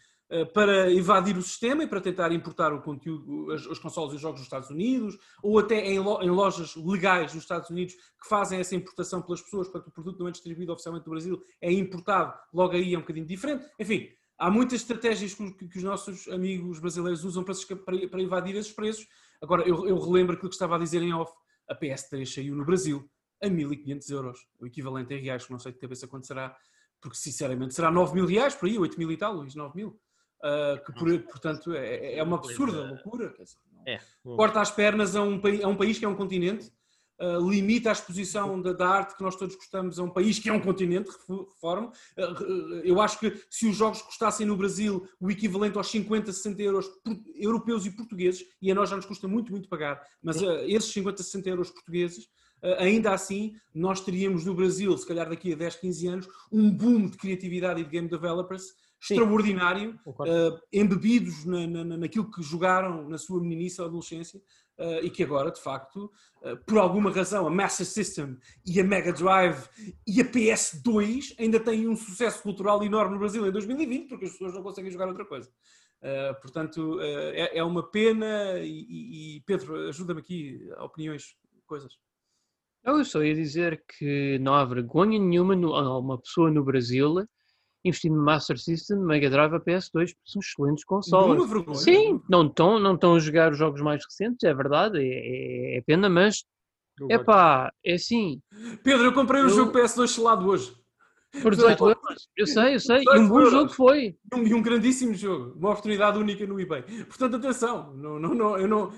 para invadir o sistema e para tentar importar o conteúdo, as, os consoles e os jogos dos Estados Unidos, ou até em, lo, em, lojas legais dos Estados Unidos que fazem essa importação pelas pessoas, portanto o produto não é distribuído oficialmente no Brasil, é importado, logo aí é um bocadinho diferente. Enfim, há muitas estratégias que, que os nossos amigos brasileiros usam para, para, para invadir esses preços. Agora, eu, eu relembro aquilo que estava a dizer em off, a PS3 saiu no Brasil a 1500 euros, o equivalente em reais, que não sei de cabeça quanto será, porque sinceramente será 9 mil reais por aí, 8 mil e tal, Luís, 9 mil. Uh, que por, portanto é, é uma absurda loucura. É, corta as pernas a um, a um país que é um continente, uh, limita a exposição da, da, arte que nós todos gostamos a um país que é um continente, reforma. Uh, eu acho que se os jogos custassem no Brasil o equivalente aos 50, 60 euros por, europeus e portugueses, e a nós já nos custa muito, muito pagar, mas esses 50, 60 euros portugueses ainda assim, nós teríamos no Brasil, se calhar daqui a 10, 15 anos, um boom de criatividade e de game developers Sim. extraordinário, uh, embebidos na, na, naquilo que jogaram na sua meninice ou adolescência uh, e que agora, de facto, uh, por alguma razão, a Master System e a Mega Drive e a PS2 ainda têm um sucesso cultural enorme no Brasil em 2020 porque as pessoas não conseguem jogar outra coisa. portanto, é, é, uma pena e, e Pedro, ajuda-me aqui, opiniões, coisas. Eu só ia dizer que não há vergonha nenhuma a uma pessoa no Brasil investir no Master System, Mega Drive, a PS2, são excelentes consoles. Vergonha, Sim, não estão não estão a jogar os jogos mais recentes, é verdade, é, é pena, mas é pá, é assim. Pedro, eu comprei um eu... jogo PS2 selado hoje. Por 18 euros, eu sei, eu sei, e um bom euros. jogo foi. E um, um, grandíssimo jogo, uma oportunidade única no eBay. Portanto, atenção, não, não, não, eu não,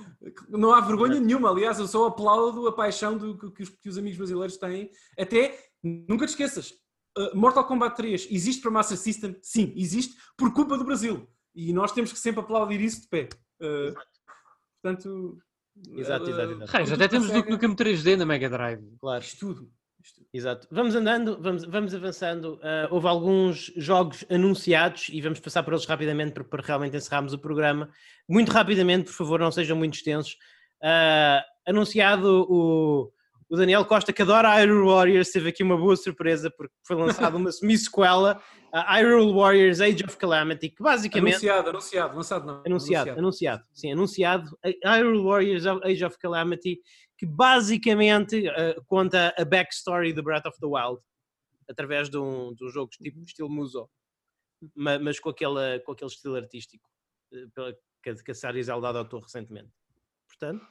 não há vergonha nenhuma. Aliás, eu só aplaudo a paixão do, que, os, que os amigos brasileiros têm. Até, nunca te esqueças, uh, Mortal Kombat 3 existe para Master System? Sim, existe por culpa do Brasil. E nós temos que sempre aplaudir isso de pé. Uh, portanto. Exato, exato, exato. Reis, até temos Duke Nukem 3D na Mega Drive. Claro. Isto tudo. Exato. Vamos andando, vamos, vamos avançando. Uh, houve alguns jogos anunciados e vamos passar por eles rapidamente para, para realmente encerrarmos o programa. Muito rapidamente, por favor, não sejam muito extensos. Uh, anunciado o o Daniel Costa, que adora Hyrule Warriors, teve aqui uma boa surpresa porque foi lançada uma [LAUGHS] semi-sequela, a Hyrule Warriors Age of Calamity, que basicamente... Anunciado, anunciado, lançado não. Anunciado, anunciado, anunciado sim, anunciado. Hyrule Warriors Age of Calamity, que basicamente uh, conta a backstory de Breath of the Wild, através de um, de um jogo tipo estilo Muso, mas, mas com, aquele, com aquele estilo artístico uh, que, a Sari Zelda adotou recentemente. Portanto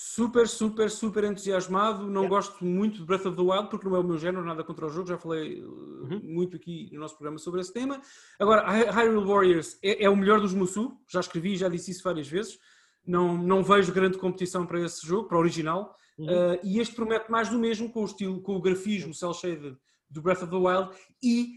super, super, super entusiasmado. Não yeah. gosto muito de Breath of the Wild porque não é o meu género, nada contra o jogo. Já falei uh, uhum. muito aqui no nosso programa sobre esse tema. Agora, Hyrule Warriors é, é, o melhor dos Musu. Já escrevi, já disse isso várias vezes. Não, não vejo grande competição para esse jogo, para o original. Uhum. Uh, e este promete mais do mesmo com o estilo, com o grafismo cel shaded do Breath of the Wild e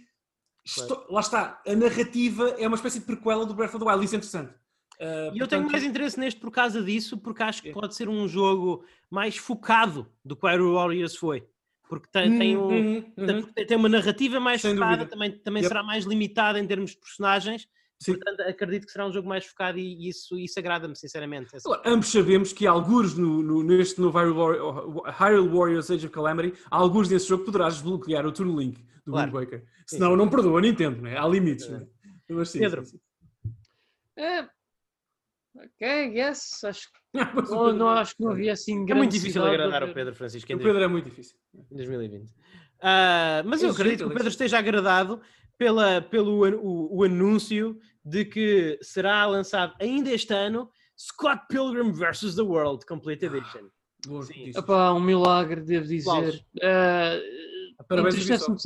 claro. lá está, a narrativa é uma espécie de prequela do Breath of the Wild, isso é interessante. Uh, e eu tenho mais interesse neste por causa disso, porque acho que pode ser um jogo mais focado do que o Warriors foi. Porque tem, tem, um, uhum, uhum. tem uma narrativa mais Sem focada, dúvida. também, também yep. será mais limitada em termos de personagens. Sim. Portanto, acredito que será um jogo mais focado e isso, isso agrada-me, sinceramente. Ambos sabemos que alguns no, no, neste novo Hyrule Warriors Age of Calamity, alguns desse jogo poderás desbloquear o Tour Link do claro. Wind Waker. Senão sim. não perdoa a Nintendo, né? há limites. É. Né? Mas, sim, Pedro, sim, é, Ok, yes, acho que [LAUGHS] não, não, acho que não havia assim É muito difícil agradar ao Pedro Francisco. O Pedro é muito difícil. Em 2020. Uh, mas eu acredito que o Pedro esteja agradado pela, pelo o, o, anúncio de que será lançado ainda este ano Scott Pilgrim vs. The World Complete Edition. Ah, Epá, um milagre, devo dizer. Uh, Parabéns, entristece-me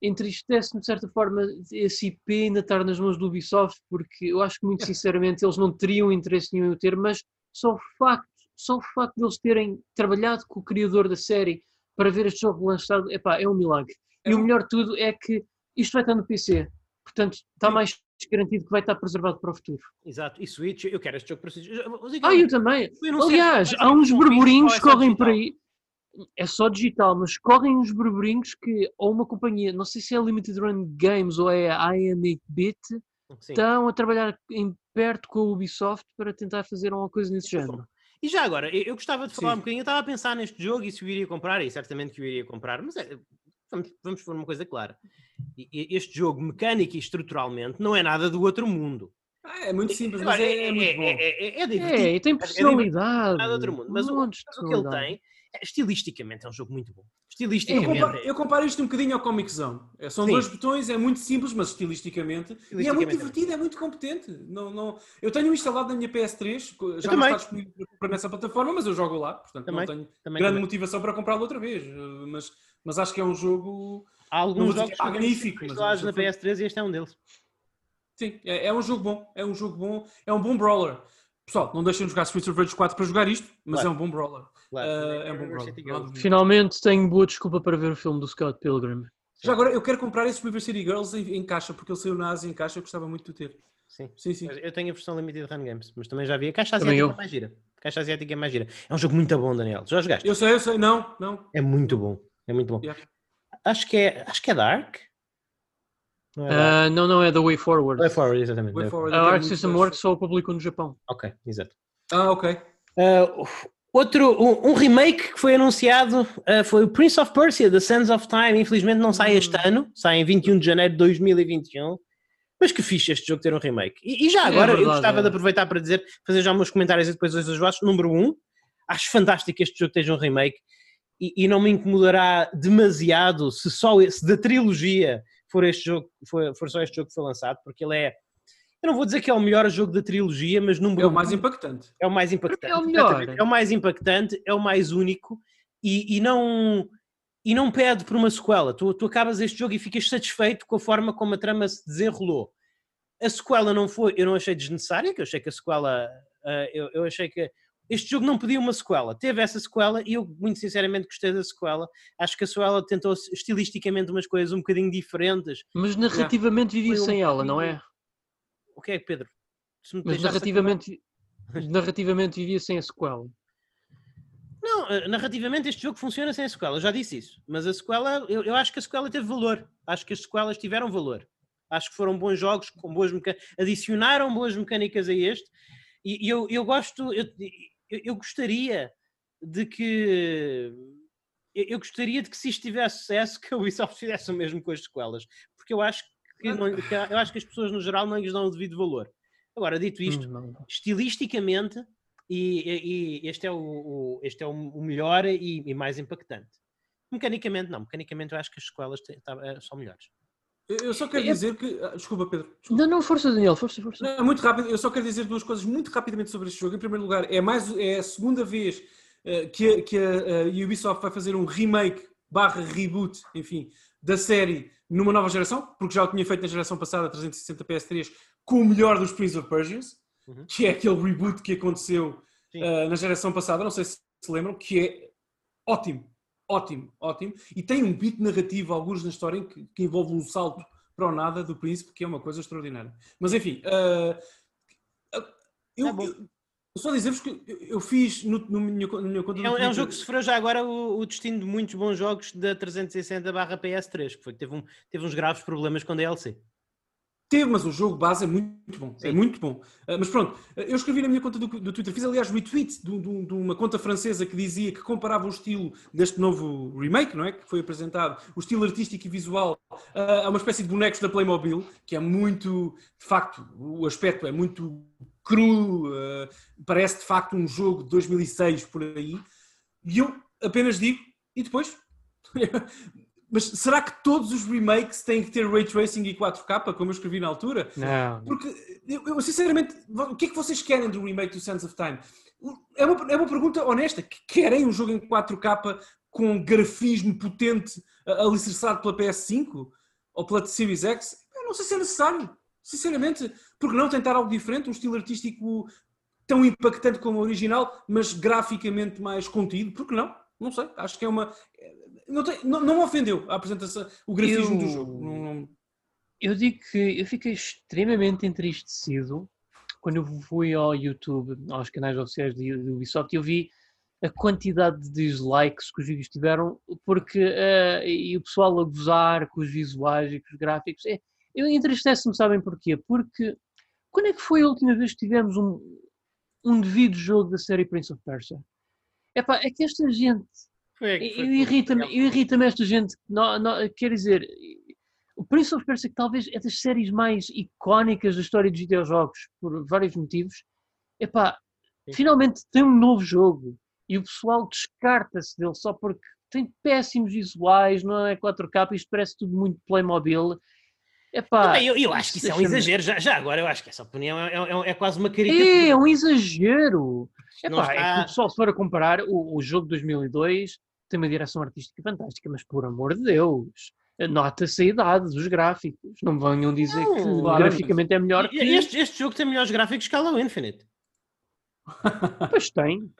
de certa forma esse IP ainda estar nas mãos do Ubisoft, porque eu acho que muito sinceramente eles não teriam interesse nenhum em o ter, mas só o facto, só o facto de eles terem trabalhado com o criador da série para ver este jogo lançado, epá, é um milagre. É e um... o melhor de tudo é que isto vai estar no PC, portanto está mais garantido que vai estar preservado para o futuro. Exato, e Switch, eu quero este jogo para Switch. Ah, eu também. Aliás, há uns burburinhos que correm por aí é só digital, mas correm uns burburinhos que ou uma companhia, não sei se é a Limited Run Games ou é a IM8-Bit, estão a trabalhar em perto com a Ubisoft para tentar fazer uma coisa nesse género. E já agora, eu gostava de falar Sim. um bocadinho, eu estava a pensar neste jogo e se eu iria comprar, e certamente que eu iria comprar, mas é, vamos, vamos pôr uma coisa clara. Este jogo, mecânica e estruturalmente, não é nada do outro mundo. Ah, é muito simples, mas é, é muito bom. é, é- é divertido. É, e tem personalidade. nada do outro mundo. Mas o, mas o que ele tem, é, estilisticamente, é um jogo muito bom. Eu Estilisticamente. comparo, eu comparo isto um bocadinho ao Comic Zone. É, São Sim. dois botões, é muito simples, mas estilisticamente. E é Estilisticamente muito é divertido, é muito competente. Não, não... Eu tenho instalado na minha PS3, co- já não está disponível para comprar nessa plataforma, mas eu jogo lá, portanto Também, não tenho também, grande também. motivação para comprá-lo outra vez. eh, Mas, mas acho que é um jogo. Há alguns jogos que é magnífico, mas instalados é na jogo- PS3 e este é um deles. Sim, é, é um jogo bom. É um jogo bom. É um bom brawler. Pessoal, não deixem de jogar Streets of Rage 4 para jogar isto, mas Claro. é um bom brawler. Claro. Eh, é um bom brawler. Finalmente tenho boa desculpa para ver o filme do Scott Pilgrim. Já agora, eu quero comprar esse River City Girls em, em caixa, porque ele saiu na Ásia em caixa, eu gostava muito de ter. Sim. Sim, sim. Eu tenho a versão Limited Run Games, mas também já vi. A caixa Também asiática eu. é mais gira. A caixa asiática é mais gira. É um jogo muito bom, Daniel. Já jogaste? Eu sei, eu sei. Não, não. É muito bom. É muito bom. Yeah. Acho que é, acho que é Dark. Não é. Ah, não, não, é The Way Forward. Way Forward, exatamente. Way Forward. A eu Arc System. Works só o publicou no Japão. Ok, exato. Ah, ok. Uh, outro, um, um remake que foi anunciado uh, foi o Prince of Persia, The Sands of Time. Infelizmente não sai este Hum. ano, sai em 21 de janeiro de 2021. Mas que fixe este jogo ter um remake. E, e já agora, eu verdade, gostava é. de aproveitar para dizer, fazer já uns comentários e depois os vossos. Número um, acho fantástico que este jogo esteja um remake e, e não me incomodará demasiado se só esse, da trilogia for este jogo, for, for só este jogo que foi lançado, porque ele é. Eu não vou dizer que é o melhor jogo da trilogia, mas número É o mais impactante. é o mais impactante. É o melhor. É o mais impactante, é o mais único e, e não, e não pede por uma sequela. Tu, tu acabas este jogo e ficas satisfeito com a forma como a trama se desenrolou. A sequela não foi, eu não achei desnecessária, que eu achei que a sequela, ah, eu, eu achei que este jogo não pedia uma sequela. Teve essa sequela e eu, muito sinceramente, gostei da sequela. Acho que a sequela tentou estilisticamente umas coisas um bocadinho diferentes. Mas narrativamente vivia um sem ela, não é? O que é, Pedro? Mas narrativamente, narrativamente vivia sem a sequela. Não, eh, narrativamente este jogo funciona sem a sequela, eu já disse isso. Mas a sequela, eu, eu acho que a sequela teve valor. Acho que as sequelas tiveram valor. Acho que foram bons jogos, com boas mecânicas, adicionaram boas mecânicas a este. E, e eu, eu gosto, eu, eu, eu gostaria de que. Eu, gostaria de que se isto tivesse sucesso, que a Ubisoft fizesse o mesmo com as sequelas. Porque eu acho que, não- que eu acho que as pessoas no geral não lhes dão o devido valor. Agora, dito isto, Hum, estilisticamente e, e- este é o, o- este é o melhor e, e mais impactante. Mecanicamente não, mecanicamente eu acho que as sequelas tá- eh, são melhores. Eu só quero dizer que. ah, Desculpa, Pedro. Desculpa. Não, não, força, Daniel, força, força. Não, é muito rápido, eu só quero dizer duas coisas muito rapidamente sobre este jogo. Em primeiro lugar, é, mais, é a segunda vez eh, que, a, que a, a Ubisoft vai fazer um remake barra reboot, enfim, da série numa nova geração, porque já o tinha feito na geração passada, 360 PS3, com o melhor dos Prince of Persians, Uhum. que é aquele reboot que aconteceu eh, na geração passada, não sei se se lembram, que é ótimo, ótimo, ótimo, e tem um beat narrativo, alguns na história, que, que envolve um salto para o nada do príncipe, que é uma coisa extraordinária. Mas enfim, eh, eu, É eu- só dizer-vos que eu- fiz no, no minha, na minha conta É do um, é um jogo que sofreu já agora o, o destino de muitos bons jogos da 360 barra PS3, que foi que teve, um- teve uns graves problemas com DLC. Teve, mas o jogo base é muito bom. É Sim. muito bom. Uh, mas pronto, eu escrevi na minha conta do, do Twitter, fiz aliás retweet de, de- de uma conta francesa que dizia que comparava o estilo deste novo remake, não é? Que foi apresentado, o estilo artístico e visual, uh, a uma espécie de bonecos da Playmobil, que é muito, de facto, o aspecto é muito cru, uh, parece de facto um jogo de 2006 por aí. E eu apenas digo, e depois? [LAUGHS] Mas será que todos os remakes têm que ter ray tracing e 4K, como eu escrevi na altura? Não. Porque, eu, eu, sinceramente, o que é que vocês querem do remake do Sands of Time? É uma, é uma pergunta honesta. Que Querem um jogo em 4K com grafismo potente alicerçado pela PS5 ou pela Series X? Eu não sei se é necessário. Sinceramente, porque não tentar algo diferente, um estilo artístico tão impactante como o original, mas graficamente mais contido? Porque não? Não sei. Acho que é uma. Não, tem- não, não me ofendeu a apresentação, o grafismo Eu- do jogo. Não- Eu digo que eu fiquei extremamente entristecido quando eu fui ao YouTube, aos canais oficiais do Ubisoft, e eu vi a quantidade de dislikes que os vídeos tiveram, porque eh, e o pessoal a gozar com os visuais e com os gráficos. É, eu entristece-me, sabem porquê? Porque quando é que foi a última vez que tivemos um, um devido jogo da série Prince of Persia? Epá, é que esta gente Foi, E- foi- e Irrita-me irrita esta gente. Não, não, quer dizer, o Prince of Persia que talvez é das séries mais icónicas da história dos videojogos, por vários motivos. Epá, Sim. finalmente tem um novo jogo e o pessoal descarta-se dele só porque tem péssimos visuais, não é 4K, isto parece tudo muito Playmobil. Epá, Também eu, eu acho que isso é um exagero. Já, já agora, eu acho que essa opinião é, é- é quase uma caricatura. É, é um exagero. Epá, é está- que o pessoal, se for a comparar, o, o jogo de 2002 tem uma direção artística fantástica, mas por amor de Deus, nota-se a idade dos gráficos. Não me venham dizer Não, que claramente. graficamente é melhor que. Este, este jogo tem melhores gráficos que Halo Infinite. [LAUGHS] [LAUGHS] Pois tem.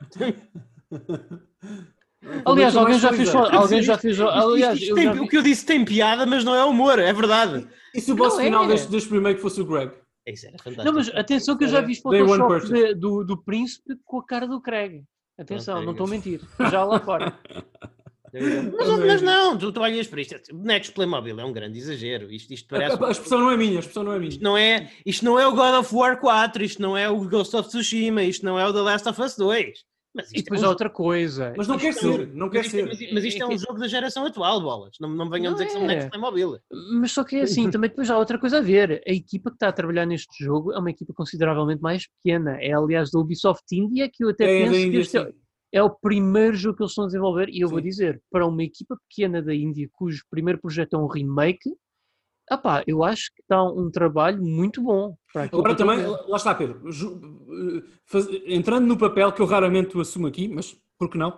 Aliás, alguém já fez. Alguém já fez. Isto- Aliás, isto eu tem- vi- O que eu disse tem piada, mas não é humor, é verdade. E se o boss final é. deste, deste remake fosse o Greg? Isso era fantástico. Não, mas atenção que eu já vi de- do, do príncipe com a cara do Craig. Atenção, Ok, não estou a mentir. Já lá fora. [LAUGHS] Mas, mas não, tu, tu olhas para isto. Bonecos Playmobil é um grande exagero. Isto, isto A, parece. a- a expressão não é minha, a expressão não é minha. Isto não é, isto não é o God of War 4, isto não é o Ghost of Tsushima, isto não é o The Last of Us 2. Mas E isto depois é há um, outra coisa. Mas não quer Isto- ser, não quer mas, isto, ser. mas- mas isto é um [LAUGHS] jogo da geração atual, bolas. Não, não venham Não dizer que são é. bonecos Playmobil. Mas só que é assim, também depois há outra coisa a ver. A equipa que está a trabalhar neste jogo é uma equipa consideravelmente mais pequena. É aliás da Ubisoft India, que eu até É, penso que este é, é o primeiro jogo que eles estão a desenvolver. E eu vou Sim. dizer, para uma equipa pequena da Índia, cujo primeiro projeto é um remake, apá, eu acho que está um trabalho muito bom. Agora também, lá está Pedro, eh, entrando no papel que eu raramente assumo aqui, mas por que não?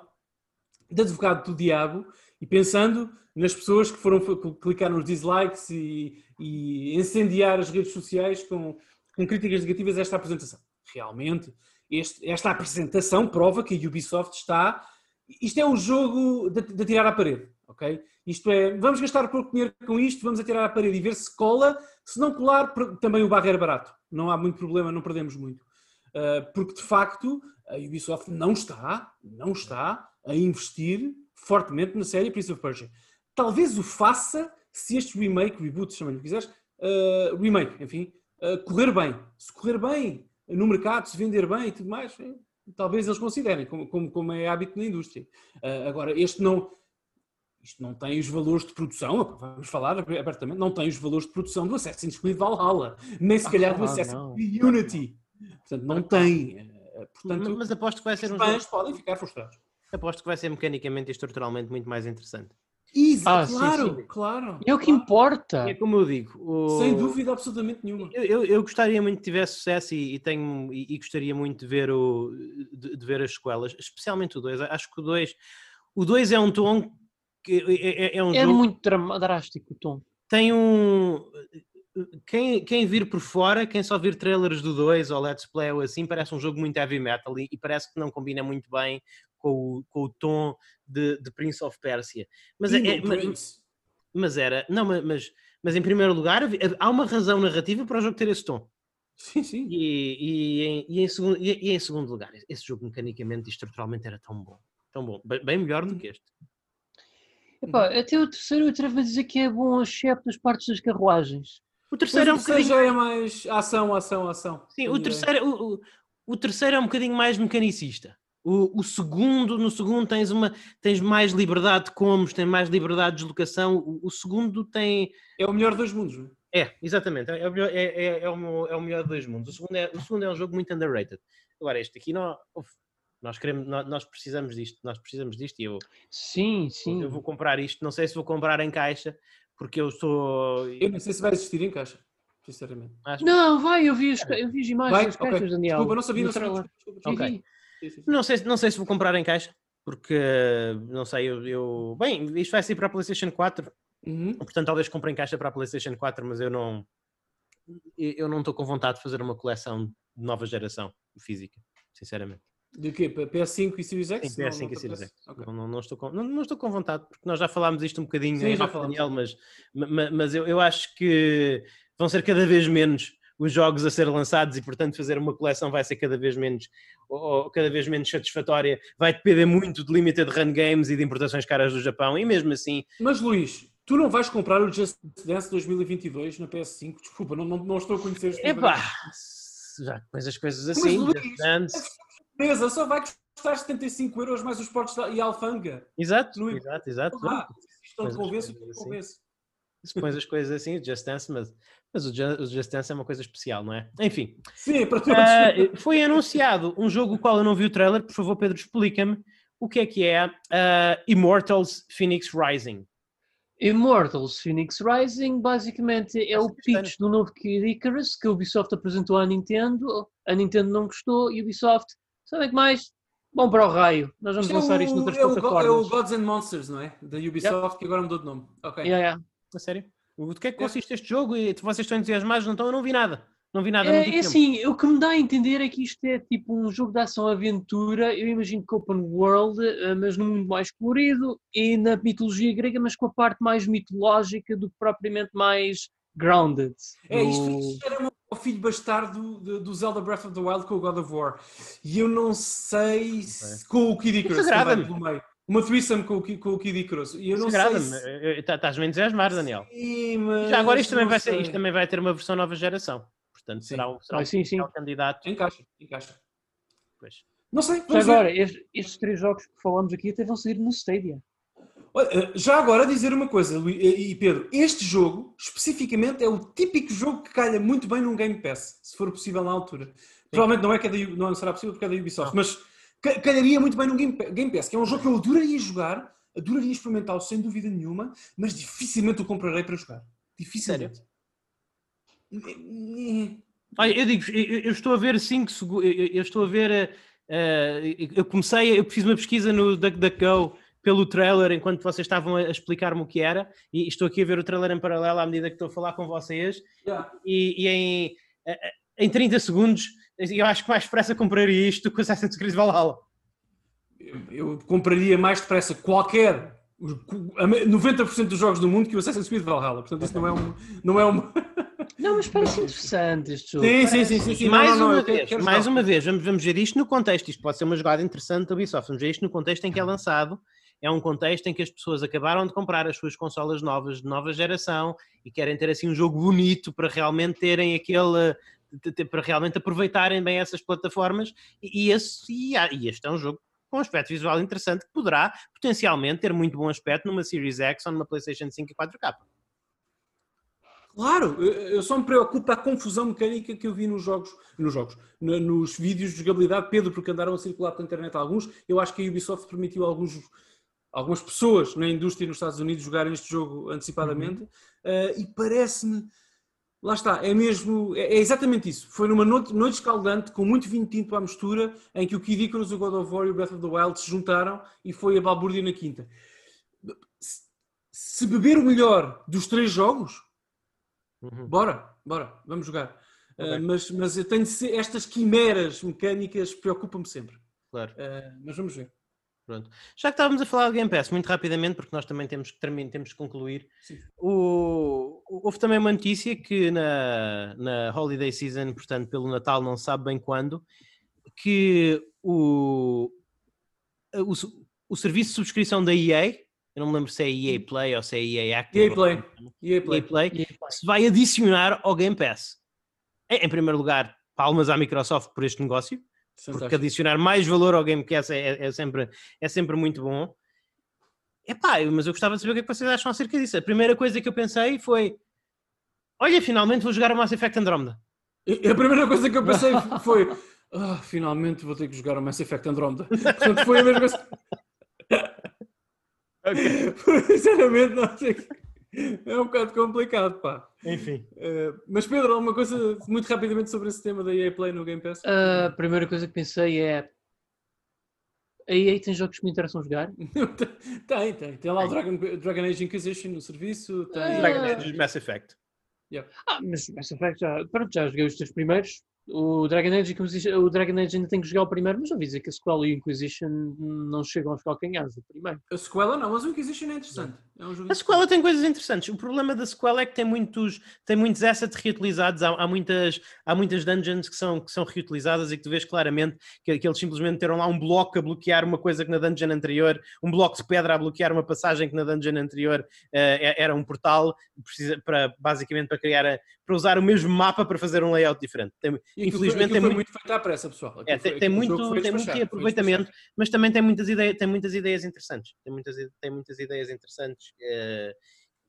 De advogado do diabo e pensando nas pessoas que foram clicar nos dislikes e, e incendiar as redes sociais com, com críticas negativas a esta apresentação. Realmente, este- esta apresentação prova que a Ubisoft está. Isto é um jogo de, de atirar à parede, ok? Isto é, vamos gastar pouco dinheiro com isto, vamos atirar à parede e ver se cola. Se não colar, também o barro era barato. Não há muito problema, não perdemos muito. Uh, porque de facto a Ubisoft não está, não está a investir fortemente na série Prince of Persia. Talvez o faça se este remake, reboot, chama-lhe o que quiseres, uh, remake, enfim, uh, correr bem. Se correr bem no mercado, se vender bem e tudo mais, talvez eles considerem, como, como, como é hábito na indústria. Uh, agora, este não. Isto não tem os valores de produção, vamos falar abertamente, não tem os valores de produção do Assassin's Creed Valhalla, nem se calhar do Ah, Assassin's não. Creed Unity. Portanto, não tem. Eh, Portanto, mas aposto que vai ser um fãs jogo. podem ficar frustrados. Aposto que vai ser mecanicamente e estruturalmente muito mais interessante. Isso, Ah, sim, claro, sim. claro. É o que claro. importa. É como eu digo. o- Sem dúvida absolutamente nenhuma. Eu, eu- eu gostaria muito que tivesse sucesso e, e tenho, e, e gostaria muito de ver, o, de, de ver as sequelas, especialmente o 2. Acho que o 2 o 2 é um tom que é, é- é um É jogo muito drástico o tom. tem um. Quem, quem vir por fora, quem só vir trailers do 2 ou Let's Play ou assim, parece um jogo muito heavy metal e, e parece que não combina muito bem com o, com o tom de, de Prince of Persia. Mas, é, é- mas, mas era. Não, ma- mas, mas em primeiro lugar, há uma razão narrativa para o jogo ter esse tom. Sim, sim. E, e, em, e, em segundo, e, e em segundo lugar, esse jogo mecanicamente e estruturalmente era tão bom. Tão bom. Bem, bem melhor do que este. Epá, até o terceiro eu atrevo a dizer que é bom, excepto as partes das carruagens. O terceiro é um bocadinho. já é mais ação, ação, ação. Sim, o ideia. terceiro, o, o- o terceiro é um bocadinho mais mecanicista. O, o segundo, no segundo tens, uma, tens mais liberdade de combos, tens mais liberdade de deslocação. O, o segundo tem. É o melhor dos mundos. não é? É, exatamente. É, é, o melhor- é, é, é o, meu- é o melhor de dois mundos. O segundo, é, o segundo é um jogo muito underrated. Agora, este aqui, não, nós, queremos, nós, nós precisamos disto. Nós precisamos disto e eu, Sim, sim. eu vou comprar isto. Não sei se vou comprar em caixa, porque eu sou. Eu não sei se vai existir em caixa, sinceramente. acho- Não, vai, eu vi as, ca- eu vi as imagens Vai? das Ok. caixas, Daniel. Desculpa, não sabia, não sabia. Desculpa, desculpa, Ok. Vi, vi. Sim, sim, sim. Não sei, se- não sei se vou comprar em caixa, porque não sei, eu, eu- Bem, isto vai sair para a PlayStation 4, Uhum. portanto talvez compre em caixa para a PlayStation 4, mas eu não. Eu não estou com vontade de fazer uma coleção de nova geração física, sinceramente. De quê? P- PS5 e Series X? Sim, Não- PS5 não e te Series? X. Ok. Não, não, não estou com, não, não estou com vontade, porque nós já falámos isto um bocadinho Sim, em já falámos. Daniel, mas, ma- mas eu, eu acho que vão ser cada vez menos os jogos a ser lançados e, portanto, fazer uma coleção vai ser cada vez menos, ou, cada vez menos satisfatória. Vai depender muito de limited run games e de importações caras do Japão, e mesmo assim, Mas Luís, tu não vais comprar o Just Dance 2022 na PS5? Desculpa, não, não, não estou a conhecer os epá, já depois as coisas Mas, assim, Luís, Just Dance, só vai gastar 75 euros mais os portos e a alfanga. Exato, No- exato, exato. Ah, Coisas convence, coisas te assim. convence. Se pões as coisas assim, o Just Dance, mas, mas o, Ju- o Just Dance é uma coisa especial, não é? Enfim, Sim, é para todos. ah, foi anunciado um jogo o qual eu não vi o trailer, por favor, Pedro, explica-me o que é que é ah, Immortals Phoenix Rising. Immortals Phoenix Rising basicamente é o Essa é pitch do novo Kid Icarus que a Ubisoft apresentou à Nintendo. A Nintendo não gostou e a Ubisoft, sabem que mais? Bom para o raio. Nós vamos Isto é lançar o- isto noutras é o, é o. Gods and Monsters, não é? Da Ubisoft, que agora mudou de nome. Ok. Yeah, yeah. A sério? O que é que consiste este jogo? E vocês estão entusiasmados? Não estão? Eu não vi nada. Não vi nada. É, é assim, o que me dá a entender é que isto é tipo um jogo de ação-aventura, eu imagino que open world, eh, mas num mundo mais colorido e na mitologia grega, mas com a parte mais mitológica do que propriamente mais grounded. É, isto, No- isto era o filho bastardo do Zelda Breath of the Wild com o God of War. E eu não sei se, com o Kid Icarus também, pelo meio. Uma threesome com o, com o Kid Icarus. E eu não sei se... Tá- Estás-me a entusiasmar, Daniel. Sim, mas Já agora isto também, vai ser, isto também vai ter uma versão nova geração. Portanto, Sim. será um, será Ah, um sim, sim. potencial candidato. Encaixa, encaixa. Pois. Não sei, agora, estes, estes três jogos que falamos aqui até vão sair no Stadia. Olha, eh, Já agora dizer uma coisa, Luí- e Pedro, este jogo, especificamente, é o típico jogo que calha muito bem num Game Pass, se for possível na altura. Provavelmente não é que é da, não será possível porque é da Ubisoft, mas ca- calharia muito bem num Game Pa- Game Pass, que é um jogo que eu adoraria jogar, adoraria experimentá-lo sem dúvida nenhuma, mas dificilmente o comprarei para jogar. Dificilmente. Eh, Olha, eu digo, eu, estou a ver 5 segundos, eu, estou a ver, eh, eh, eu comecei, eu fiz uma pesquisa no DuckDuckGo pelo trailer enquanto vocês estavam a explicar-me o que era e estou aqui a ver o trailer em paralelo à medida que estou a falar com vocês yeah. e, e em, eh, eh, em 30 segundos eu acho que mais depressa compraria isto do que o Assassin's Creed Valhalla. Eu- Eu compraria mais depressa qualquer. os- a me- 90% dos jogos do mundo que o Assassin's Creed Valhalla. Portanto, isso não é um. Não é um... [LAUGHS] Não, mas parece interessante este jogo. Sim, sim, Parece- sim, sim, sim. Não, mais não, não, uma quero- vez, quero mais jogar. uma vez, vamos, vamos ver isto no contexto. Isto pode ser uma jogada interessante da Ubisoft. Vamos ver isto no contexto em que é lançado. É um contexto em que as pessoas acabaram de comprar as suas consolas novas de nova geração e querem ter assim um jogo bonito para realmente terem aquele para realmente aproveitarem bem essas plataformas e, esse, e, este é um jogo com um aspecto visual interessante que poderá potencialmente ter muito bom aspecto numa Series X ou numa PlayStation 5 e 4K. Claro, eu só me preocupa a confusão mecânica que eu vi nos jogos, nos jogos, no- nos vídeos de jogabilidade, Pedro, porque andaram a circular pela internet alguns. Eu acho que a Ubisoft permitiu alguns, algumas pessoas na indústria nos Estados Unidos jogarem este jogo antecipadamente eh, e parece-me. Lá está, é mesmo, é, é exatamente isso. Foi numa noite, noite escaldante, com muito vinho tinto à mistura, em que o Kid Icarus, o God of War e o Breath of the Wild se juntaram e foi a balbúrdia na quinta. Se, se beber o melhor dos três jogos, Uhum. Bora, bora, vamos jogar. Ok. Uh, mas, mas eu tenho estas quimeras mecânicas preocupam-me sempre. Claro. Uh, mas vamos ver. Pronto. Já que estávamos a falar do Game Pass, muito rapidamente, porque nós também temos que, termi- temos que concluir, o, houve também uma notícia que na, na Holiday Season, portanto, pelo Natal, não se sabe bem quando, que o, o, o serviço de subscrição da EA, eu não me lembro se é EA Play ou se é EA Active, EA Play. EA EA Play. Play, E aí, pá, se vai adicionar ao Game Pass. Em, em primeiro lugar, palmas à Microsoft por este negócio, porque adicionar mais valor ao Game Pass é, é- é sempre, é sempre muito bom. Epá, mas eu gostava de saber o que é que vocês acham acerca disso. A primeira coisa que eu pensei foi: olha, finalmente vou jogar o Mass Effect Andromeda. E A primeira coisa que eu pensei [LAUGHS] foi: "Ah, finalmente vou ter que jogar o Mass Effect Andromeda. Portanto, foi a mesma coisa. [LAUGHS] [LAUGHS] Sinceramente, não sei. É um bocado complicado, pá. Enfim. Uh, mas Pedro, alguma coisa muito rapidamente sobre esse tema da EA Play no Game Pass? A primeira coisa que pensei é. A EA tem jogos que me interessam jogar. [LAUGHS] tem, tem. Tem lá o Dragon, Dragon Age Inquisition no serviço. Tem... Ah. Dragon Age Mass Effect. Ah, mas Mass Effect já, pronto, já joguei os três primeiros. O Dragon Age, Inquisition- o Dragon Age ainda tenho que jogar o primeiro, mas ouvi dizer que a Sequel e o Inquisition não chegam aos calcanhares do primeiro. A sequela não, mas o Inquisition é interessante. É um A sequela tem coisas interessantes. O problema da sequela é que tem muitos, tem muitos assets reutilizados. Há, há muitas, há muitas dungeons que são, que são reutilizadas e que tu vês claramente que, que eles simplesmente teram lá um bloco a bloquear uma coisa que na dungeon anterior, um bloco de pedra a bloquear uma passagem que na dungeon anterior eh, era um portal, precisa, para, basicamente para criar, a- para usar o mesmo mapa para fazer um layout diferente. Tem- aquilo infelizmente tem aquilo foi muito feito à pressa, pessoal. é, tem, foi- tem muito, tem muito aproveitamento, mas também tem muitas ideias, tem muitas ideias interessantes. Tem muitas, tem muitas ideias interessantes eh,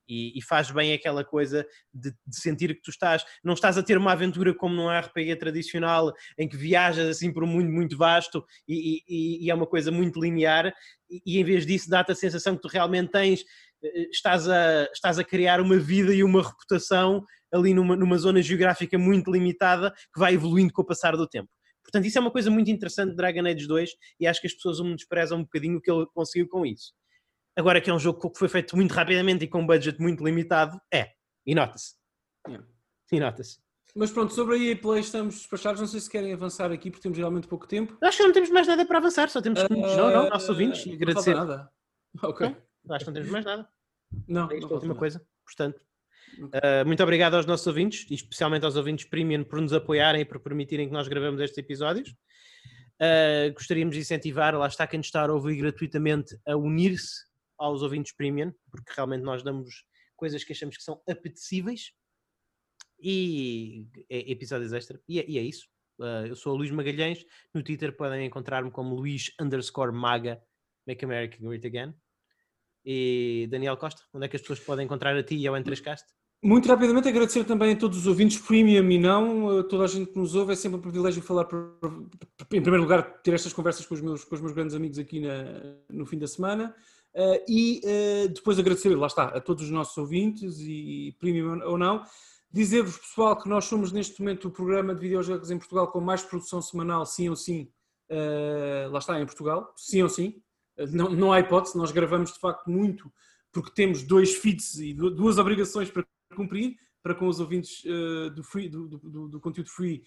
e, e faz bem aquela coisa de, de sentir que tu estás, não estás a ter uma aventura como num RPG tradicional em que viajas assim por um mundo muito vasto e, e- e- é uma coisa muito linear e, em vez disso dá-te a sensação que tu realmente tens eh, estás a, estás a criar uma vida e uma reputação ali numa, numa zona geográfica muito limitada que vai evoluindo com o passar do tempo. Portanto, isso é uma coisa muito interessante de Dragon Age 2 e acho que as pessoas o desprezam um bocadinho o que ele conseguiu com isso. Agora que é um jogo que foi feito muito rapidamente e com um budget muito limitado, é. E nota-se. Yeah. E nota-se. Mas pronto, sobre a EA Play estamos despachados. Não sei se querem avançar aqui porque temos realmente pouco tempo. Acho que não temos mais nada para avançar, só temos que. não, não, nossos ouvintes, e Ah, Não agradecer. nada. [LAUGHS] Ok. Não, Acho que não temos mais nada. Não, É isto não a última coisa. Portanto, Ok. uh, muito obrigado aos nossos ouvintes, e especialmente aos ouvintes premium, por nos apoiarem e por permitirem que nós gravemos estes episódios. Uh, gostaríamos de incentivar, lá está quem nos está a ouvir gratuitamente, a unir-se aos ouvintes premium, porque realmente nós damos coisas que achamos que são apetecíveis e é- episódios extra. E é, e é isso. Uh, eu sou o Luís Magalhães. No Twitter podem encontrar-me como Luís underscore Maga, Make America Great Again. E Daniel Costa, onde é que as pessoas podem encontrar a ti e ao N3Cast? Muito rapidamente agradecer também a todos os ouvintes premium e não, a toda a gente que nos ouve, é sempre um privilégio falar, por- por- em primeiro lugar, ter estas conversas com os meus, com os meus grandes amigos aqui na- no fim da semana eh, e eh, depois agradecer, lá está, a todos os nossos ouvintes e premium ou não, dizer-vos pessoal que nós somos neste momento o programa de videojogos em Portugal com mais produção semanal, sim ou sim, eh, lá está, em Portugal, sim ou sim, não, não há hipótese, nós gravamos de facto muito porque temos dois feeds e du- duas obrigações para cumprir, para com os ouvintes do, free, do- do- do conteúdo free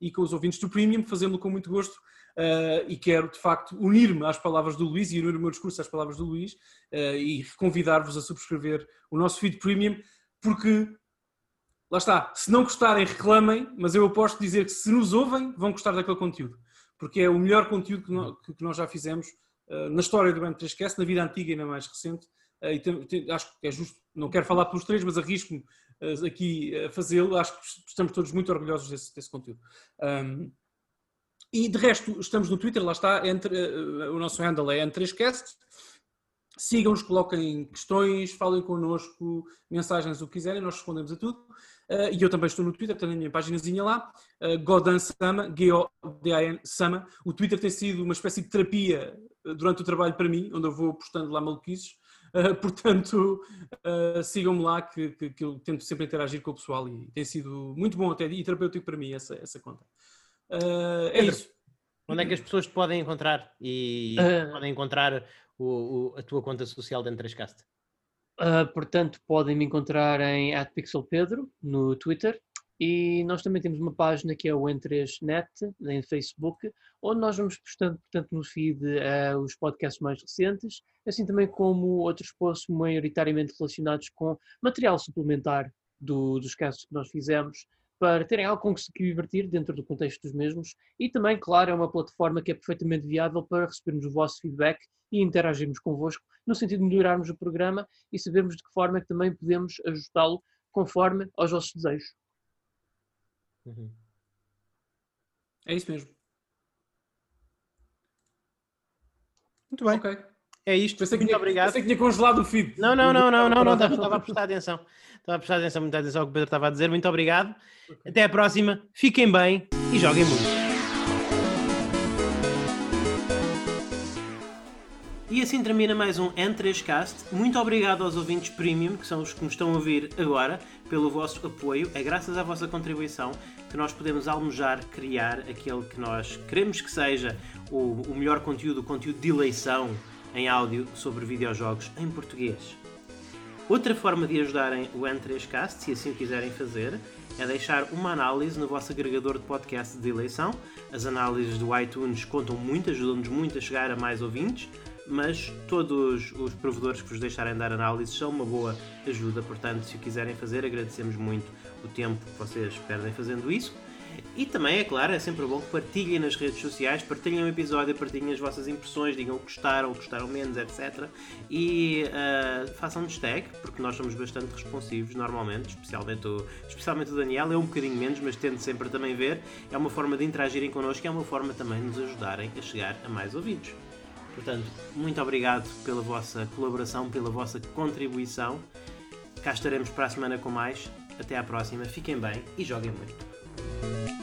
e com os ouvintes do premium, fazê-lo com muito gosto eh, e quero de facto unir-me às palavras do Luís e unir o meu discurso às palavras do Luís eh, e convidar-vos a subscrever o nosso feed premium, porque lá está, se não gostarem reclamem, mas eu aposto dizer que se nos ouvem vão gostar daquele conteúdo, porque é o melhor conteúdo que, nó- que- nós já fizemos eh, na história do M3Cast, na vida antiga e na mais recente, e tem- tem- acho que é justo, não quero falar pelos três, mas arrisco-me aqui a fazê-lo, acho que estamos todos muito orgulhosos desse, desse conteúdo. Um, e de resto, estamos no Twitter, lá está, entre, eh, o nosso handle é N3Cast. Sigam-nos, coloquem questões, falem connosco, mensagens, o que quiserem, nós respondemos a tudo. Eh, e eu também estou no Twitter, tenho a minha paginazinha lá, uh, Godan Sama, G-O-D-A-N Sama. O Twitter tem sido uma espécie de terapia eh, durante o trabalho para mim, onde eu vou postando lá maluquices. Uh, [LAUGHS] portanto, uh, sigam-me lá que, que- que eu tento sempre interagir com o pessoal e tem sido muito bom até e terapêutico para mim essa, essa conta. Uh, é Pedro. isso. Onde é que as pessoas te podem encontrar e Ah. podem encontrar o- o- a tua conta social de N3Cast? Ah, portanto, podem me encontrar em @pixelpedro no Twitter e nós também temos uma página que é o N3Net em Facebook, onde nós vamos postando, portanto, no feed ah, os podcasts mais recentes, assim também como outros posts maioritariamente relacionados com material suplementar do- dos casos que nós fizemos, para terem algo com que se divertir dentro do contexto dos mesmos e também, claro, é uma plataforma que é perfeitamente viável para recebermos o vosso feedback e interagirmos convosco no sentido de melhorarmos o programa e sabermos de que forma é que também podemos ajustá-lo conforme aos vossos desejos. Uhum. É isso mesmo. Muito bem. Ok. É isto. Pensei que, Muito tinha, obrigado. pensei que tinha congelado o feed. Não, não, não, não, não, não, estava estava a [LAUGHS] prestar atenção. Estava a prestar atenção, muita atenção ao que o Pedro estava a dizer. Muito obrigado. Até à próxima. Fiquem bem e joguem muito. E assim termina mais um N3Cast. Muito obrigado aos ouvintes premium, que são os que nos estão a ouvir agora, pelo vosso apoio. É graças à vossa contribuição que nós podemos almejar criar aquele que nós queremos que seja o, o melhor conteúdo, o conteúdo de eleição em áudio sobre videojogos em português. Outra forma de ajudarem o N3Cast, se assim o quiserem fazer, é deixar uma análise no vosso agregador de podcast de eleição. As análises do iTunes contam muito, ajudam-nos muito a chegar a mais ouvintes, mas todos os provedores que vos deixarem dar análises são uma boa ajuda, portanto, se o quiserem fazer, agradecemos muito o tempo que vocês perdem fazendo isso. E também, é claro, é sempre bom que partilhem nas redes sociais, partilhem o episódio, partilhem as vossas impressões, digam que gostaram, gostaram menos, etc. E uh, façam-nos tag, porque nós somos bastante responsivos normalmente, especialmente o, especialmente o Daniel, é um bocadinho menos, mas tento sempre também ver. É uma forma de interagirem connosco e é uma forma também de nos ajudarem a chegar a mais ouvidos. Portanto, muito obrigado pela vossa colaboração, pela vossa contribuição. Cá estaremos para a semana com mais. Até à próxima, fiquem bem e joguem muito.